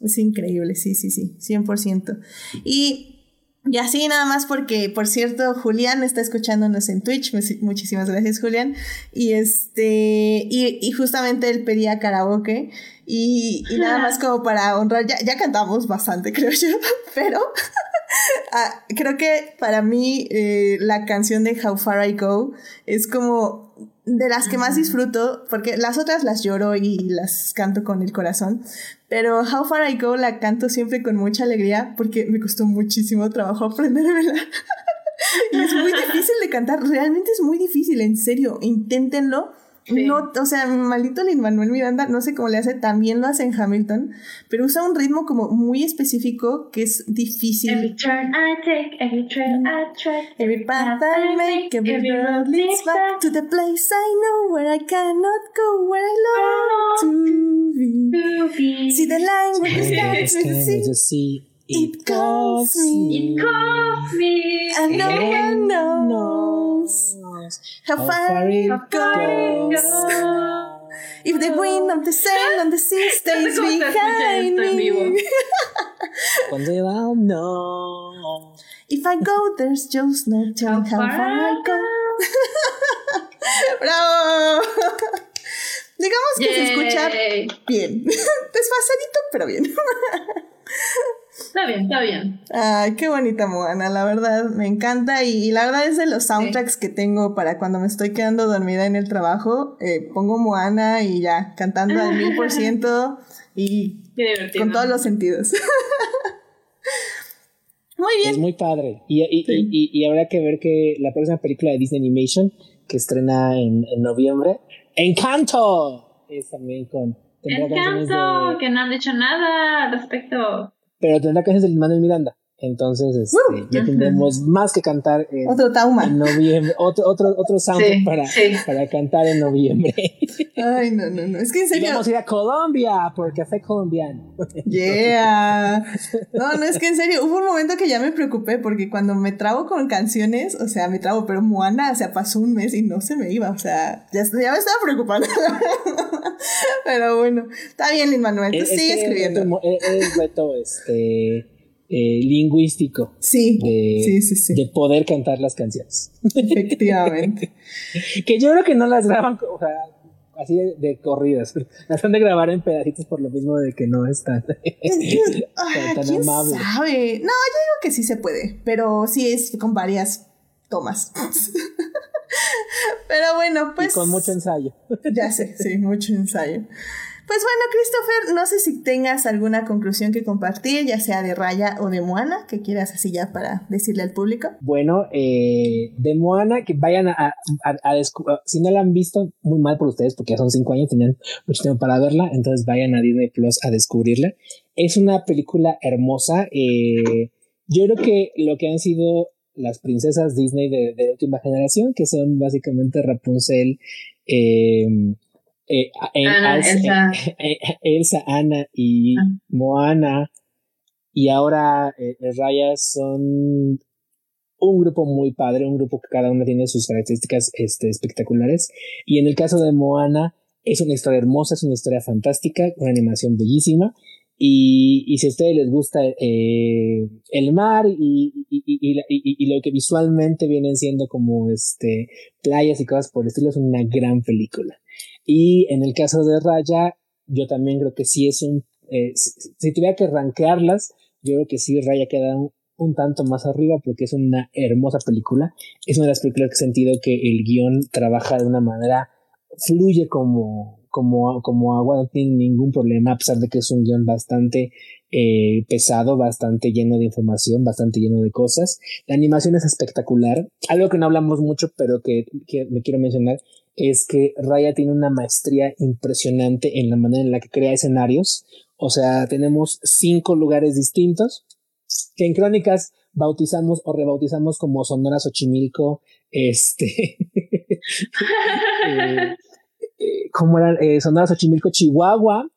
Es increíble, sí, sí, sí, 100%. Y y así nada más porque, por cierto, Julián está escuchándonos en Twitch. Muchísimas gracias, Julián. Y este, y, justamente él pedía karaoke. Y, y nada más como para honrar, ya, ya cantamos bastante, [LAUGHS] creo yo, pero [LAUGHS] ah, creo que para mí eh, la canción de How Far I Go es como de las que más disfruto, porque las otras las lloro y las canto con el corazón, pero How Far I Go la canto siempre con mucha alegría porque me costó muchísimo trabajo aprendérmela. [LAUGHS] y es muy difícil de cantar, realmente es muy difícil, en serio, inténtenlo no, o sea, maldito Lin Manuel Miranda, no sé cómo le hace, también lo hace en Hamilton, pero usa un ritmo como muy específico que es difícil. Every turn I take, every turn I try, every path I make, every road leads back to the place I know where I cannot go, where I long to be. See the line where the stars the sea. It calls me. It calls me. And no one knows how far it goes. If the wind of the sand on the sea stays behind me. [LAUGHS] Cuando yo no. If I go, there's just no telling how far I go. [LAUGHS] ¡Bravo! Digamos que se escucha bien. [LAUGHS] Desfasadito, pero bien. Está bien, está bien. Ay, qué bonita Moana, la verdad, me encanta y, la verdad es de los soundtracks que tengo para cuando me estoy quedando dormida en el trabajo, eh, pongo Moana y ya, cantando al mil por ciento [LAUGHS] y con todos los sentidos. [LAUGHS] muy bien. Es muy padre. Y, y, y, habrá que ver que la próxima película de Disney Animation que estrena en, en noviembre, Encanto, es también con... Encanto, que no han dicho nada al respecto pero tendrá canciones de Lin Miranda. Entonces, este, ya tendremos más que cantar en, otro tauma. en noviembre, otro, otro, otro soundtrack para, para cantar en noviembre. Ay, no, no, no. Es que en serio. Y vamos a ir a Colombia por café colombiano. Yeah. No, no, es que en serio, hubo un momento que ya me preocupé porque cuando me trabo con canciones, o sea, me trabo, pero Moana, o sea, pasó un mes y no se me iba, o sea, ya, ya me estaba preocupando. pero bueno, está bien, Lin Manuel, tú sigue escribiendo. Es reto, este eh, lingüístico. Sí, de, sí, sí, sí. De poder cantar las canciones. Efectivamente. [LAUGHS] que yo creo que no las graban, o sea, así de, corridas. [LAUGHS] Las han de grabar en pedacitos por lo mismo de que no están [LAUGHS] tan, ¿quién Sabe? No, yo digo que sí se puede, pero sí es con varias tomas. pero bueno, pues. Y con mucho ensayo. ya sé, sí, mucho ensayo. Pues bueno, Christopher, no sé si tengas alguna conclusión que compartir, ya sea de Raya o de Moana, que quieras así ya para decirle al público. Bueno, eh, de Moana, que vayan a, a, si no la han visto, muy mal por ustedes, porque ya son cinco años, tenían mucho tiempo para verla, entonces vayan a Disney Plus a descubrirla. Es una película hermosa. Eh, yo creo que lo que han sido las princesas Disney de, de última generación, que son básicamente Rapunzel, eh, eh, Elsa. Ana y ah. Moana y ahora eh, Raya son un grupo muy padre, un grupo que cada uno tiene sus características este, espectaculares. Y en el caso de Moana, es una historia hermosa, es una historia fantástica, una animación bellísima. Y, y si a ustedes les gusta eh, el mar y, y, y, lo que visualmente vienen siendo como este, playas y cosas por el estilo, es una gran película. Y en el caso de Raya, yo también creo que sí es un, eh, si, tuviera que rankearlas, yo creo que sí Raya queda un, tanto más arriba porque es una hermosa película. Es una de las películas que he sentido que el guion trabaja de una manera, fluye como, como, como agua, no tiene ningún problema, a pesar de que es un guion bastante eh, pesado, bastante lleno de información, bastante lleno de cosas. La animación es espectacular. Algo que no hablamos mucho, pero que, que me quiero mencionar, es que Raya tiene una maestría impresionante en la manera en la que crea escenarios. O sea, tenemos cinco lugares distintos que en crónicas bautizamos o rebautizamos como Sonora Xochimilco, este, [LAUGHS] eh, eh, ¿cómo era? Eh, Sonora Xochimilco, Chihuahua,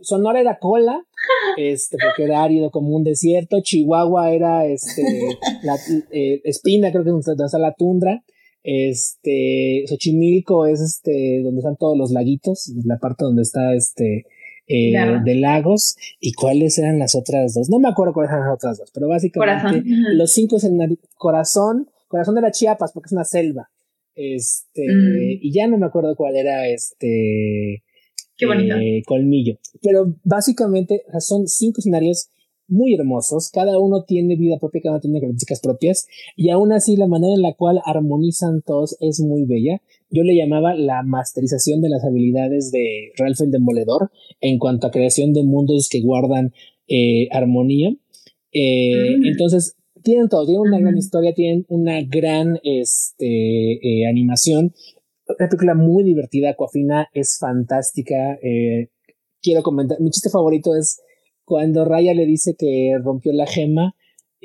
Sonora era cola, este, porque era árido como un desierto, Chihuahua era, este, la, espina, creo que es donde está la tundra, este, Xochimilco es este, donde están todos los laguitos, la parte donde está este, eh, de lagos. ¿Y cuáles eran las otras dos? No me acuerdo cuáles eran las otras dos, pero básicamente [LAUGHS] los cinco es el corazón, corazón de la Chiapas, porque es una selva. Este, mm. y ya no me acuerdo cuál era este. Qué bonito. Eh, colmillo. Pero básicamente son cinco escenarios muy hermosos, cada uno tiene vida propia, cada uno tiene características propias, y aún así la manera en la cual armonizan todos es muy bella. Yo le llamaba la masterización de las habilidades de Ralph el Demoledor en cuanto a creación de mundos que guardan eh, armonía. Eh, mm. Entonces, tienen todo, tienen una gran historia, tienen una gran este, eh, animación, una película muy divertida, Aquafina es fantástica. quiero comentar, mi chiste favorito es cuando Raya le dice que rompió la gema,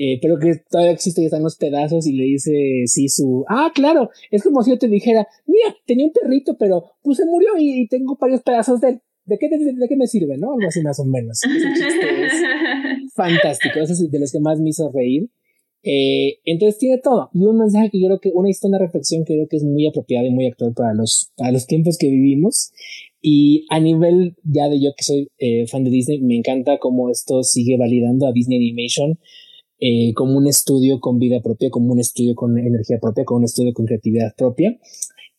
eh, pero que todavía existe y están los pedazos y le dice sí su ah claro es como si yo te dijera mira tenía un perrito pero pues se murió y, tengo varios pedazos de él ¿De qué, de, qué me sirve, no? Algo así más o menos. es [LAUGHS] fantástico. Ese es de los que más me hizo reír. Eh, entonces tiene todo. Y un mensaje que yo creo que, una historia, una reflexión que creo que es muy apropiada y muy actual para los, para los tiempos que vivimos. Y a nivel ya de yo que soy eh, fan de Disney, me encanta cómo esto sigue validando a Disney Animation. eh, como un estudio con vida propia, como un estudio con energía propia, como un estudio con creatividad propia.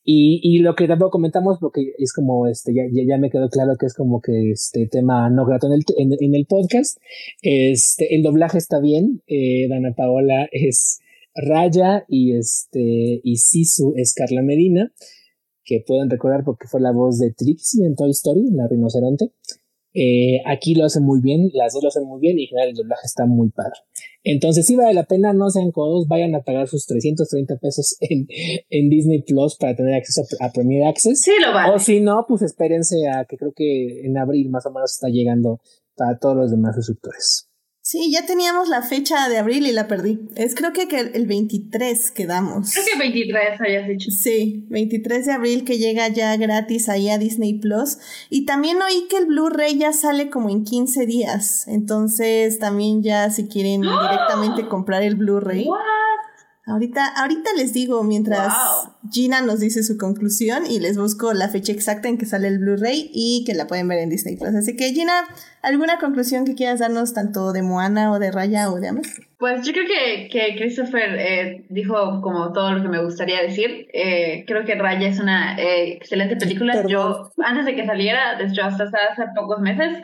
Y, y lo que tampoco comentamos, porque es como, este, ya, ya, me quedó claro que es como que este tema no grato en el, en, el podcast, este, el doblaje está bien, eh, Dana Paola es Raya y este, y Sisu es Carla Medina, que pueden recordar porque fue la voz de Trixie en Toy Story, la rinoceronte. Eh, aquí lo hacen muy bien, las dos lo hacen muy bien y en general el doblaje está muy padre. Entonces, si vale la pena, no sean codos, vayan a pagar sus 330 pesos en, en Disney Plus para tener acceso a, Premier Access. Sí, lo vale. O si no, pues espérense a que creo que en abril más o menos está llegando para todos los demás suscriptores. Sí, ya teníamos la fecha de abril y la perdí. Es creo que, que el 23 quedamos. Creo que 23 hayas dicho. Sí, 23 de abril que llega ya gratis ahí a Disney Plus. Y también oí que el Blu-ray ya sale como en 15 días. Entonces también ya si quieren ¡Ah! directamente comprar el Blu-ray. Ahorita, ahorita les digo mientras Gina nos dice su conclusión y les busco la fecha exacta en que sale el Blu-ray y que la pueden ver en Disney Plus. Así que Gina, ¿alguna conclusión que quieras darnos tanto de Moana o de Raya o de Amas? Pues yo creo que, que Christopher eh, dijo como todo lo que me gustaría decir. Eh, creo que Raya es una eh, excelente película. Yo, antes de que saliera, desde hasta hace pocos meses,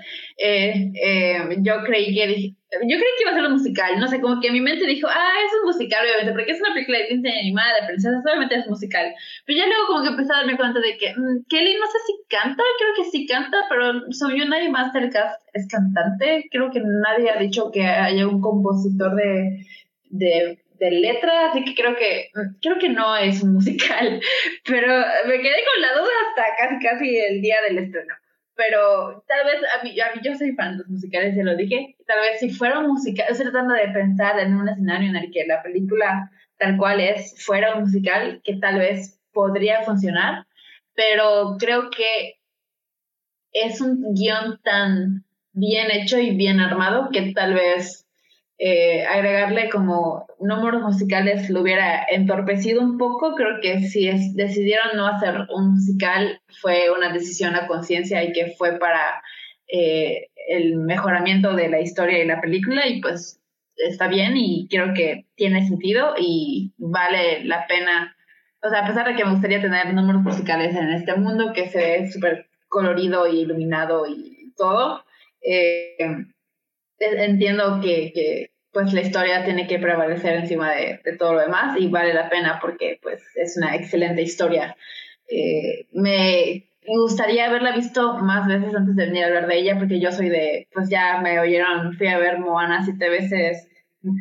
yo creí que yo creí que iba a ser un musical, no sé, como que mi mente dijo, ah, es un musical, obviamente, porque es una película de Disney animada de princesas, obviamente es musical. Pero ya luego como que empecé a darme cuenta de que mm, Kelly no sé si canta, creo que sí canta, pero yo nadie más del cast es cantante. Creo que nadie ha dicho que haya un compositor de, de, de letra, así que creo que mm, creo que no es un musical. [LAUGHS] Pero me quedé con la duda hasta casi casi el día del estreno pero tal vez a mí, a mí yo soy fan de los musicales, ya lo dije, tal vez si fuera un musical, estoy tratando de pensar en un escenario en el que la película tal cual es fuera un musical, que tal vez podría funcionar, pero creo que es un guion tan bien hecho y bien armado que tal vez eh, agregarle como números musicales lo hubiera entorpecido un poco. Creo que si decidieron no hacer un musical fue una decisión a conciencia y que fue para eh, el mejoramiento de la historia y la película y pues está bien y creo que tiene sentido y vale la pena. O sea, a pesar de que me gustaría tener números musicales en este mundo que se ve súper colorido y iluminado y todo, eh, entiendo que, que, pues la historia tiene que prevalecer encima de, de, todo lo demás y vale la pena porque pues es una excelente historia. Eh, me gustaría haberla visto más veces antes de venir a hablar de ella porque yo soy de, pues ya me oyeron, fui a ver Moana siete veces,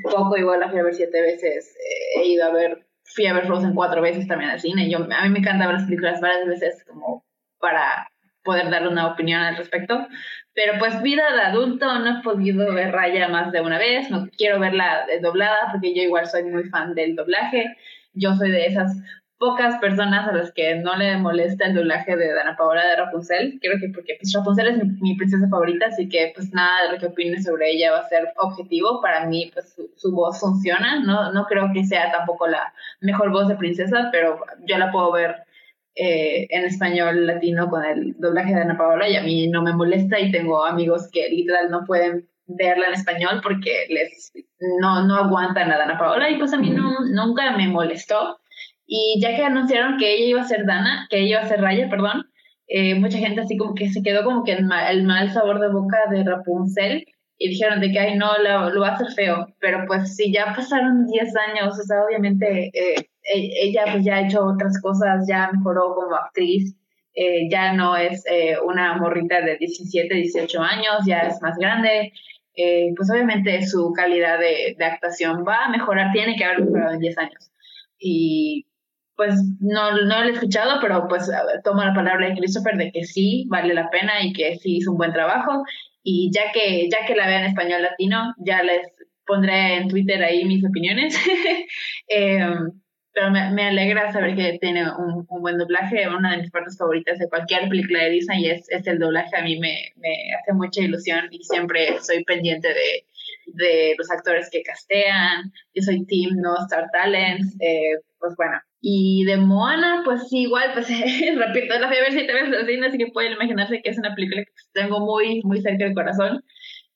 poco igual la fui a ver siete veces, eh, he ido a ver, fui a ver Frozen cuatro veces también al cine, yo, a mí me encanta ver las películas varias veces como para poder darle una opinión al respecto. Pero pues vida de adulto no he podido ver Raya más de una vez, no quiero verla doblada porque yo igual soy muy fan del doblaje. Yo soy de esas pocas personas a las que no le molesta el doblaje de Dana Paola de Rapunzel. Creo que porque pues, Rapunzel es mi, princesa favorita, así que pues nada de lo que opine sobre ella va a ser objetivo. Para mí pues su, su, voz funciona. No, no creo que sea tampoco la mejor voz de princesa, pero yo la puedo ver eh, en español latino con el doblaje de Ana Paola y a mí no me molesta y tengo amigos que literal no pueden verla en español porque les no, no aguantan a Dana Paola y pues a mí no, nunca me molestó. Y ya que anunciaron que ella iba a ser Dana, que ella iba a ser Raya, perdón, eh, mucha gente así como que se quedó como que el mal, el mal sabor de boca de Rapunzel y dijeron de que, ay, no, lo, lo va a hacer feo. Pero pues si ya pasaron 10 años, o sea, obviamente eh, ella pues ya ha hecho otras cosas, ya mejoró como actriz, eh, ya no es eh, una morrita de 17, 18 años, ya es más grande, eh, pues obviamente su calidad de, de, actuación va a mejorar, tiene que haber mejorado en 10 años. Y pues no, no lo he escuchado, pero pues tomo la palabra de Christopher de que sí vale la pena y que sí hizo un buen trabajo. Y ya que, ya que la vea en español latino, ya les pondré en Twitter ahí mis opiniones. [LAUGHS] pero me, me, alegra saber que tiene un, un, buen doblaje. Una de mis partes favoritas de cualquier película de Disney es, es el doblaje. A mí me, me, hace mucha ilusión y siempre soy pendiente de, de los actores que castean. Yo soy Team No Star Talents. Eh, pues bueno. Y de Moana, pues igual, pues [LAUGHS] repito, la fui a ver siete veces al así que pueden imaginarse que es una película que tengo muy, muy cerca del corazón.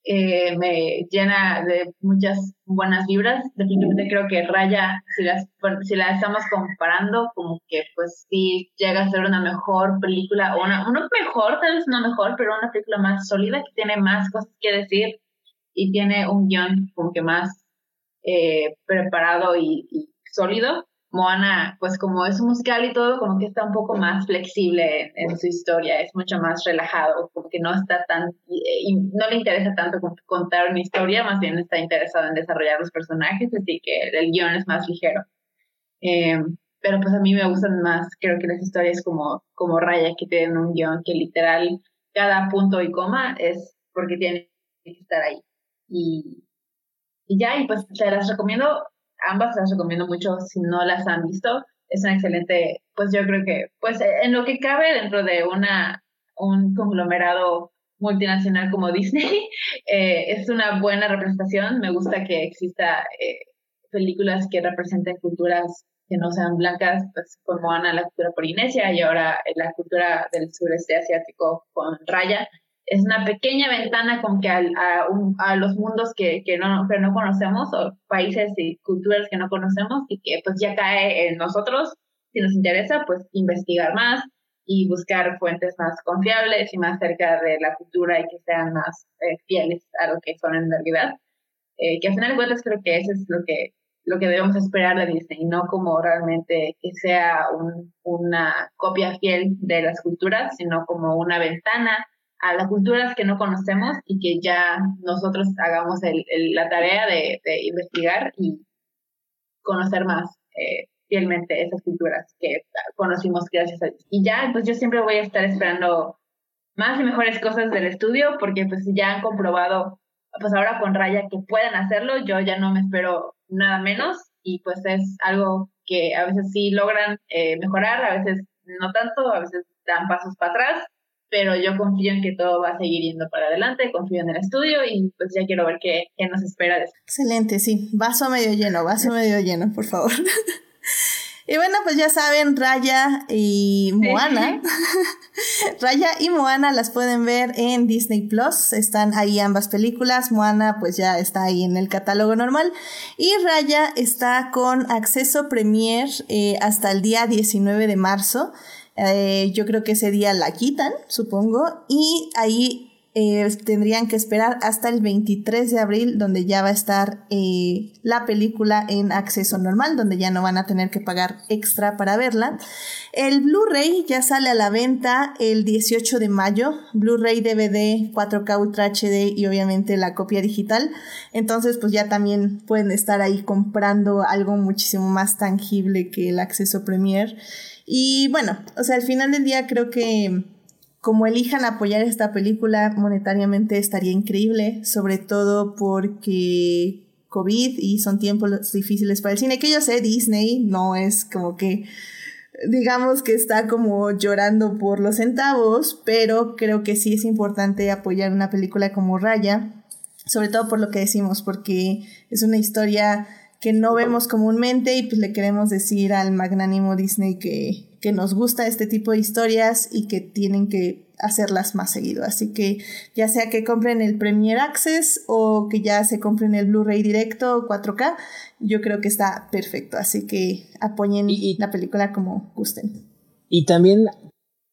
Eh, me llena de muchas buenas vibras. Definitivamente creo que Raya, si, las, si la estamos comparando, como que pues sí llega a ser una mejor película, o una, una mejor, tal vez no mejor, pero una película más sólida, que tiene más cosas que decir y tiene un guion como que más eh, preparado y, sólido. Moana, pues como es musical y todo, como que está un poco más flexible en, su historia, es mucho más relajado, como que no está tan, no le interesa tanto contar una historia, más bien está interesado en desarrollar los personajes, así que el guion es más ligero. Eh, pero pues a mí me gustan más, creo que las historias como, como Raya, que tienen un guion que literal cada punto y coma es porque tiene que estar ahí. Y, y ya, y pues te las recomiendo, ambas las recomiendo mucho si no las han visto. Es una excelente, pues yo creo que, pues en lo que cabe dentro de una, un conglomerado multinacional como [LAUGHS] Disney, eh, es una buena representación. Me gusta que exista eh, películas que representen culturas que no sean blancas, pues como Ana, la cultura polinesia y ahora la cultura del sureste asiático con Raya es una pequeña ventana como que a, a, los mundos que, que, no, que no conocemos o países y culturas que no conocemos y que pues ya cae en nosotros, si nos interesa, pues investigar más y buscar fuentes más confiables y más cerca de la cultura y que sean más eh, fieles a lo que son en realidad. Eh, que al final de cuentas creo que eso es lo que, lo que debemos esperar de Disney, no como realmente que sea un, una copia fiel de las culturas, sino como una ventana a las culturas que no conocemos y que ya nosotros hagamos el, la tarea de, investigar y conocer más eh, fielmente esas culturas que conocimos gracias a Dios. Y ya, pues yo siempre voy a estar esperando más y mejores cosas del estudio porque pues ya han comprobado, pues ahora con Raya que pueden hacerlo, yo ya no me espero nada menos y pues es algo que a veces sí logran eh, mejorar, a veces no tanto, a veces dan pasos para atrás pero yo confío en que todo va a seguir yendo para adelante, confío en el estudio y pues ya quiero ver qué, qué nos espera. De Excelente, sí, vaso medio lleno, vaso medio lleno, por favor. [LAUGHS] Y bueno, pues ya saben, Raya y Moana. [LAUGHS] Raya y Moana las pueden ver en Disney Plus. Están ahí ambas películas. Moana pues ya está ahí en el catálogo normal. Y Raya está con acceso premier eh, hasta el día 19 de marzo. Eh, yo creo que ese día la quitan, supongo, y ahí eh, tendrían que esperar hasta el 23 de abril, donde ya va a estar eh, la película en acceso normal, donde ya no van a tener que pagar extra para verla. El Blu-ray ya sale a la venta el 18 de mayo, Blu-ray, DVD, 4K Ultra HD y obviamente la copia digital. Entonces, pues ya también pueden estar ahí comprando algo muchísimo más tangible que el acceso Premier. Y bueno, o sea, al final del día creo que como elijan apoyar esta película monetariamente estaría increíble, sobre todo porque COVID y son tiempos difíciles para el cine, que yo sé, Disney no es como que digamos que está como llorando por los centavos, pero creo que sí es importante apoyar una película como Raya, sobre todo por lo que decimos, porque es una historia que no vemos comúnmente y pues le queremos decir al magnánimo Disney que, que nos gusta este tipo de historias y que tienen que hacerlas más seguido. Así que ya sea que compren el Premier Access o que ya se compren el Blu-ray directo 4K, yo creo que está perfecto. Así que apoyen la película como gusten. Y también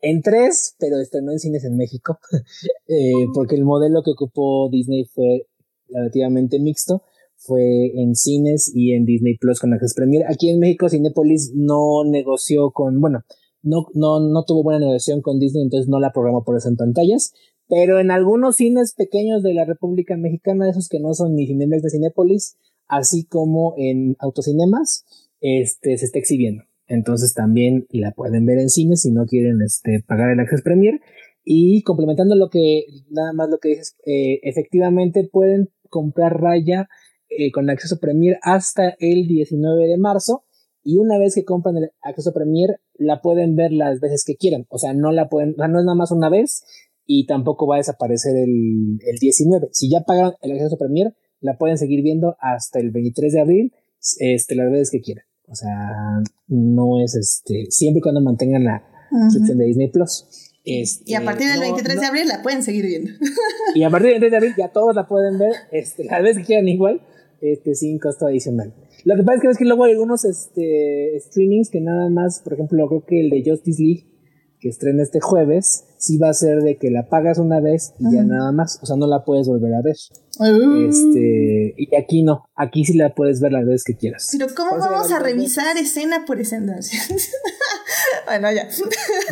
en tres, pero este no en cines en México, [LAUGHS] eh, porque el modelo que ocupó Disney fue relativamente mixto fue en cines y en Disney Plus con Access Premier. Aquí en México Cinepolis no negoció con, bueno, no, no, no tuvo buena negociación con Disney, entonces no la programó por eso en pantallas. Pero en algunos cines pequeños de la República Mexicana, esos que no son ni Cinemex de Cinépolis, así como en autocinemas, este, se está exhibiendo. Entonces también la pueden ver en cines si no quieren este, pagar el Access Premier. Y complementando lo que, nada más lo que dices, eh, efectivamente pueden comprar raya eh, con acceso Premier hasta el 19 de marzo. Y una vez que compran el acceso Premier, la pueden ver las veces que quieran. O sea, no la pueden, no es nada más una vez y tampoco va a desaparecer el, el 19. Si ya pagan el acceso Premier, la pueden seguir viendo hasta el 23 de abril, este, las veces que quieran. O sea, no es este, siempre y cuando mantengan la suscripción de Disney Plus. y a partir del 23 este, de abril la pueden seguir viendo. Y a partir del 23 de abril ya todos la pueden ver, este, las veces que quieran igual, este, sin costo adicional. Lo que pasa es que, es que luego hay algunos este, streamings que nada más, por ejemplo, creo que el de Justice League, que estrena este jueves, sí va a ser de que la pagas una vez y ya nada más, o sea, no la puedes volver a ver. Este, y aquí no, aquí sí la puedes ver las veces que quieras. Pero ¿cómo vamos a revisar escena por escena? [LAUGHS] bueno, ya.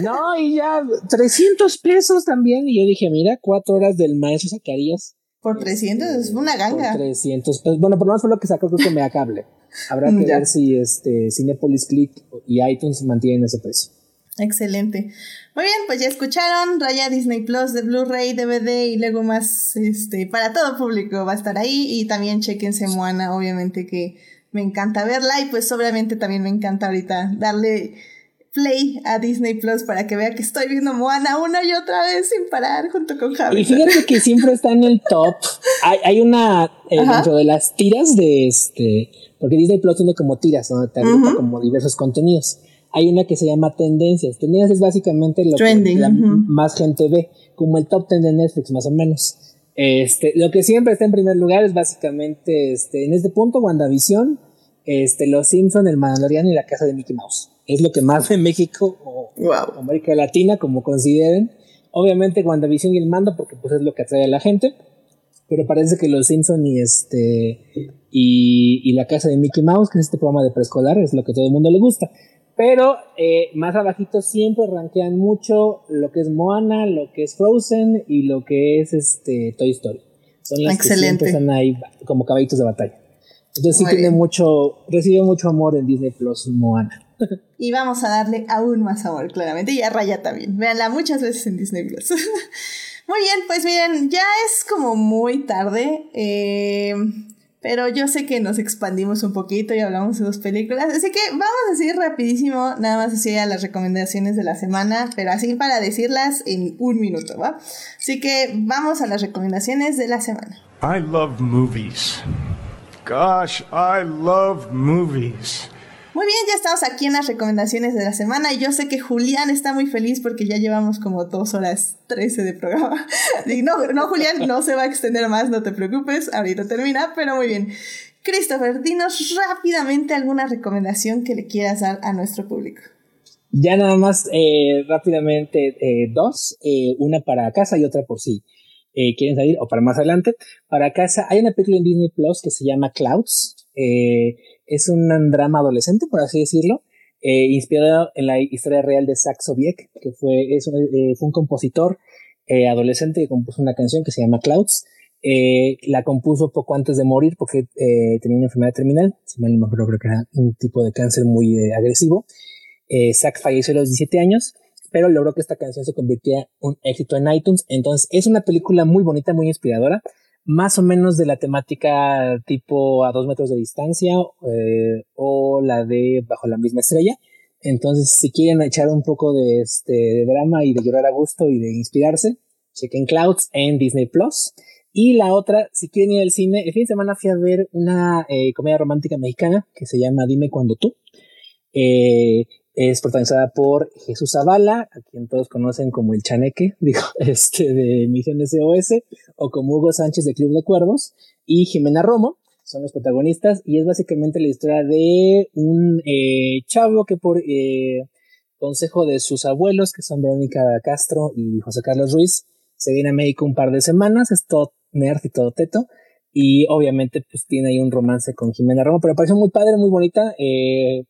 no, y ya 300 pesos también, y yo dije, mira, cuatro horas del maestro Zacarías. Por 300 es una ganga. Por 300 pesos. Bueno, por lo menos fue lo que sacó creo que me da cable. [LAUGHS] Habrá que ver si este Cinepolis Click y iTunes mantienen ese precio. Excelente. Muy bien, pues ya escucharon, Raya Disney Plus de Blu-ray, DVD y luego más este para todo público va a estar ahí y también chequense Moana, obviamente que me encanta verla y pues obviamente también me encanta ahorita darle play a Disney Plus para que vea que estoy viendo Moana una y otra vez sin parar junto con Javi. Y fíjate que siempre está en el top. Hay, hay una eh, dentro de las tiras de este, porque Disney Plus tiene como tiras, ¿no? Te como diversos contenidos hay una que se llama Tendencias. Tendencias es básicamente lo que más gente ve, como el top 10 de Netflix, más o menos. Este, lo que siempre está en primer lugar es básicamente, este, en este punto, WandaVision, este, Los Simpson, El Mandalorian y La Casa de Mickey Mouse. Es lo que más ve México o América Latina, como consideren. Obviamente WandaVision y el mando, porque pues es lo que atrae a la gente. Pero parece que Los Simpson y este y, y La Casa de Mickey Mouse, que es este programa de preescolar, es lo que todo el mundo le gusta. Pero eh, más abajito siempre rankean mucho lo que es Moana, lo que es Frozen y lo que es este Toy Story. Son las que siempre están ahí como caballitos de batalla. Entonces sí tiene mucho, recibe mucho amor en Disney Plus Moana. Y vamos a darle aún más amor, claramente, y a Raya también. Véanla muchas veces en Disney Plus. [LAUGHS] Muy bien, pues miren, ya es como muy tarde. Eh, pero yo sé que nos expandimos un poquito y hablamos de dos películas. Así que vamos a decir rapidísimo, nada más así a las recomendaciones de la semana, pero así para decirlas en un minuto, ¿va? Así que vamos a las recomendaciones de la semana. I love movies. Gosh, I love movies. Muy bien, ya estamos aquí en las recomendaciones de la semana y yo sé que Julián está muy feliz porque ya llevamos como dos horas trece de programa. [LAUGHS] Y no, no, Julián, no se va a extender más, no te preocupes, ahorita termina, pero muy bien. Christopher, dinos rápidamente alguna recomendación que le quieras dar a nuestro público. Ya nada más eh, rápidamente eh, dos, eh, una para casa y otra por si quieren salir o para más adelante. Para casa hay una película en Disney Plus que se llama Clouds. Es un drama adolescente, por así decirlo, eh, inspirado en la historia real de Zach Sobiek, que fue, es, eh, fue un compositor eh, adolescente que compuso una canción que se llama Clouds. la compuso poco antes de morir porque tenía una enfermedad terminal, si mal no me acuerdo, creo que era un tipo de cáncer muy agresivo. Zach falleció a los 17 años, pero logró que esta canción se convirtiera un éxito en iTunes. Entonces, es una película muy bonita, muy inspiradora más o menos de la temática tipo a dos metros de distancia eh, o la de bajo la misma estrella. Entonces, si quieren echar un poco de, este, drama y de llorar a gusto y de inspirarse, chequen Clouds en Disney Plus. Y la otra, si quieren ir al cine, el fin de semana fui a ver una eh, comedia romántica mexicana que se llama Dime cuando tú. Eh, es protagonizada por Jesús Zavala, a quien todos conocen como el Chaneque, [LAUGHS] digo, este de Misiones SOS, o como Hugo Sánchez de Club de Cuervos, y Jimena Romo, son los protagonistas, y es básicamente la historia de un eh, chavo que por eh, consejo de sus abuelos, que son Verónica Castro y José Carlos Ruiz, se viene a México un par de semanas, es todo nerd y todo teto, y obviamente pues tiene ahí un romance con Jimena Romo, pero parece muy padre, muy bonita, eh,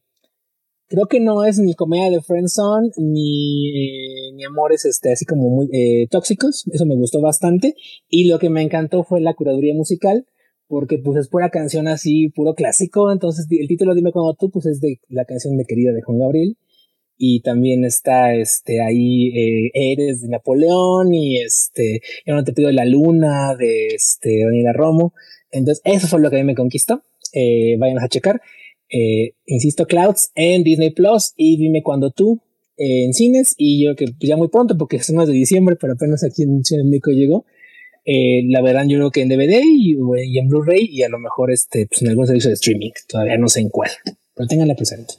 creo que no es ni comedia de friendzone ni, eh, ni amores este, así como muy eh, tóxicos. Eso me gustó bastante. Y lo que me encantó fue la curaduría musical, porque pues es pura canción así, puro clásico. Entonces el título Dime cuando tú, pues es de la canción de Querida de Juan Gabriel. Y también está este ahí eh, Eres de Napoleón y este Yo no te pido la luna de este Daniela Romo. Entonces eso fue lo que a mí me conquistó. Eh, vayan a checar. Eh, insisto, Clouds en Disney Plus y dime cuando tú eh, en cines y yo que ya muy pronto porque es más de diciembre, pero apenas aquí en Ciudad de México llegó. Eh, la verán yo creo que en DVD y, en Blu-ray y a lo mejor este, pues en algún servicio de streaming, todavía no sé en cuál, pero tenganla presente.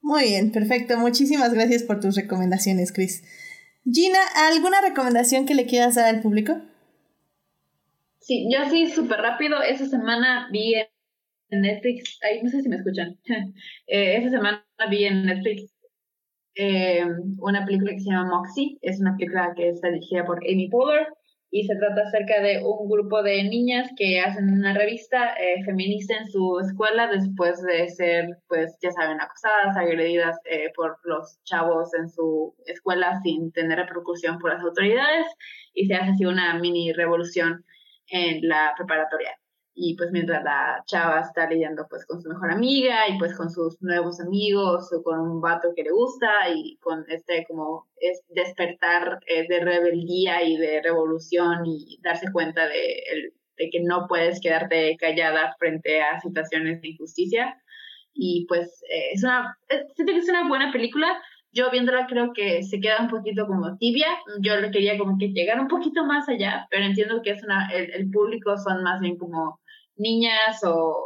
Muy bien, perfecto. Muchísimas gracias por tus recomendaciones, Chris. Gina, ¿alguna recomendación que le quieras dar al público? Sí, yo sí, súper rápido. Esa semana vi en Netflix, ay, no sé si me escuchan. [LAUGHS] eh, semana vi en Netflix eh, una película que se llama Moxie. Es una película que está dirigida por Amy Poehler y se trata acerca de un grupo de niñas que hacen una revista eh, feminista en su escuela después de ser, pues ya saben, acosadas, agredidas eh, por los chavos en su escuela sin tener repercusión por las autoridades y se hace así una mini revolución en la preparatoria y pues mientras la chava está lidiando pues con su mejor amiga y pues con sus nuevos amigos o con un vato que le gusta y con este como es despertar eh, de rebeldía y de revolución y darse cuenta de, de que no puedes quedarte callada frente a situaciones de injusticia y pues eh, es una eh, siento que es una buena película yo viéndola creo que se queda un poquito como tibia. Yo le quería como que llegar un poquito más allá, pero entiendo que es una, el, el público son más bien como niñas o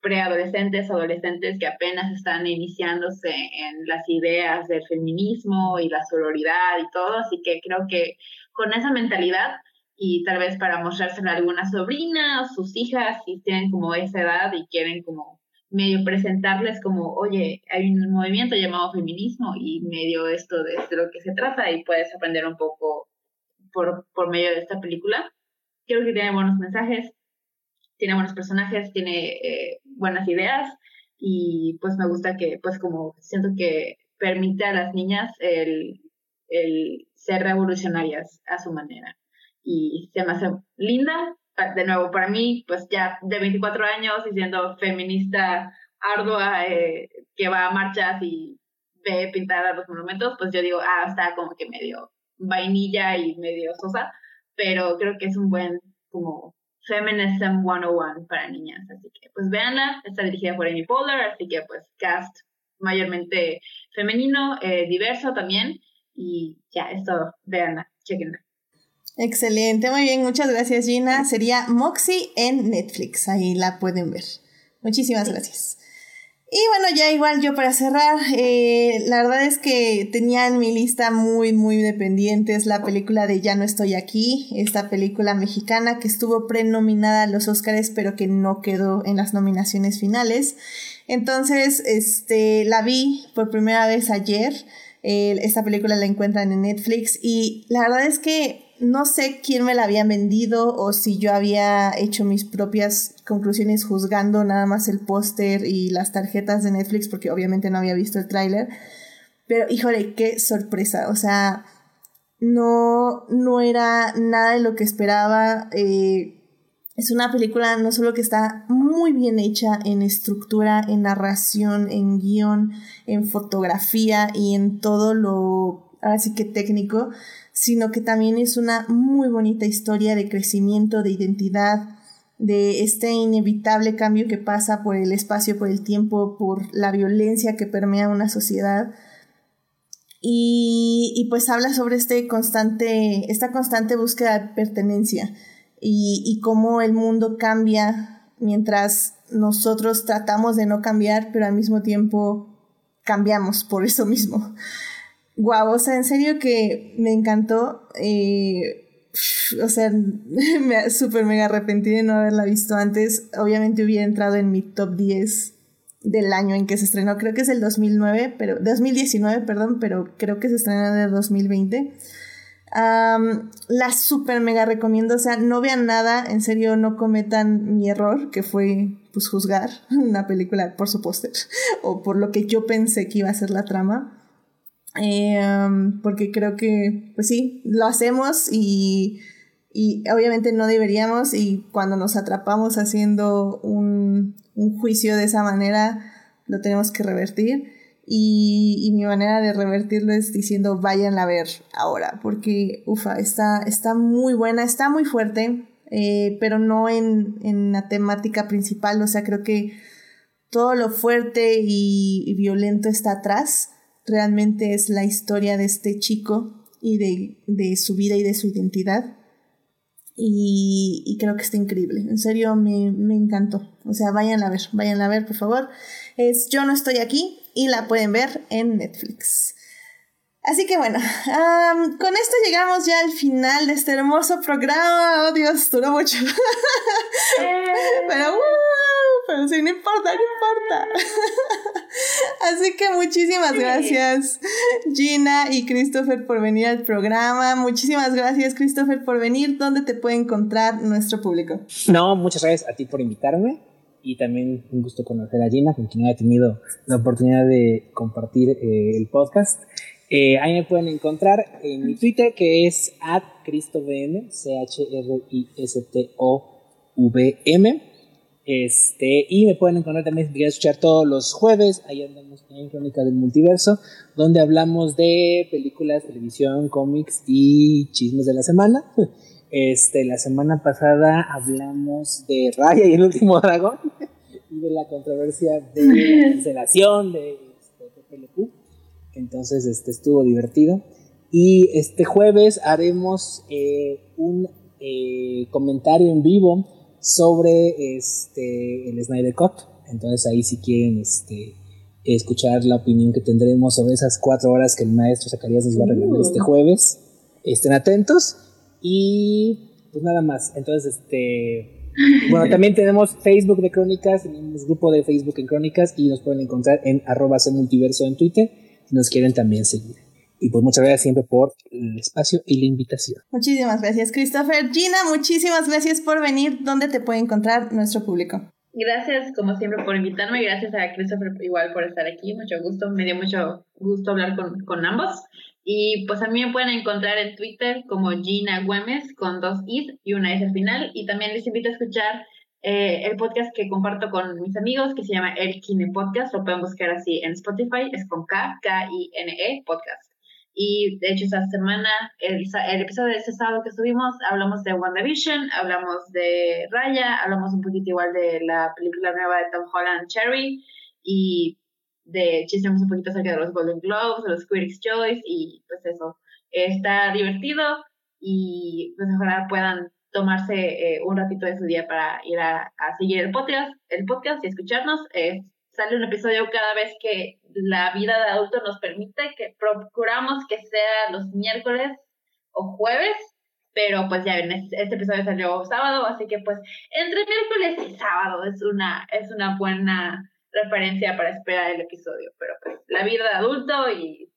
preadolescentes, adolescentes que apenas están iniciándose en las ideas del feminismo y la sororidad y todo, así que creo que con esa mentalidad y tal vez para mostrárselo a alguna sobrina o sus hijas si tienen como esa edad y quieren como medio presentarles como, oye, hay un movimiento llamado feminismo y medio esto de, lo que se trata y puedes aprender un poco por, por medio de esta película. Creo que tiene buenos mensajes, tiene buenos personajes, tiene eh, buenas ideas y pues me gusta que pues como siento que permite a las niñas el, el ser revolucionarias a su manera. Y se me hace linda de nuevo, para mí, pues ya de 24 años y siendo feminista ardua, eh, que va a marchas y ve pintar los monumentos, pues yo digo, ah, está como que medio vainilla y medio sosa, pero creo que es un buen como Feminism 101 para niñas, así que pues véanla, está dirigida por Amy Poehler, así que pues cast mayormente femenino, eh, diverso también, y ya, es todo, véanla, chequenla. Excelente, muy bien, muchas gracias Gina. Sería Moxie en Netflix, ahí la pueden ver. Muchísimas gracias. Y bueno, ya igual yo para cerrar, eh, la verdad es que tenía en mi lista muy, muy dependientes la película de Ya no estoy aquí, esta película mexicana que estuvo prenominada a los Oscars, pero que no quedó en las nominaciones finales. Entonces, este, la vi por primera vez ayer. Eh, esta película la encuentran en Netflix y la verdad es que no sé quién me la había vendido o si yo había hecho mis propias conclusiones juzgando nada más el póster y las tarjetas de Netflix porque obviamente no había visto el tráiler. Pero híjole, qué sorpresa. O sea, no, no era nada de lo que esperaba. Eh, es una película no solo que está muy bien hecha en estructura, en narración, en guion, en fotografía y en todo lo, así que técnico, sino que también es una muy bonita historia de crecimiento, de identidad, de este inevitable cambio que pasa por el espacio, por el tiempo, por la violencia que permea una sociedad. Y, pues habla sobre este constante, esta constante búsqueda de pertenencia y, y cómo el mundo cambia mientras nosotros tratamos de no cambiar, pero al mismo tiempo cambiamos por eso mismo. Guau, o sea, en serio que me encantó. Eh, o sea, [LAUGHS] me súper mega arrepentí de no haberla visto antes. Obviamente hubiera entrado en mi top 10 del año en que se estrenó. Creo que es el 2009, pero 2019, perdón, pero creo que se estrenó en el 2020. la súper mega recomiendo, o sea, no vean nada, en serio no cometan mi error, que fue pues juzgar [LAUGHS] una película por su póster [LAUGHS] o por lo que yo pensé que iba a ser la trama. Eh, porque creo que, pues sí, lo hacemos y, y, obviamente no deberíamos y cuando nos atrapamos haciendo un, un juicio de esa manera, lo tenemos que revertir. Y, y, mi manera de revertirlo es diciendo vayan a ver ahora, porque ufa, está, está muy buena, está muy fuerte, eh, pero no en, en, la temática principal, o sea, creo que todo lo fuerte y, y violento está atrás realmente es la historia de este chico y de, su vida y de su identidad. Y, creo que está increíble. En serio, me, encantó. O sea, vayan a ver, vayan a ver, por favor. Es Yo no estoy aquí y la pueden ver en Netflix. Así que bueno, [LAUGHS] con esto llegamos ya al final de este hermoso programa. Oh Dios, duró mucho. [LAUGHS] pero, pero sí, no importa, no importa. [LAUGHS] Así que muchísimas gracias Gina y Christopher por venir al programa. Muchísimas gracias Christopher por venir. ¿Dónde te puede encontrar nuestro público? No, muchas gracias a ti por invitarme y también un gusto conocer a Gina, con quien no he tenido la oportunidad de compartir eh, el podcast. Eh, ahí me pueden encontrar en mi Twitter, que es at ChristoVM, C-H-R-I-S-T-O-V-M. Este, y me pueden encontrar también si quieren escuchar todos los jueves. Ahí andamos en Crónica del Multiverso, donde hablamos de películas, televisión, cómics y chismes de la semana. Este, la semana pasada hablamos de Raya y el último [LAUGHS] dragón y de la controversia de la cancelación de este, entonces, este estuvo divertido. Y este jueves haremos eh, un eh, comentario en vivo sobre este, el Snyder Cut. Entonces ahí si quieren este, escuchar la opinión que tendremos sobre esas cuatro horas que el maestro Zacarías nos va a regalar este uh. jueves, estén atentos. Y pues nada más. Entonces, este... Bueno, también tenemos Facebook de Crónicas, tenemos grupo de Facebook en Crónicas y nos pueden encontrar en arroba multiverso en Twitter nos quieren también seguir. Y pues muchas gracias siempre por el espacio y la invitación. Muchísimas gracias, Christopher. Gina, muchísimas gracias por venir. ¿Dónde te puede encontrar nuestro público? Gracias, como siempre, por invitarme. Gracias a Christopher igual por estar aquí. Mucho gusto. Me dio mucho gusto hablar con, con ambos. Y pues a mí me pueden encontrar en Twitter como Gina Güemes con dos is y una s al final. Y también les invito a escuchar eh, el podcast que comparto con mis amigos, que se llama El Kine Podcast, lo pueden buscar así en Spotify, es con K, K-I-N-E, podcast. Y de hecho, esta semana, el, el, episodio de este sábado que estuvimos, hablamos de WandaVision, hablamos de Raya, hablamos un poquito igual de la película nueva de Tom Holland, Cherry, y de chismeamos un poquito acerca de los Golden Globes, de los Critics' Choice, y pues eso, está divertido, y pues ojalá puedan tomarse eh, un ratito de su día para ir a, seguir el podcast, el podcast y escucharnos. Eh, sale un episodio cada vez que la vida de adulto nos permite, que procuramos que sea los miércoles o jueves, pero pues ya ven, este, este episodio salió sábado, así que pues entre miércoles y sábado es una, es una buena referencia para esperar el episodio, pero pues la vida de adulto y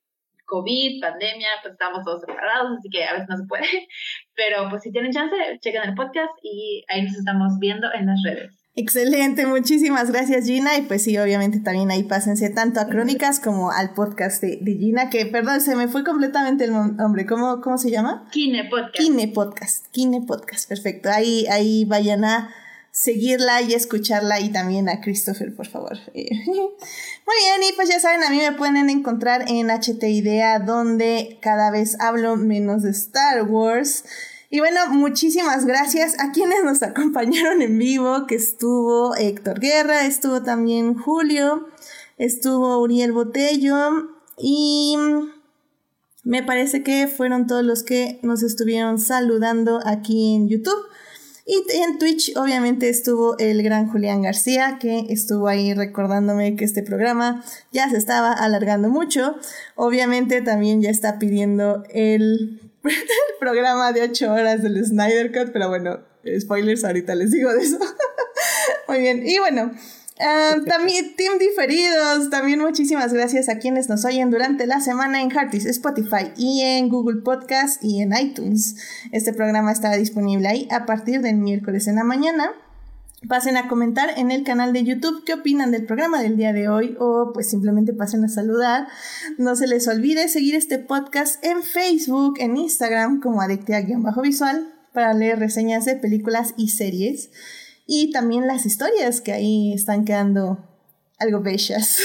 COVID, pandemia, pues estamos todos separados, así que a veces no se puede. [LAUGHS] Pero pues si tienen chance, chequen el podcast y ahí nos estamos viendo en las redes. Excelente, muchísimas gracias Gina y pues sí, obviamente también ahí pásense tanto a Crónicas como al podcast de, Gina, que perdón, se me fue completamente el nombre, ¿cómo, cómo se llama? Kine Podcast. Kine Podcast, Kine Podcast, perfecto, ahí, ahí vayan a seguirla y escucharla y también a Christopher, por favor. [LAUGHS] Muy bien, y pues ya saben, a mí me pueden encontrar en HT Idea, donde cada vez hablo menos de Star Wars. Y bueno, muchísimas gracias a quienes nos [LAUGHS] acompañaron en vivo, que estuvo Héctor Guerra, estuvo también Julio, estuvo Uriel Botello y me parece que fueron todos los que nos estuvieron saludando aquí en YouTube. Y en Twitch obviamente estuvo el gran Julián García, que estuvo ahí recordándome que este programa ya se estaba alargando mucho. Obviamente también ya está pidiendo el, [LAUGHS] programa de 8 horas del Snyder Cut, pero bueno, spoilers, ahorita les digo de eso. [LAUGHS] Muy bien, y bueno, Ah, también Team Diferidos, también muchísimas gracias a quienes nos oyen durante la semana en Heartis, Spotify y en Google Podcast y en iTunes. Este programa estará disponible ahí a partir del miércoles en la mañana. Pasen a comentar en el canal de YouTube qué opinan del programa del día de hoy o pues simplemente pasen a saludar. No se les olvide seguir este podcast en Facebook, en Instagram como adictia-visual para leer reseñas de películas y series y también las historias que ahí están quedando algo bellas.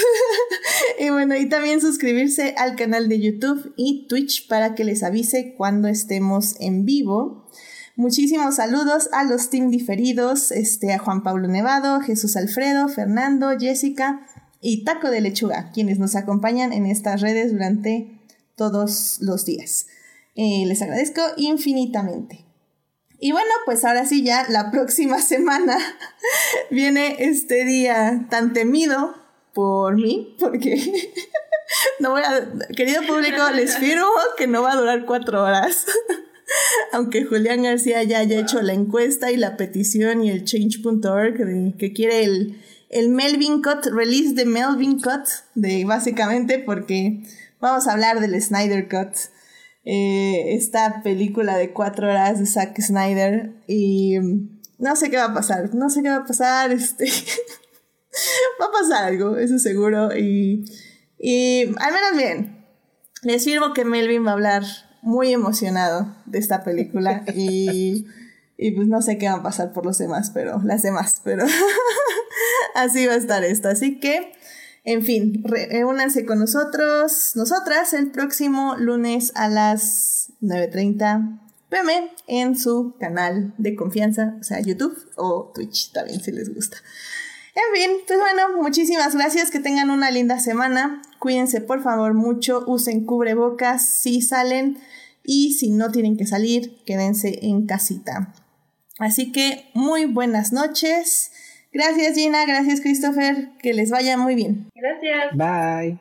[LAUGHS] y bueno, y también suscribirse al canal de YouTube y Twitch para que les avise cuando estemos en vivo. Muchísimos saludos a los team diferidos, este, a Juan Pablo Nevado, Jesús Alfredo, Fernando, Jessica y Taco de Lechuga, quienes nos acompañan en estas redes durante todos los días. Eh, les agradezco infinitamente. Y bueno, pues ahora sí ya la [LAUGHS] próxima semana viene este día tan temido por mí, porque [LAUGHS] no voy a, querido público, les [LAUGHS] firmo que no va a durar cuatro horas. Aunque Julián García ya haya hecho la encuesta y la petición y el change.org que quiere el, el Melvin Cut, release de Melvin Cut, de básicamente porque vamos a hablar del Snyder Cut. Eh, esta película de cuatro horas de Zack Snyder y no sé qué va a pasar, no sé qué va a pasar, [LAUGHS] este va a pasar algo, eso seguro y, y al menos bien, les firmo que Melvin va a hablar muy emocionado de esta película y, [LAUGHS] y pues no sé qué va a pasar por los demás, pero las demás, pero [LAUGHS] así va a estar esto, así que en fin, reúnanse con nosotros, nosotras, el próximo lunes a las 9.30 pm en su canal de confianza, o sea, YouTube o Twitch, también si les gusta. En fin, pues bueno, muchísimas gracias, que tengan una linda semana, cuídense por favor mucho, usen cubrebocas si salen y si no tienen que salir, quédense en casita. Así que muy buenas noches. Gracias Gina, gracias Christopher, que les vaya muy bien. Gracias. Bye.